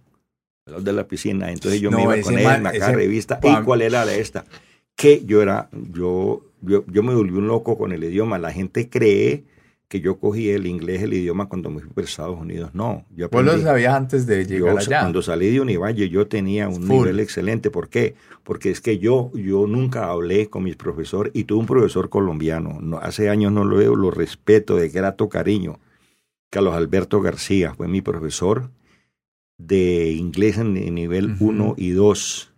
Los de la piscina, entonces yo No, me iba con él, man- me acá revista, pam- ¿y cuál era la de esta? Que yo era, yo, yo, yo me volví un loco con el idioma, la gente cree que yo cogí el inglés, el idioma cuando me fui para Estados Unidos, no, yo vos lo aprendí- sabías antes de llegar yo, allá. cuando salí de Univalle yo tenía un Full. nivel excelente. ¿Por qué? Porque es que yo, yo nunca hablé con mis profesores y tuve un profesor colombiano. No, hace años no lo veo, lo respeto, de grato cariño. Carlos Alberto García fue mi profesor de inglés en, en nivel Ujú. 1 y 2.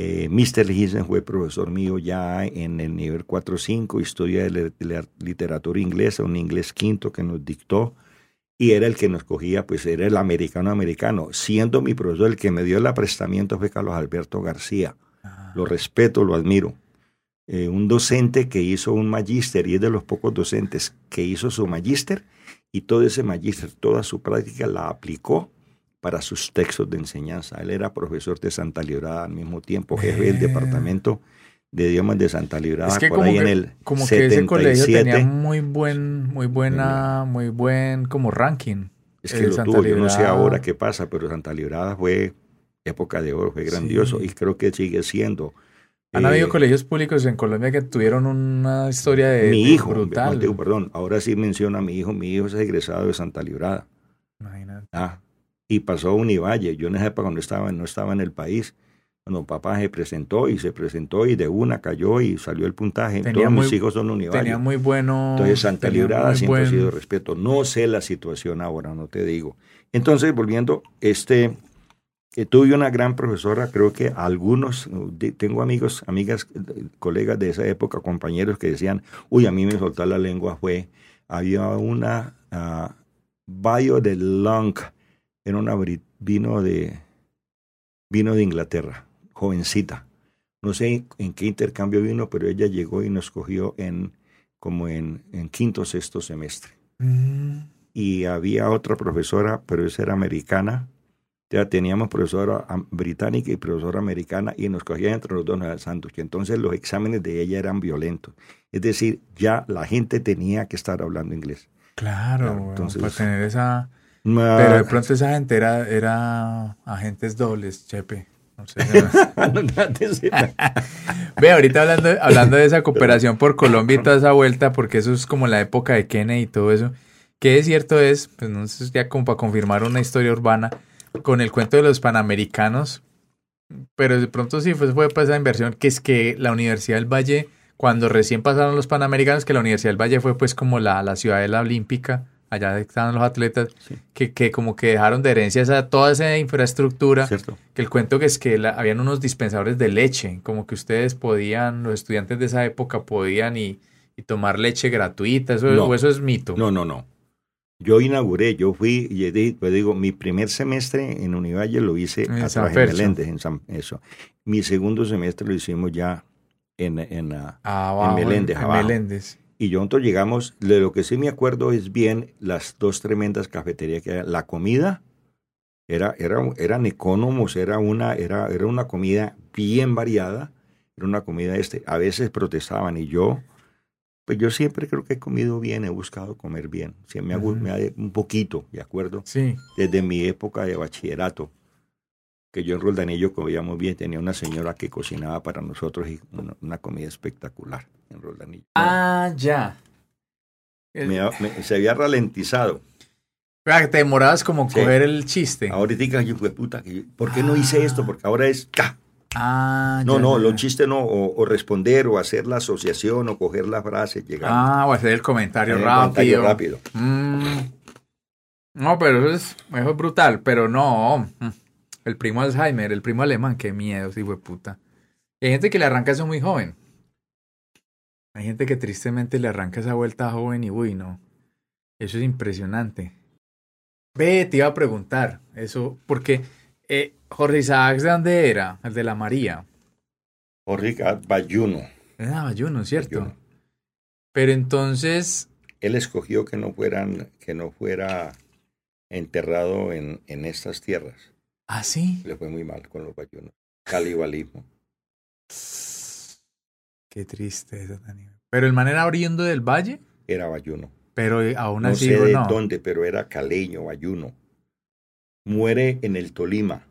Eh, Mr. Gissen fue profesor mío ya en el nivel 4 o 5, historia de la, literatura inglesa, un inglés quinto que nos dictó y era el que nos cogía, pues era el americano americano. Siendo mi profesor el que me dio el aprestamiento fue Carlos Alberto García. Ah, Lo respeto, lo admiro. Eh, un docente que hizo un magíster y es de los pocos docentes que hizo su magíster y todo ese magíster, toda su práctica la aplicó para sus textos de enseñanza. Él era profesor de Santa Librada al mismo tiempo, jefe del departamento de idiomas de Santa Librada es que por ahí que, en el como que ese colegio 77. tenía muy buen, muy buena, muy buen como ranking. Es que lo Santa tuvo, yo no sé ahora qué pasa, pero Santa Librada fue época de oro, fue grandioso Sí. y creo que sigue siendo. Han Eh, habido colegios públicos en Colombia que tuvieron una historia de, mi hijo, brutal. no, digo, perdón, ahora sí menciona a mi hijo, mi hijo es egresado de Santa Librada. Imagínate. Ah, y pasó a Univalle. Yo en esa época cuando estaba, no estaba en el país, cuando papá se presentó y se presentó y de una cayó y salió el puntaje. Tenía Todos mis muy- hijos son Univalle. Tenía muy bueno. Entonces Santa Librada siempre ha buen- sido respeto. No sé la situación ahora, no te digo. Entonces, volviendo, este, que tuve una gran profesora, creo que algunos, de- tengo amigos, amigas, eh, colegas de esa época, compañeros que decían, uy, a mí me soltó la lengua, fue, había una ah, Bio de Long, era una vino de, vino de Inglaterra, jovencita. No sé en qué intercambio vino, pero ella llegó y nos cogió en como en, en quinto o sexto semestre. Mm, Y había otra profesora, pero esa era americana. Ya teníamos profesora británica y profesora americana y nos cogían entre los dos al sándwich. Entonces los exámenes de ella eran violentos. Es decir, ya la gente tenía que estar hablando inglés. claro, entonces- para tener esa. Pero de pronto esa gente era, era agentes dobles, Chepe. No sé, Ve, ahorita hablando, hablando de esa cooperación por Colombia y toda esa vuelta, porque eso es como la época de Kennedy y todo eso. Que es cierto es, pues no sé, ya como para confirmar una historia urbana, con el cuento de los panamericanos, pero de pronto sí fue, fue para esa inversión, que es que la Universidad del Valle, cuando recién pasaron los panamericanos, que la Universidad del Valle fue pues como la, la ciudadela olímpica, allá estaban los atletas, que, que, como que dejaron de herencia esa, toda esa infraestructura, Cierto. que el cuento que es que la, habían unos dispensadores de leche, como que ustedes podían, los estudiantes de esa época podían y, y tomar leche gratuita, eso, No. o eso es mito. No, no, no. Yo inauguré, yo fui, y pues digo, mi primer semestre en Univalle lo hice En a San través de. Meléndez, en San, eso. Mi segundo semestre lo hicimos ya en, en, ah, Abajo, Meléndez, en abajo. Meléndez. Y yo nosotros llegamos, de lo que sí me acuerdo es bien las dos tremendas cafeterías que había. La comida era, era, eran económicos, era una, era, era una comida bien variada, era una comida este. A veces protestaban y yo, pues yo siempre creo que he comido bien, he buscado comer bien. Siempre me, ha me ha- un poquito, ¿de acuerdo? Sí. Desde mi época de bachillerato, que yo en Roldanillo comíamos bien, tenía una señora que cocinaba para nosotros y una, una comida espectacular en Roldanillo. Ah, ya. El- Me- me- se había ralentizado. Ah, te demorabas como Sí. coger el chiste. Ahorita yo fue puta, ¿por qué no hice esto? Porque ahora es ¡ca! Ah, No, ya, no, ya, los chistes no, o, o responder, o hacer la asociación, o coger la frase, llegar Ah, o hacer el comentario en el rápido. comentario rápido. Mm. No, pero eso es, eso es brutal. Pero no. El primo Alzheimer, el primo alemán, qué miedo, sí, fue puta. Y Hay gente que le arranca eso muy joven. Hay gente que tristemente le arranca esa vuelta joven y uy, no. Eso es impresionante. Ve, te iba a preguntar eso, porque eh, Jorge Isaac, ¿de dónde era? El de la María. Jorge Bayuno. Era Bayuno, ¿cierto? Bayuno. Pero entonces, Él escogió que no fueran, que no fuera enterrado en, en estas tierras. ¿ah, sí? Le fue muy mal con los bayunos. Calibalismo. Qué triste eso, Daniel. Pero el man era oriundo del valle, Era bayuno. pero aún No así sé de no. dónde, pero era caleño, bayuno. Muere en el Tolima.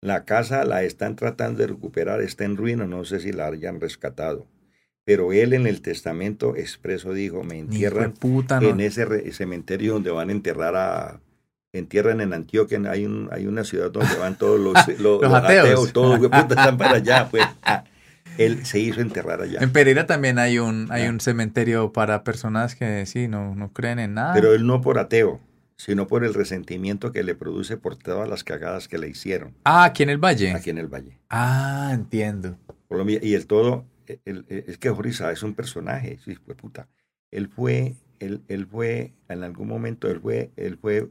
La casa la están tratando de recuperar, está en ruina, no sé si la hayan rescatado. Pero él en el testamento expreso dijo, me entierran fue puta, no. en ese cementerio donde van a enterrar a... Entierran en Antioquia, hay, un, hay una ciudad donde van todos los, los, los ateos. todos puta, están para allá. Pues. Él se hizo enterrar allá. En Pereira también hay un, hay un cementerio para personas que sí, no, no creen en nada. Pero él no por ateo, sino por el resentimiento que le produce por todas las cagadas que le hicieron Ah, aquí en el valle. aquí en el Valle. Ah, entiendo. Colombia, y el todo, el- el- es que Jorisa es un personaje, sí, fue puta. Él fue, él, él fue, en algún momento, él fue, él fue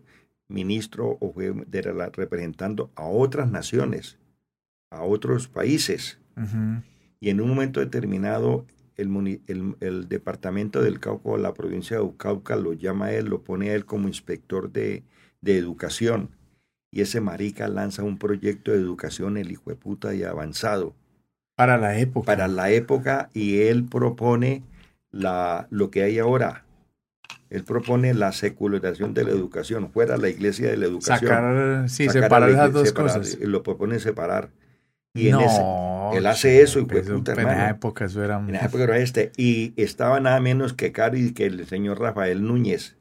ministro o fue de la- representando a otras naciones, a otros países. Y en un momento determinado, el, muni- el, el departamento del Cauca, la provincia de Cauca, lo llama a él, lo pone a él como inspector de, de educación. Y ese marica lanza un proyecto de educación, el hijo de puta y avanzado, Para la época. para la época, y él propone la, lo que hay ahora. Él propone la secularización de la educación, fuera la iglesia de la educación. Sacar, sí, Sacar separar la esas iglesia, dos separar, cosas. Lo propone separar. Y en no, ese, él hace eso, puta, En esa época eso era... En la época era este. Y estaba nada menos que Cari que el señor Rafael Núñez.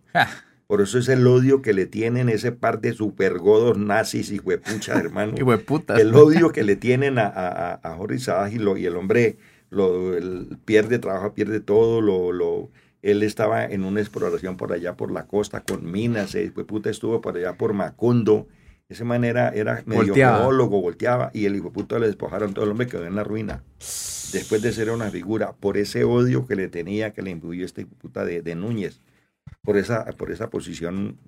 Por eso es el odio que le tienen ese par de supergodos nazis y huepucha, hermano. qué hueputas. el odio que le tienen a, a, a- Jorge y, lo- y el hombre lo, el- pierde trabajo, pierde todo. Lo, lo, él estaba en una exploración por allá por la costa con minas. Hueputa estuvo por allá por Macondo. Ese man era, era medio Volteaba. geólogo, volteaba. Y el hijo de puta le despojaron todo el hombre quedó en la ruina después de ser una figura, por ese odio que le tenía, que le influyó este puta de, de Núñez, por esa, por esa posición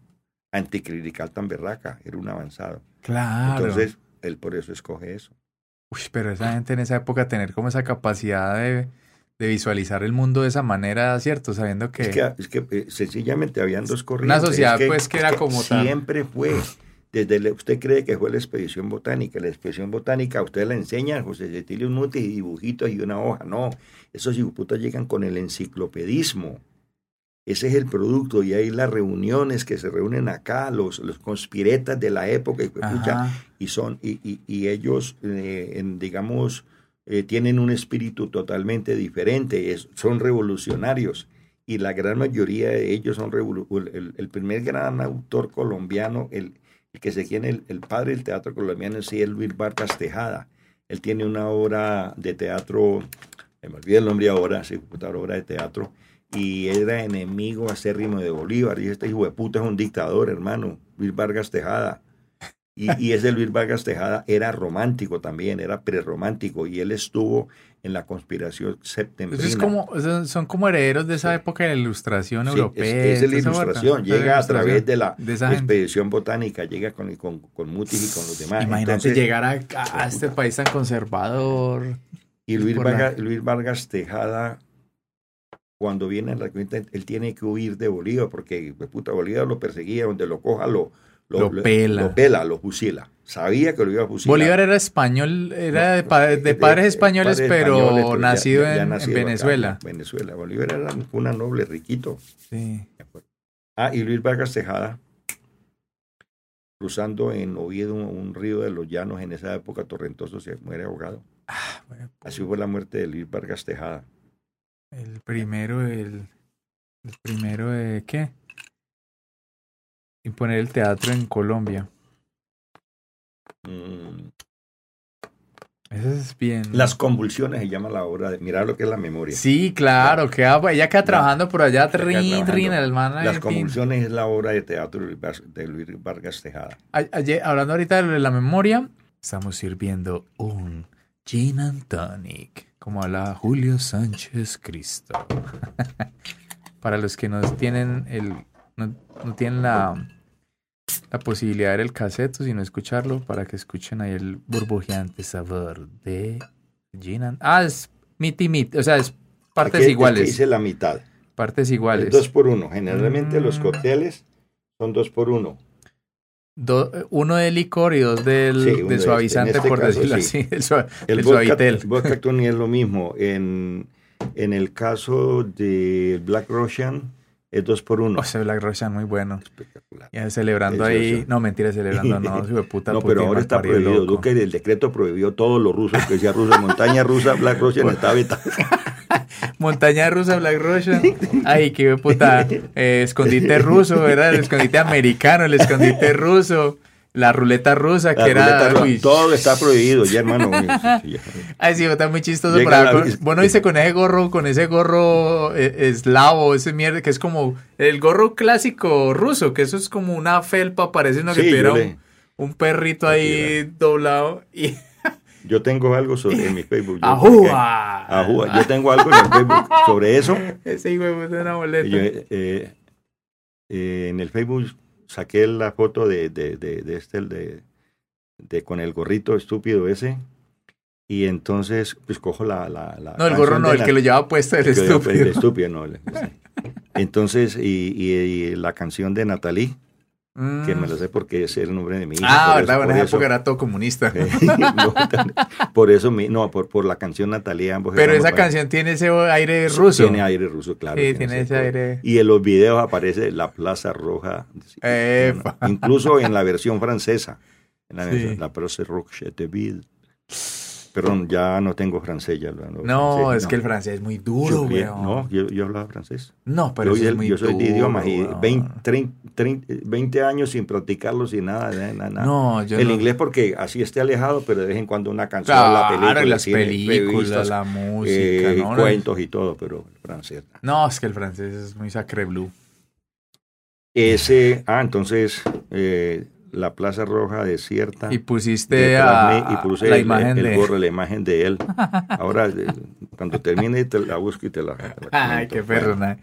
anticlerical tan berraca, era un avanzado. Claro. Entonces, él por eso escoge eso. Uy, pero esa gente en esa época tener como esa capacidad de, de visualizar el mundo de esa manera, ¿cierto? Sabiendo que... Es que, es que eh, sencillamente habían dos corrientes. Una sociedad, Es que- pues, que era como tan- Siempre fue. Desde usted cree que fue la expedición botánica. La expedición botánica, usted la enseña, José Cecilio Nuti, y dibujitos y una hoja. No, esos putas llegan con el enciclopedismo. ese es el producto y hay las reuniones que se reúnen acá, los, los conspiretas de la época y, y son y, y, y ellos, eh, en, digamos, eh, tienen un espíritu totalmente diferente, es, son revolucionarios y la gran mayoría de ellos son el, el, primer gran autor colombiano, el, el que se tiene el, padre del teatro colombiano, sí es Luis Vargas Tejada. Él tiene una obra de teatro, me olvidé el nombre ahora, sí, obra de teatro, y era enemigo acérrimo de Bolívar. Y este hijo de puta es un dictador, hermano, Luis Vargas Tejada. Y, y, ese Luis Vargas Tejada era romántico también, era prerromántico, y él estuvo en la conspiración septembrina. Es como, son como herederos de esa época de la ilustración europea. Es, la ilustración, llega a través de la expedición botánica, llega con, con, con, Mutis y con los demás. Imagínate llegar a, a este país tan conservador. Y Luis Vargas, Luis Vargas Tejada cuando viene a la cuenta, él tiene que huir de Bolívar, porque puta Bolívar lo perseguía, donde lo coja lo, lo, pela. Lo pela, lo fusila. Sabía que lo iba a fusilar. Bolívar era español, era de, padres españoles, pero, nacido, en, Venezuela. Venezuela. Bolívar era una noble, riquito. Sí. Ah, y Luis Vargas Tejada, cruzando en Oviedo un, río de los llanos en esa época torrentoso, se muere ahogado. Ah, Así fue la muerte de Luis Vargas Tejada. El primero, el, el primero de qué? Imponer el teatro en Colombia. Mm. Eso es bien. Las convulsiones se llama la obra de mirar lo que es la memoria. Sí, claro, queda, ella queda trabajando por allá, trin, trin, hermana. Las convulsiones es la obra de teatro de Luis Vargas Tejada. hablando ahorita de la memoria, estamos sirviendo un gin and tonic como habla Julio Sánchez Cristo. Para los que no tienen el no, tienen la, la posibilidad de ver el caseto, sino escucharlo, para que escuchen ahí el burbujeante sabor de Ginan. Ah, es miti mit, o sea, es partes iguales. Hice la mitad. Partes iguales. dos por uno. Generalmente los mm. cócteles son dos por uno uno de licor y dos del, de este, suavizante, por decirlo así. El, el, suavitel. Vodka es lo mismo. En, en el caso de Black Russian es dos por uno. O sea, Black Russian muy bueno. Espectacular. Ya celebrando ahí. No, mentira, celebrando, no, de puta. No, pero ahora está prohibido. Duque el decreto prohibió todos los rusos que decía rusa, montaña rusa, Black Russian está vetado. Montaña rusa, Black Russian. Ay, qué puta. Eh, escondite ruso, ¿verdad? El escondite americano, el escondite ruso. La ruleta rusa, que era. todo está prohibido, ya, hermano. Ay, sí, está muy chistoso. bueno, dice con ese gorro, con ese gorro eh, eslavo, ese mierda, que es como el gorro clásico ruso, que eso es como una felpa, parece uno que tuviera un, perrito ahí doblado. Y yo tengo algo sobre en mi Facebook. Yo, ¡Ajúa! Ajúa. Yo tengo algo en el Facebook sobre eso. Ese hijo de una boleta. Eh, eh, en el Facebook saqué la foto de, de, de, de este, de, de, con el gorrito estúpido ese. Y entonces, pues cojo la. la, la no, el gorro no, el que lo llevaba puesto, el, estúpido. El estúpido, no. Entonces, y, y, la canción de Natalie que me lo sé porque ese es el nombre de mi hija. Ah, verdad, en esa época era todo comunista. por eso, no, por, por la canción Natalia. Pero esa canción tiene ese aire ruso. Tiene aire ruso, claro. Sí, tiene ese aire. Y en los videos aparece la Plaza Roja. Incluso en la versión francesa. En la, sí. la Plaza Roja de Ville. Perdón, ya no tengo francés. Ya no, es que el francés es muy duro, güey. No, yo, yo, hablaba francés. No, pero yo, es muy yo soy de idioma y 20, 20, años sin practicarlo, sin nada, nada. No, yo El inglés porque así esté alejado, pero de vez en cuando una canción, la película, las películas, la música, eh, cuentos y todo, pero el francés. No, es que el francés es muy sacre blue. Ese, ah, entonces, eh, la Plaza Roja desierta. Y pusiste a, y puse la imagen de... gorro, la imagen de él. Ahora, eh, cuando termine, te la busco y te la... Ay, qué perro, Entonces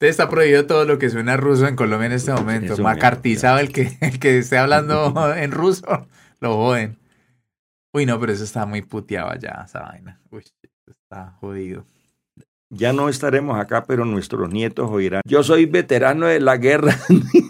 está prohibido todo lo que suena ruso en Colombia en este momento. Macartizado el que, el que esté hablando en ruso, lo joden. Uy, no, pero eso está muy puteado ya, esa vaina. Uy, está jodido. Ya no estaremos acá, pero nuestros nietos oirán. Yo soy veterano de la guerra.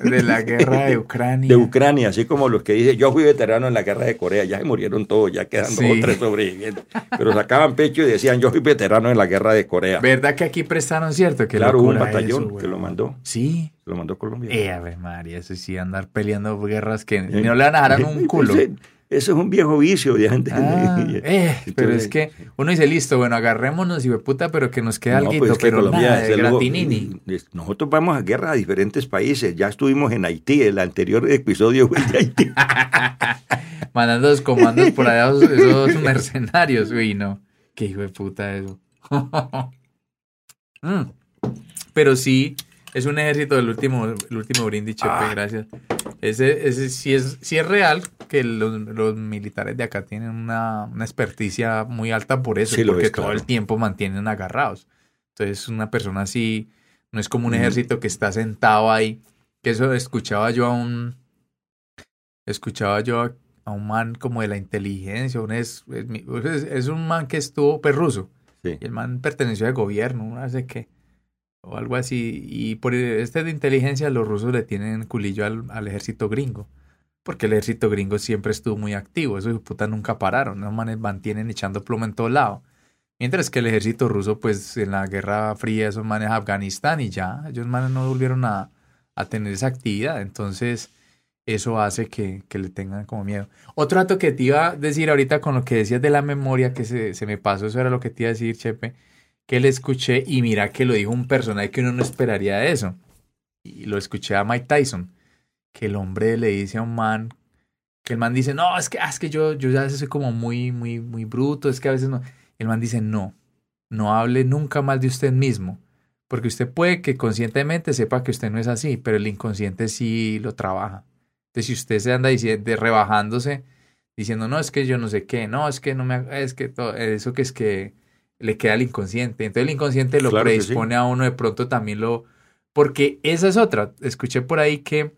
De la guerra de Ucrania. De Ucrania, así como los que dicen, yo fui veterano en la guerra de Corea, ya se murieron todos, ya quedan dos o tres sobrevivientes. Pero sacaban pecho y decían, yo fui veterano en la guerra de Corea. ¿Verdad que aquí prestaron cierto? Que claro, hubo un batallón que lo mandó. Sí. Lo mandó Colombia. Eh, a ver, María, eso sí, andar peleando guerras que no le van a un culo. Eso es un viejo vicio de gente. Ah, eh, pero es que uno dice, listo, bueno, agarrémonos y puta, pero que nos quede algo, pues pero Colombia nada, de gratinini. nosotros vamos a guerra a diferentes países. Ya estuvimos en Haití, el anterior episodio fue de Haití. Mandando los comandos por allá esos, mercenarios. Uy, no. Qué hijo de puta eso. Mm. Pero sí, es un ejército del último, el último brindis, Chepe, ah. gracias. Ese, ese sí es, sí es real que los, los militares de acá tienen una, una, experticia muy alta por eso, porque todo el tiempo mantienen agarrados. Entonces, una persona así no es como un ejército que está sentado ahí. Que eso escuchaba yo a un. Escuchaba yo a, un man como de la inteligencia. Un es, es, un man que estuvo perruso. Y el man perteneció al gobierno, no sé qué o algo así. Y por este de inteligencia los rusos le tienen culillo al, ejército gringo. Porque el ejército gringo siempre estuvo muy activo. Esos puta nunca pararon. Los manes mantienen echando plomo en todo lado. Mientras que el ejército ruso, pues en la Guerra Fría, esos manes Afganistán y ya, ellos manes no volvieron a, a tener esa actividad. Entonces, eso hace que, que, le tengan como miedo. Otro dato que te iba a decir ahorita con lo que decías de la memoria, que se, se me pasó, eso era lo que te iba a decir, Chepe, que le escuché y mira que lo dijo un personaje que uno no esperaría de eso. Y lo escuché a Mike Tyson, que el hombre le dice a un man, que el man dice, no, es que, ah, es que yo, yo ya soy como muy, muy, muy bruto, es que a veces no. El man dice, no, no hable nunca mal de usted mismo, porque usted puede que conscientemente sepa que usted no es así, pero el inconsciente sí lo trabaja. Entonces, si usted se anda diciendo, rebajándose, diciendo, no, es que yo no sé qué, no, es que no me, es que todo, eso que es que le queda el inconsciente. Entonces el inconsciente lo predispone a uno, de pronto también lo... Porque esa es otra. Escuché por ahí que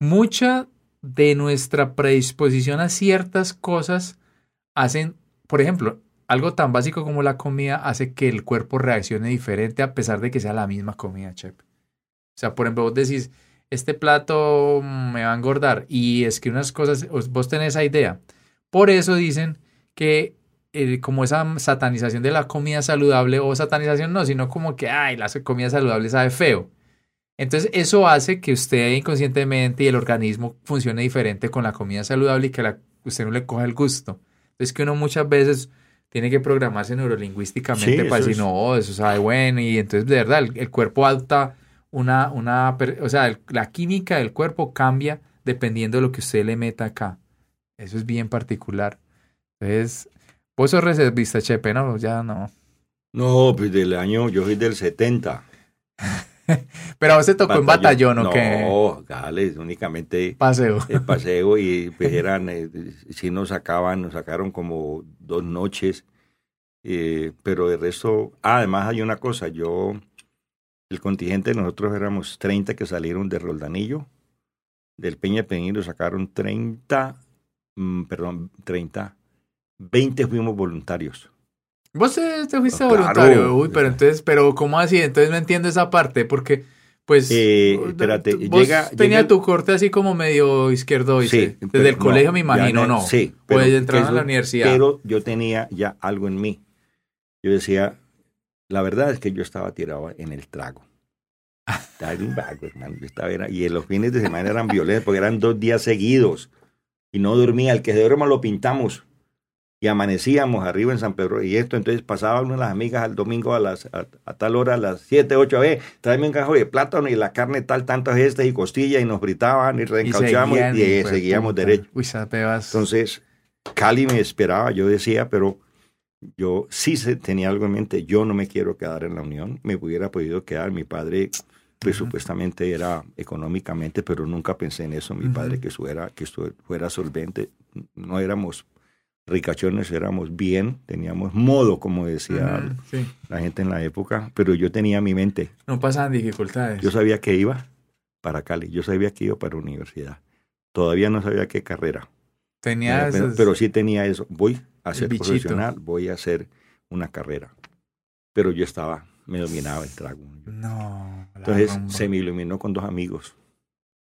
mucha de nuestra predisposición a ciertas cosas hacen, por ejemplo, algo tan básico como la comida hace que el cuerpo reaccione diferente a pesar de que sea la misma comida, chef. O sea, por ejemplo, vos decís, este plato me va a engordar y es que unas cosas, vos tenés esa idea. Por eso dicen que eh, como esa satanización de la comida saludable, o satanización no, sino como que, ay, la comida saludable sabe feo. Entonces eso hace que usted inconscientemente y el organismo funcione diferente con la comida saludable y que la, usted no le coja el gusto. Entonces que uno muchas veces tiene que programarse neurolingüísticamente para decir, no, eso sabe bueno, y entonces de verdad el, cuerpo adopta una, una, o sea, la química del cuerpo cambia dependiendo de lo que usted le meta acá. Eso es bien particular. Entonces, Vos sos reservista, Chepe, ¿no? Ya no. No, pues del año, yo soy del 70. Pero a te tocó en batallón, ¿o qué? No, dale, únicamente. Paseo. El paseo y pues eran, eh, sí nos sacaban, nos sacaron como dos noches. Eh, pero el resto, ah, además hay una cosa, yo, el contingente nosotros éramos 30 que salieron de Roldanillo, del Peña Peñilo sacaron 30, mm, perdón, 30 20 fuimos voluntarios. Vos te, fuiste voluntario, Uy, pero entonces, pero ¿cómo así? Entonces no entiendo esa parte, porque pues eh, espérate, llega, tenía tu corte así como medio izquierdo sí, desde el colegio me imagino, ¿no? Sí, pues entrar a la universidad. Pero yo tenía ya algo en mí. Yo decía, la verdad es que yo estaba tirado en el trago. Estaba un vago, hermano. estaba, y en los fines de semana eran violentos porque eran dos días seguidos y no dormía. El que se duerma lo pintamos y amanecíamos arriba en San Pedro y esto, entonces pasaba una de las amigas al domingo a las a, tal hora, a las 7, 8, ver, tráeme un cajo de plátano y la carne tal, tantas estas y costillas y nos fritaban y reencauchábamos y, y, seguíamos derecho. Uy, entonces, Cali me esperaba, yo decía, pero yo sí tenía algo en mente, yo no me quiero quedar en la Unión, me hubiera podido quedar, mi padre pues supuestamente era económicamente, pero nunca pensé en eso, mi padre que, fuera, que fuera solvente, no éramos ricachones éramos bien, teníamos modo, como decía la gente en la época, pero yo tenía mi mente. No pasaban dificultades. Yo sabía que iba para Cali, yo sabía que iba para universidad. Todavía no sabía qué carrera. Tenía pero, sí tenía eso. Voy a ser profesional, voy a hacer una carrera. pero yo estaba, me dominaba el trago. No. Entonces se me iluminó con dos amigos,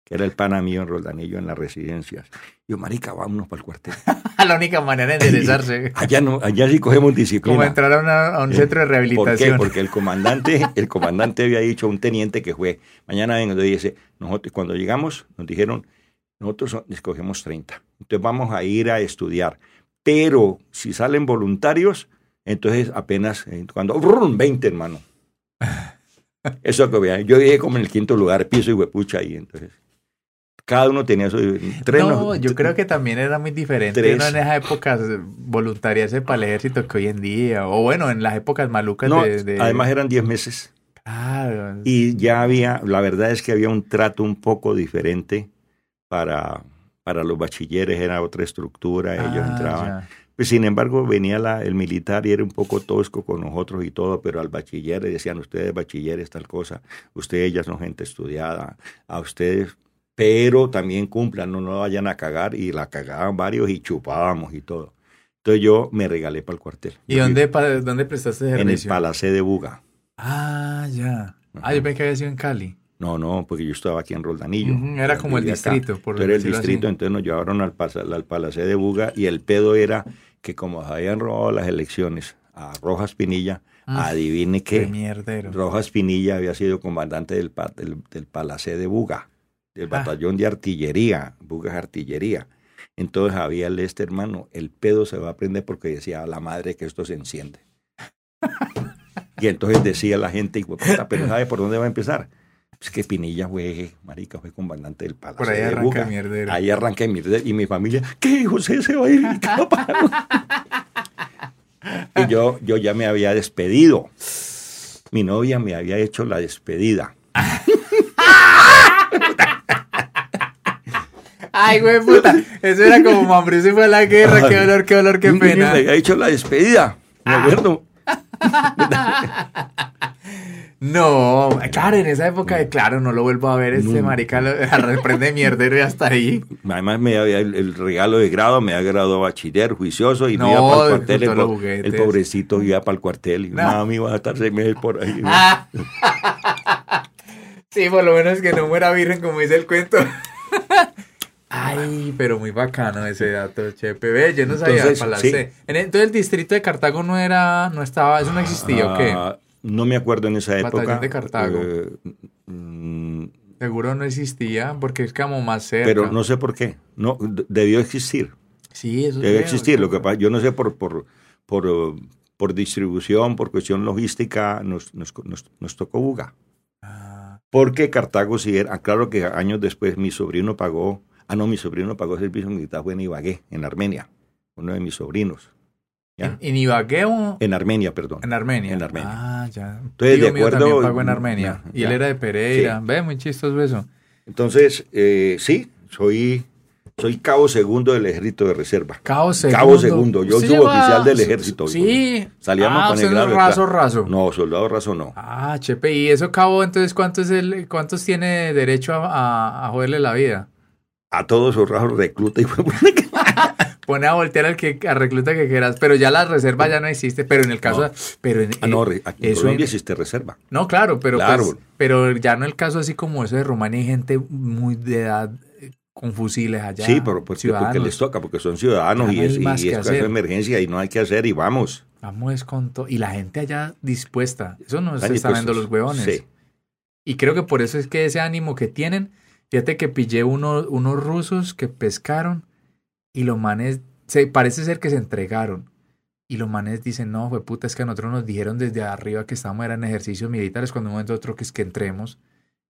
que era el pana mío en Roldanillo, en las residencias. Yo, marica, vámonos para el cuartel. la única manera de enderezarse. Allá, no, allá sí cogemos Como disciplina. entrar a, una- a un centro de ¿Por qué? rehabilitación. Porque el comandante, el comandante había dicho a un teniente que fue, mañana vengo, entonces dice, nosotros cuando llegamos nos dijeron, nosotros so- escogemos 30. Entonces vamos a ir a estudiar. Pero si salen voluntarios, entonces apenas, eh, cuando, ¡brum! 20 hermano. Eso que vean, yo llegué como en el quinto lugar, piso y huepucha ahí, entonces. Cada uno tenía su... Tres, no, yo creo que también era muy diferente Tres. ¿no? en esas épocas voluntariarse para el ejército que hoy en día. O bueno, en las épocas malucas No, de, de- además eran 10 meses. Claro. Y ya había, la verdad es que había un trato un poco diferente para, para los bachilleres, era otra estructura, ellos Ah, entraban. ya. Pues, sin embargo, venía la, el militar y era un poco tosco con nosotros y todo, pero al bachiller le decían, ustedes bachilleres tal cosa, ustedes ya son gente estudiada, a ustedes, pero también cumplan, no, no vayan a cagar, y la cagaban varios y chupábamos y todo. Entonces yo me regalé para el cuartel. ¿Y dónde, pa- dónde prestaste fui En el servicio? Palacé de Buga. Ah, ya. Ah, yo pensé que había sido en Cali. No, no, porque yo estaba aquí en Roldanillo. Era como el Vivía acá. distrito, por Entonces era el así. distrito, entonces nos llevaron al, al Palacé de Buga y el pedo era que como habían robado las elecciones a Rojas Pinilla, Mm, adivine Qué que mierdero. Rojas Pinilla había sido comandante del, del, del Palacé de Buga, del Ah. batallón de artillería, Buga es artillería. Entonces había el este hermano, el pedo se va a prender porque decía a la madre que esto se enciende. y entonces decía la gente, "Hijo de puta, pero ¿sabe por dónde va a empezar? Es que Pinilla fue, marica, fue comandante del Palacé Por ahí de arranca mierdero. Ahí arranqué mi y mi familia, ¿qué? José se va a ir. ¿Y qué va a pasar?". y yo, yo ya me había despedido. Mi novia me había hecho la despedida. Ay, güey, puta. Eso era como Mambrú fue a la guerra. Qué dolor, qué dolor, qué pena. Me había hecho la despedida. Me Ah. acuerdo. No, claro, en esa época, de claro, no lo vuelvo a ver. Este No. marica lo reprende mierdero y hasta ahí. Además, me había el, el regalo de grado, me había graduado bachiller, juicioso, y No, me iba para el cuartel. El, pobrecito iba para el cuartel. Y No. mami, va a estar seis meses por ahí. Ah. Sí, por lo menos que no muera virgen, como dice el cuento. Ay, pero muy bacano ese dato, Chepe. Ve, yo no sabía Entonces, Palacé. En el- Entonces el distrito de Cartago no era, no estaba, eso no existía, ¿o qué? Ah, no me acuerdo en esa Batallón época. de Cartago. eh, mm, Seguro no existía, porque es como más cerca. pero no sé por qué. No, debió existir. Sí, eso Debe creo, existir. Lo que pasa, yo no sé por por por, por distribución, por cuestión logística, nos, nos, nos, nos tocó Buga. Porque Cartago sí era, ah, claro que años después mi sobrino pagó, ah no, mi sobrino pagó servicio militar fue en Ibagué, en Armenia, uno de mis sobrinos. ¿ya? ¿En, en Ibagué o En Armenia, perdón. en Armenia? en Armenia. Ah, ya. Entonces, Tío de mío acuerdo- también pagó en Armenia. Y él era de Pereira. Sí. Ve, muy chistoso eso. Entonces, eh, sí, soy, soy cabo segundo del ejército de reserva. Cabo segundo. Cabo segundo, yo ¿Usted soy oficial del ejército. Sí. Salíamos ah, con el usted no es raso, raso. No, soldado raso no. Ah, Chepe, ¿y eso cabo entonces cuánto es el, cuántos tiene derecho a, a, a joderle la vida? A todos esos rajos recluta y fue Pone a voltear al que a recluta que quieras, pero ya la reserva ya no existe, pero en el caso No. pero en, Ah, no, aquí en Colombia en- existe reserva. No, claro, pero Claro. pues, pero ya no el caso así como eso de Rumania, hay gente muy de edad con fusiles allá. sí, pero porque ciudadanos. les toca, porque son ciudadanos y no hay es, y es caso de emergencia y no hay que hacer y vamos. Vamos es con todo. Y la gente allá dispuesta. Eso no se está viendo los huevones. Sí. Y creo que por eso es que ese ánimo que tienen, fíjate que pillé uno, unos rusos que pescaron y los manes, se, parece ser que se entregaron. Y los manes dicen, no, fue puta, es que a nosotros nos dijeron desde arriba que estábamos eran ejercicios militares, cuando un momento otro que es que entremos.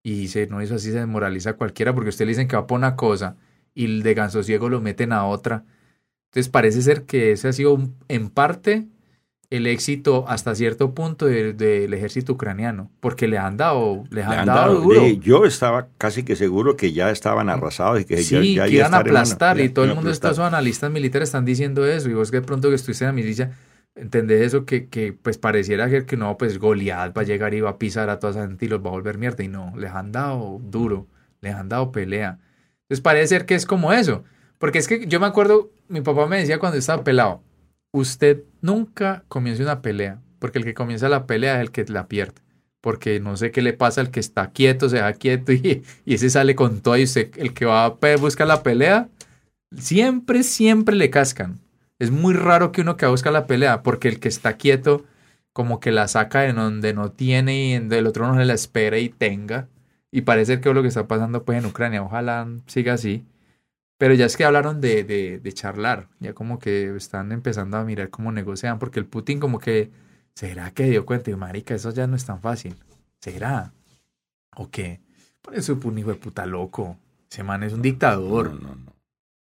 Y dice, no, eso así se desmoraliza a cualquiera, porque usted le dicen que va por una cosa y el de ganso ciego lo meten a otra. Entonces parece ser que ese ha sido un- en parte el éxito hasta cierto punto de- del ejército ucraniano, porque le han dado, les Le han, dado, dado- duro. de- yo estaba casi que seguro que ya estaban arrasados y que ya, Sí, ya que iba iban a aplastar ya y todo el mundo, aplastar. estos analistas militares están diciendo eso y vos que de pronto que estuviste en la milicia, entendés eso que, que pues pareciera que, que no, pues Goliat va a llegar y va a pisar a toda esa gente los va a volver mierda y no, les han dado duro, les han dado pelea. Entonces parece ser que es como eso, porque es que yo me acuerdo, mi papá me decía cuando estaba pelado, usted nunca comience una pelea, porque el que comienza la pelea es el que la pierde. Porque no sé qué le pasa al que está quieto, se da quieto y, y ese sale con todo y el que va a buscar la pelea, siempre, siempre le cascan. Es muy raro que uno que busca la pelea, porque el que está quieto como que la saca de donde no tiene y el otro no se la espera y tenga. Y parece que es lo que está pasando pues en Ucrania. Ojalá siga así. Pero ya es que hablaron de, de, de, charlar, ya como que están empezando a mirar cómo negocian, porque el Putin como que, ¿será que dio cuenta? Y marica, eso ya no es tan fácil. ¿Será? ¿O qué? Por eso es un hijo de puta loco. Ese man es un dictador. No, no, no.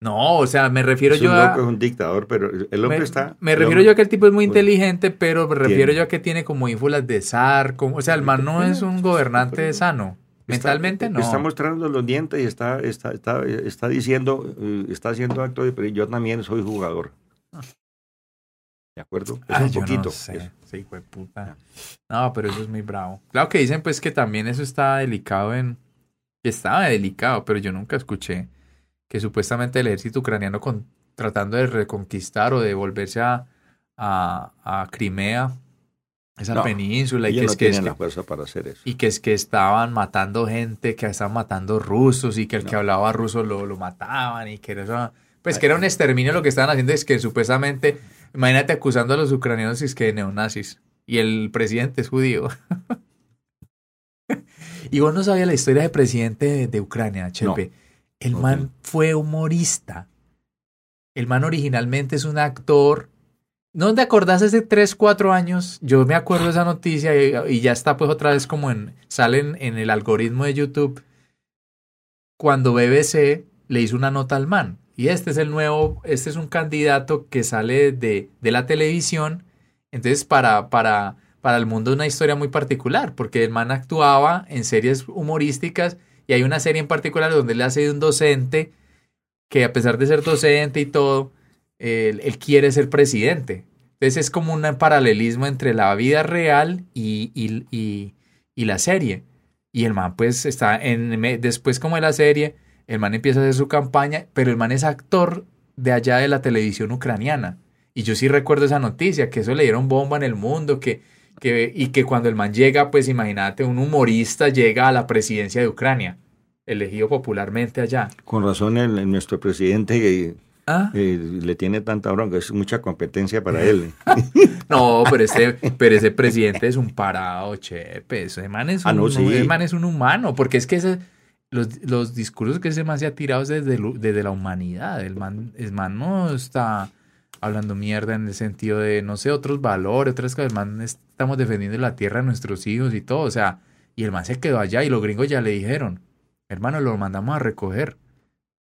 No, o sea, me refiero es yo un a... Loco, es un dictador, pero el hombre me, está... Me refiero yo a que el tipo es muy inteligente, pero me refiero yo a que tiene como ínfulas de zar, como, o sea, el man no es un gobernante sano. Mentalmente no. Está mostrando los dientes y está, está, está, está diciendo, eh, está haciendo acto de... Pero yo también soy jugador. ¿De acuerdo? Es Ay, un yo poquito. No sé. Sí, hijo de puta. No, pero eso es muy bravo. Claro que dicen pues que también eso está delicado en... Estaba delicado, pero yo nunca escuché que supuestamente el ejército ucraniano con, tratando de reconquistar o de volverse a, a, a Crimea, esa No, península, y que, no es que, es tienen que- la fuerza para hacer eso. y que es que estaban matando gente, que estaban matando rusos y que el que hablaba ruso lo, lo mataban y que era pues que era un exterminio lo que estaban haciendo es que supuestamente, imagínate acusando a los ucranianos y es que de neonazis y el presidente es judío. y vos no sabías la historia del presidente de, de Ucrania, Chepe. El man fue humorista. El man originalmente es un actor. ¿No te acordás hace 3, 4 años? Yo me acuerdo de esa noticia y, y ya está pues otra vez como en... Sale en, en el algoritmo de YouTube. Cuando BBC le hizo una nota al man. Y este es el nuevo, este es un candidato que sale de, de la televisión. Entonces para, para, para el mundo es una historia muy particular. Porque el man actuaba en series humorísticas hay una serie en particular donde él hace de un docente que a pesar de ser docente y todo, él, quiere ser presidente. Entonces es como un paralelismo entre la vida real y, y, y, la serie. Y el man pues está en, después como de la serie, el man empieza a hacer su campaña, pero el man es actor de allá de la televisión ucraniana. Y yo sí recuerdo esa noticia, que eso le dieron bomba en el mundo, que, que, y que cuando el man llega, pues imagínate, un humorista llega a la presidencia de Ucrania, elegido popularmente allá. Con razón, el, el- nuestro presidente eh, ¿Ah? eh, le tiene tanta bronca, es mucha competencia para él. No, pero ese, pero ese presidente es un parado, chepe. Ese man es un, Ah, no, sí. ese man es un humano, porque es que ese- los, los discursos que ese man se ha tirado es desde, la humanidad. El man, el man no está hablando mierda en el sentido de, no sé, otros valores, otras cosas. El man es- estamos defendiendo la tierra de nuestros hijos y todo. O sea, y el man se quedó allá y los gringos ya le dijeron, hermano, lo mandamos a recoger.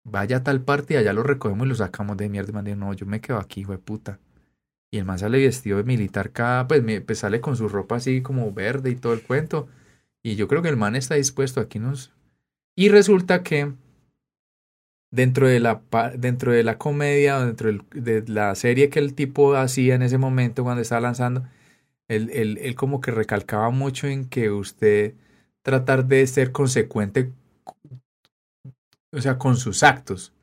Vaya a tal parte y allá lo recogemos y lo sacamos de mierda. No, yo me quedo aquí, hijo de puta. Y el man sale vestido de militar cada, pues, pues sale con su ropa así como verde y todo el cuento. Y yo creo que el man está dispuesto aquí nos... Y resulta que dentro de la, dentro de la comedia, dentro de la serie que el tipo hacía en ese momento cuando estaba lanzando, él, él, él como que recalcaba mucho en que usted tratar de ser consecuente, o sea, con sus actos.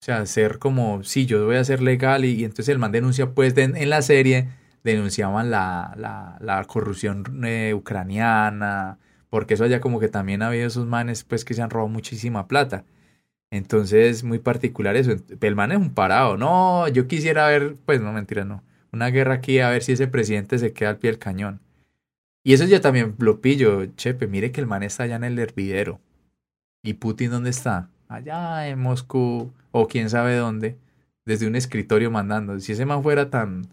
O sea, ser como, sí, yo voy a ser legal y, entonces el man denuncia, pues en la serie denunciaban la, la, la corrupción eh, ucraniana, porque eso allá como que también ha habido esos manes pues que se han robado muchísima plata. Entonces, muy particular eso. El man es un parado. No, yo quisiera ver, pues no, mentira, no. Una guerra aquí a ver si ese presidente se queda al pie del cañón. Y eso yo también lo pillo, Chepe. Mire que el man está allá en el hervidero. ¿Y Putin dónde está? Allá en Moscú o quién sabe dónde. Desde un escritorio mandando. Si ese man fuera tan,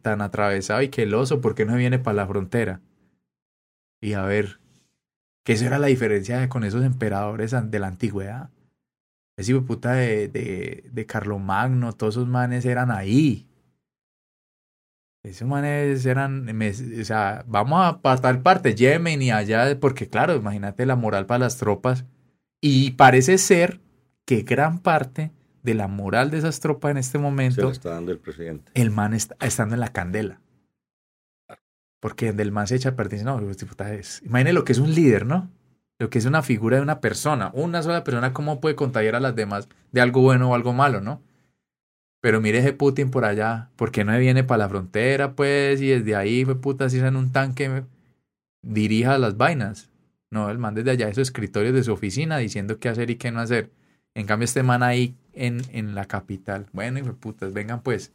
tan atravesado y que el oso, ¿por qué no viene para la frontera? Y a ver, que esa era la diferencia con esos emperadores de la antigüedad. Ese puta de, de, de Carlomagno, todos esos manes eran ahí. Esos manes eran, me- o sea, vamos a tal parte, Yemen y allá, porque claro, imagínate la moral para las tropas. Y parece ser que gran parte de la moral de esas tropas en este Se momento está dando el presidente. el man está estando en la candela. Porque donde el man se echa a perder, no, puta es. Imagine lo que es un líder, ¿no? Lo que es una figura de una persona. Una sola persona, ¿cómo puede contagiar a las demás de algo bueno o algo malo, ¿no? Pero mire ese Putin por allá, ¿por qué no viene para la frontera, pues? Y desde ahí, fue puta, si en un tanque, dirija las vainas. No, el man desde allá de su escritorio de su oficina diciendo qué hacer y qué no hacer. En cambio, este man ahí en, en la capital. Bueno, y putas, vengan pues.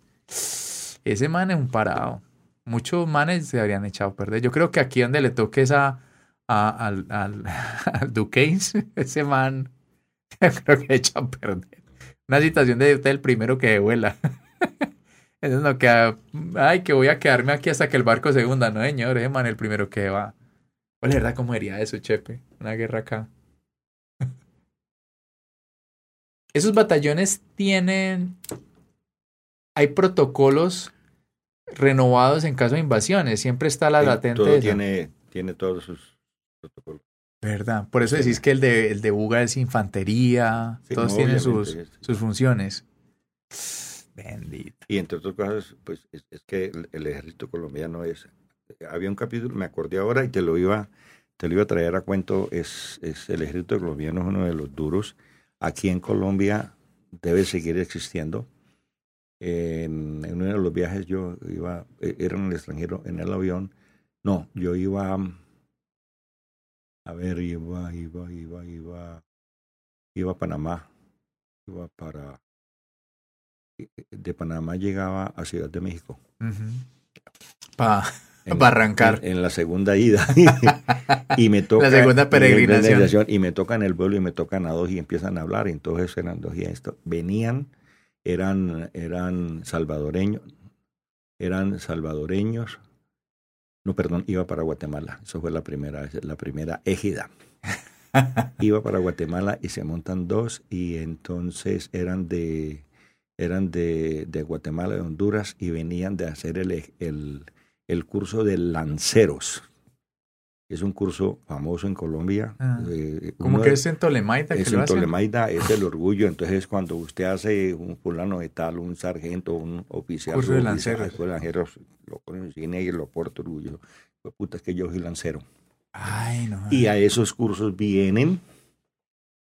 Ese man es un parado. Muchos manes se habrían echado a perder. Yo creo que aquí donde le toque esa a, al, al, al Duquesne, ese man, creo que echa a perder. Una situación de usted el primero que vuela. Eso no queda, ay, que voy a quedarme aquí hasta que el barco se hunda. No, señor, ese man el primero que va. ¿Cuál es verdad cómo sería eso, Chepe? Una guerra acá. Esos batallones tienen. Hay protocolos renovados en caso de invasiones. Siempre está la latente. Todo tiene, tiene todos sus protocolos. ¿Verdad? Por eso decís que el de, el de Buga es infantería. Sí, todos no, tienen sus, es- sus funciones. Bendito. Y entre otras cosas, pues es, es que el, el ejército colombiano es. Había un capítulo, me acordé ahora y te lo iba, te lo iba a traer a cuento. Es, es el ejército colombiano es uno de los duros. Aquí en Colombia debe seguir existiendo. En, en uno de los viajes yo iba, eh, era en el extranjero, en el avión. No, yo iba. A ver, iba, iba, iba, iba. Iba a Panamá. Iba para de Panamá llegaba a Ciudad de México. Pa, En- pa arrancar. En, en la segunda ida. y me toca. La segunda peregrinación. Y me tocan el vuelo y me tocan a dos y empiezan a hablar. Entonces eran dos y esto. Venían, eran, eran salvadoreños. Eran salvadoreños. No, perdón, iba para Guatemala. Eso fue la primera, la primera égida. iba para Guatemala y se montan dos y entonces eran de eran de, de Guatemala, de Honduras y venían de hacer el, el, el curso de lanceros. Es un curso famoso en Colombia. Ah. Eh, Como uno que es en Tolemaida que es lo en. Tolemaida, es el orgullo. Entonces, cuando usted hace un fulano de tal, un sargento, un oficial, Curso de lanceros. curso de lanceros, lo ponen en cine y lo porta orgullo. Pues, puta, es que yo soy lancero. Ay, no. Y a esos cursos vienen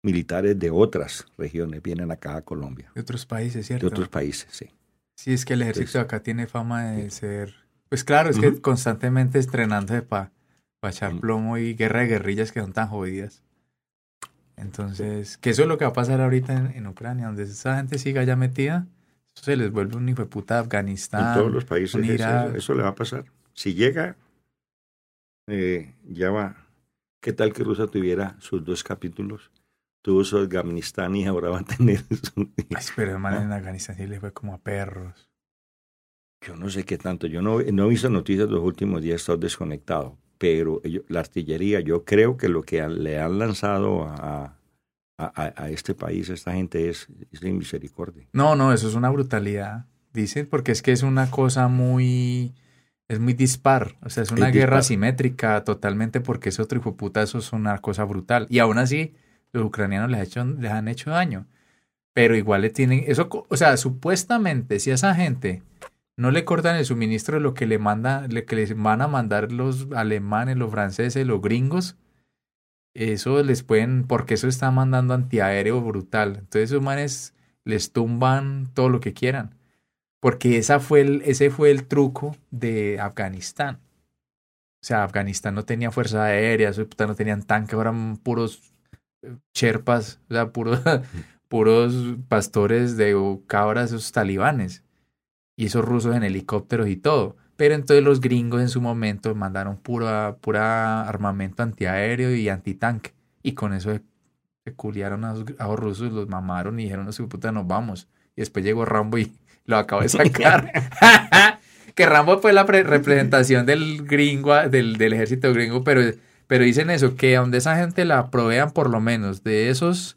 militares de otras regiones, vienen acá a Colombia, De otros países, ¿cierto? de otros países, sí. Sí, es que el ejército Entonces- acá tiene fama de ser... Pues claro, es que constantemente estrenándose para echar Mm. plomo y guerra de guerrillas que son tan jodidas. Entonces, que eso es lo que va a pasar ahorita en, en Ucrania, donde esa gente siga ya metida, eso se les vuelve un hijo de puta Afganistán. en todos los países un eso, Irak. eso le va a pasar. Si llega, eh, ya va. ¿Qué tal que Rusia tuviera sus dos capítulos? Tuvo su Afganistán y ahora va a tener su... Ay, pero hermano, Ah. en Afganistán sí les fue como a perros. Yo no sé qué tanto. Yo no, no he visto noticias los últimos días, he estado desconectado. Pero ellos- la artillería, yo creo que lo que han- le han lanzado a, a, este país, a esta gente, es, es de misericordia. No, no, eso es una brutalidad. Dicen, porque es que es una cosa muy. Es muy dispar. O sea, es una Es guerra dispar. simétrica totalmente, porque es otro hijo puta, eso es una cosa brutal. Y aún así, los ucranianos les, ha hecho, les han hecho daño. Pero igual le tienen. Eso, o sea, supuestamente, si a esa gente no le cortan el suministro de lo que le manda, le, que les van a mandar los alemanes, los franceses, los gringos, eso les pueden, porque eso está mandando antiaéreo brutal. Entonces esos manes les tumban todo lo que quieran. Porque esa fue el, ese fue el truco de Afganistán. O sea, Afganistán no tenía fuerza aérea, no tenían tanques, eran puros eh, cherpas, o sea, puros, puros pastores de cabras, esos talibanes. Y esos rusos en helicópteros y todo. Pero entonces los gringos en su momento mandaron pura, pura armamento antiaéreo y antitanque. Y con eso se, culiaron a a los rusos, los mamaron y dijeron, no su puta, nos vamos. Y después llegó Rambo y lo acabo de sacar. que Rambo fue la pre- representación del gringo, del, del ejército gringo, pero, pero dicen eso, que donde esa gente la provean por lo menos de esos,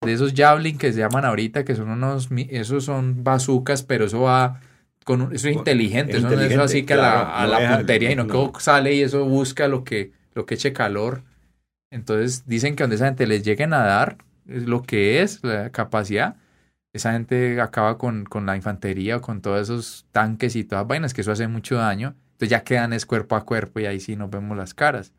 de esos javelin que se llaman ahorita, que son unos, esos son bazucas, pero eso va con un- eso es inteligente, eso no es inteligente, así que a la, claro, a no la puntería, sino no. que sale y eso busca lo que, lo que eche calor. Entonces dicen que donde esa gente les lleguen a dar, es lo que es, la capacidad, esa gente acaba con, con la infantería o con todos esos tanques y todas vainas, que eso hace mucho daño. Entonces ya quedan es cuerpo a cuerpo y ahí sí nos vemos las caras.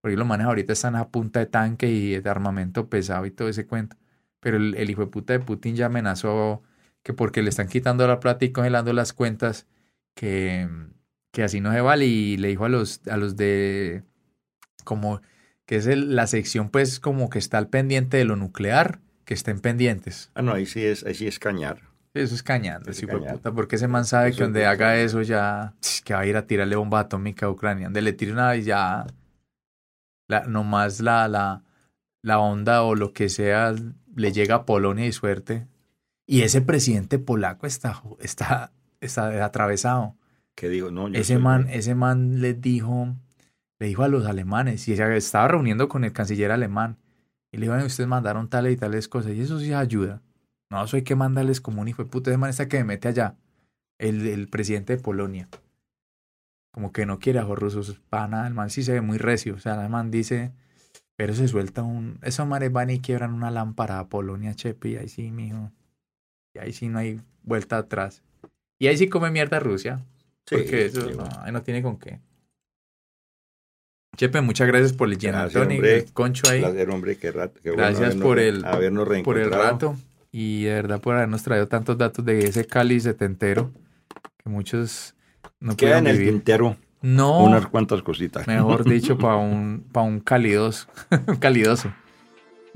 Porque los manes ahorita están a punta de tanque y de armamento pesado y todo ese cuento. Pero el, el hijo de puta de Putin ya amenazó que porque le están quitando la plata y congelando las cuentas, que, que así no se vale. Y le dijo a los, a los de, como, que es el- la sección pues como que está al pendiente de lo nuclear, que estén pendientes. Ah, no, ahí sí es, ahí sí es cañar. Eso es cañando, es puta, porque ese man sabe Eso que es donde puta. haga eso ya, que va a ir a tirarle bomba atómica a Ucrania. Donde le tire una vez ya, la, nomás la, la, la onda o lo que sea le llega a Polonia y suerte. Y ese presidente polaco está, está, está atravesado. Que digo, no, yo Ese man, ese man les dijo, le dijo a los alemanes, y se estaba reuniendo con el canciller alemán, y le dijo, "Ay, ustedes mandaron tales y tales cosas, y eso sí ayuda. No, eso hay que mandarles como un hijo de puta, ese man está que me mete allá, el, el presidente de Polonia. Como que no quiere a los rusos para nada, el man sí se ve muy recio, o sea, el man dice, pero se suelta un, esos manes van y quiebran una lámpara a Polonia, chepe, y ahí sí, mijo, y ahí sí no hay vuelta atrás. Y ahí sí come mierda Rusia. Sí, Porque eso sí, no, bueno. ahí no tiene con qué. Chepe, muchas gracias por el Tony, hombre. el concho ahí, Placer, hombre, qué rato. qué bueno Gracias habernos- por el- habernos por el rato y de verdad por habernos traído tantos datos de ese Cali setentero que muchos no Queda en el vivir. tintero No, unas cuantas cositas. mejor dicho, para un, pa un calidoso. calidoso.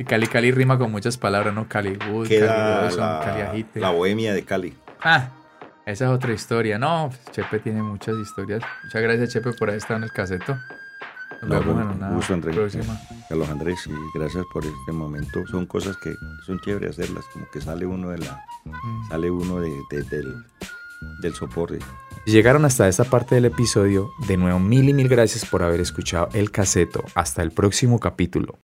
Y Cali Cali rima con muchas palabras, ¿no? Cali Wood, Queda Cali la, Ajite. la bohemia de Cali. Ah, esa es otra historia. No, pues, Chepe tiene muchas historias. Muchas gracias, Chepe, por haber estado en el caseto. Nos No, vemos con en una gusto, Andrés. próxima. Carlos Andrés, y gracias por este momento. Son cosas que son chéveres hacerlas, como que sale uno de la, Mm. sale uno de, de- del, del soporte. Llegaron hasta esta parte del episodio, de nuevo mil y mil gracias por haber escuchado el caseto. Hasta el próximo capítulo.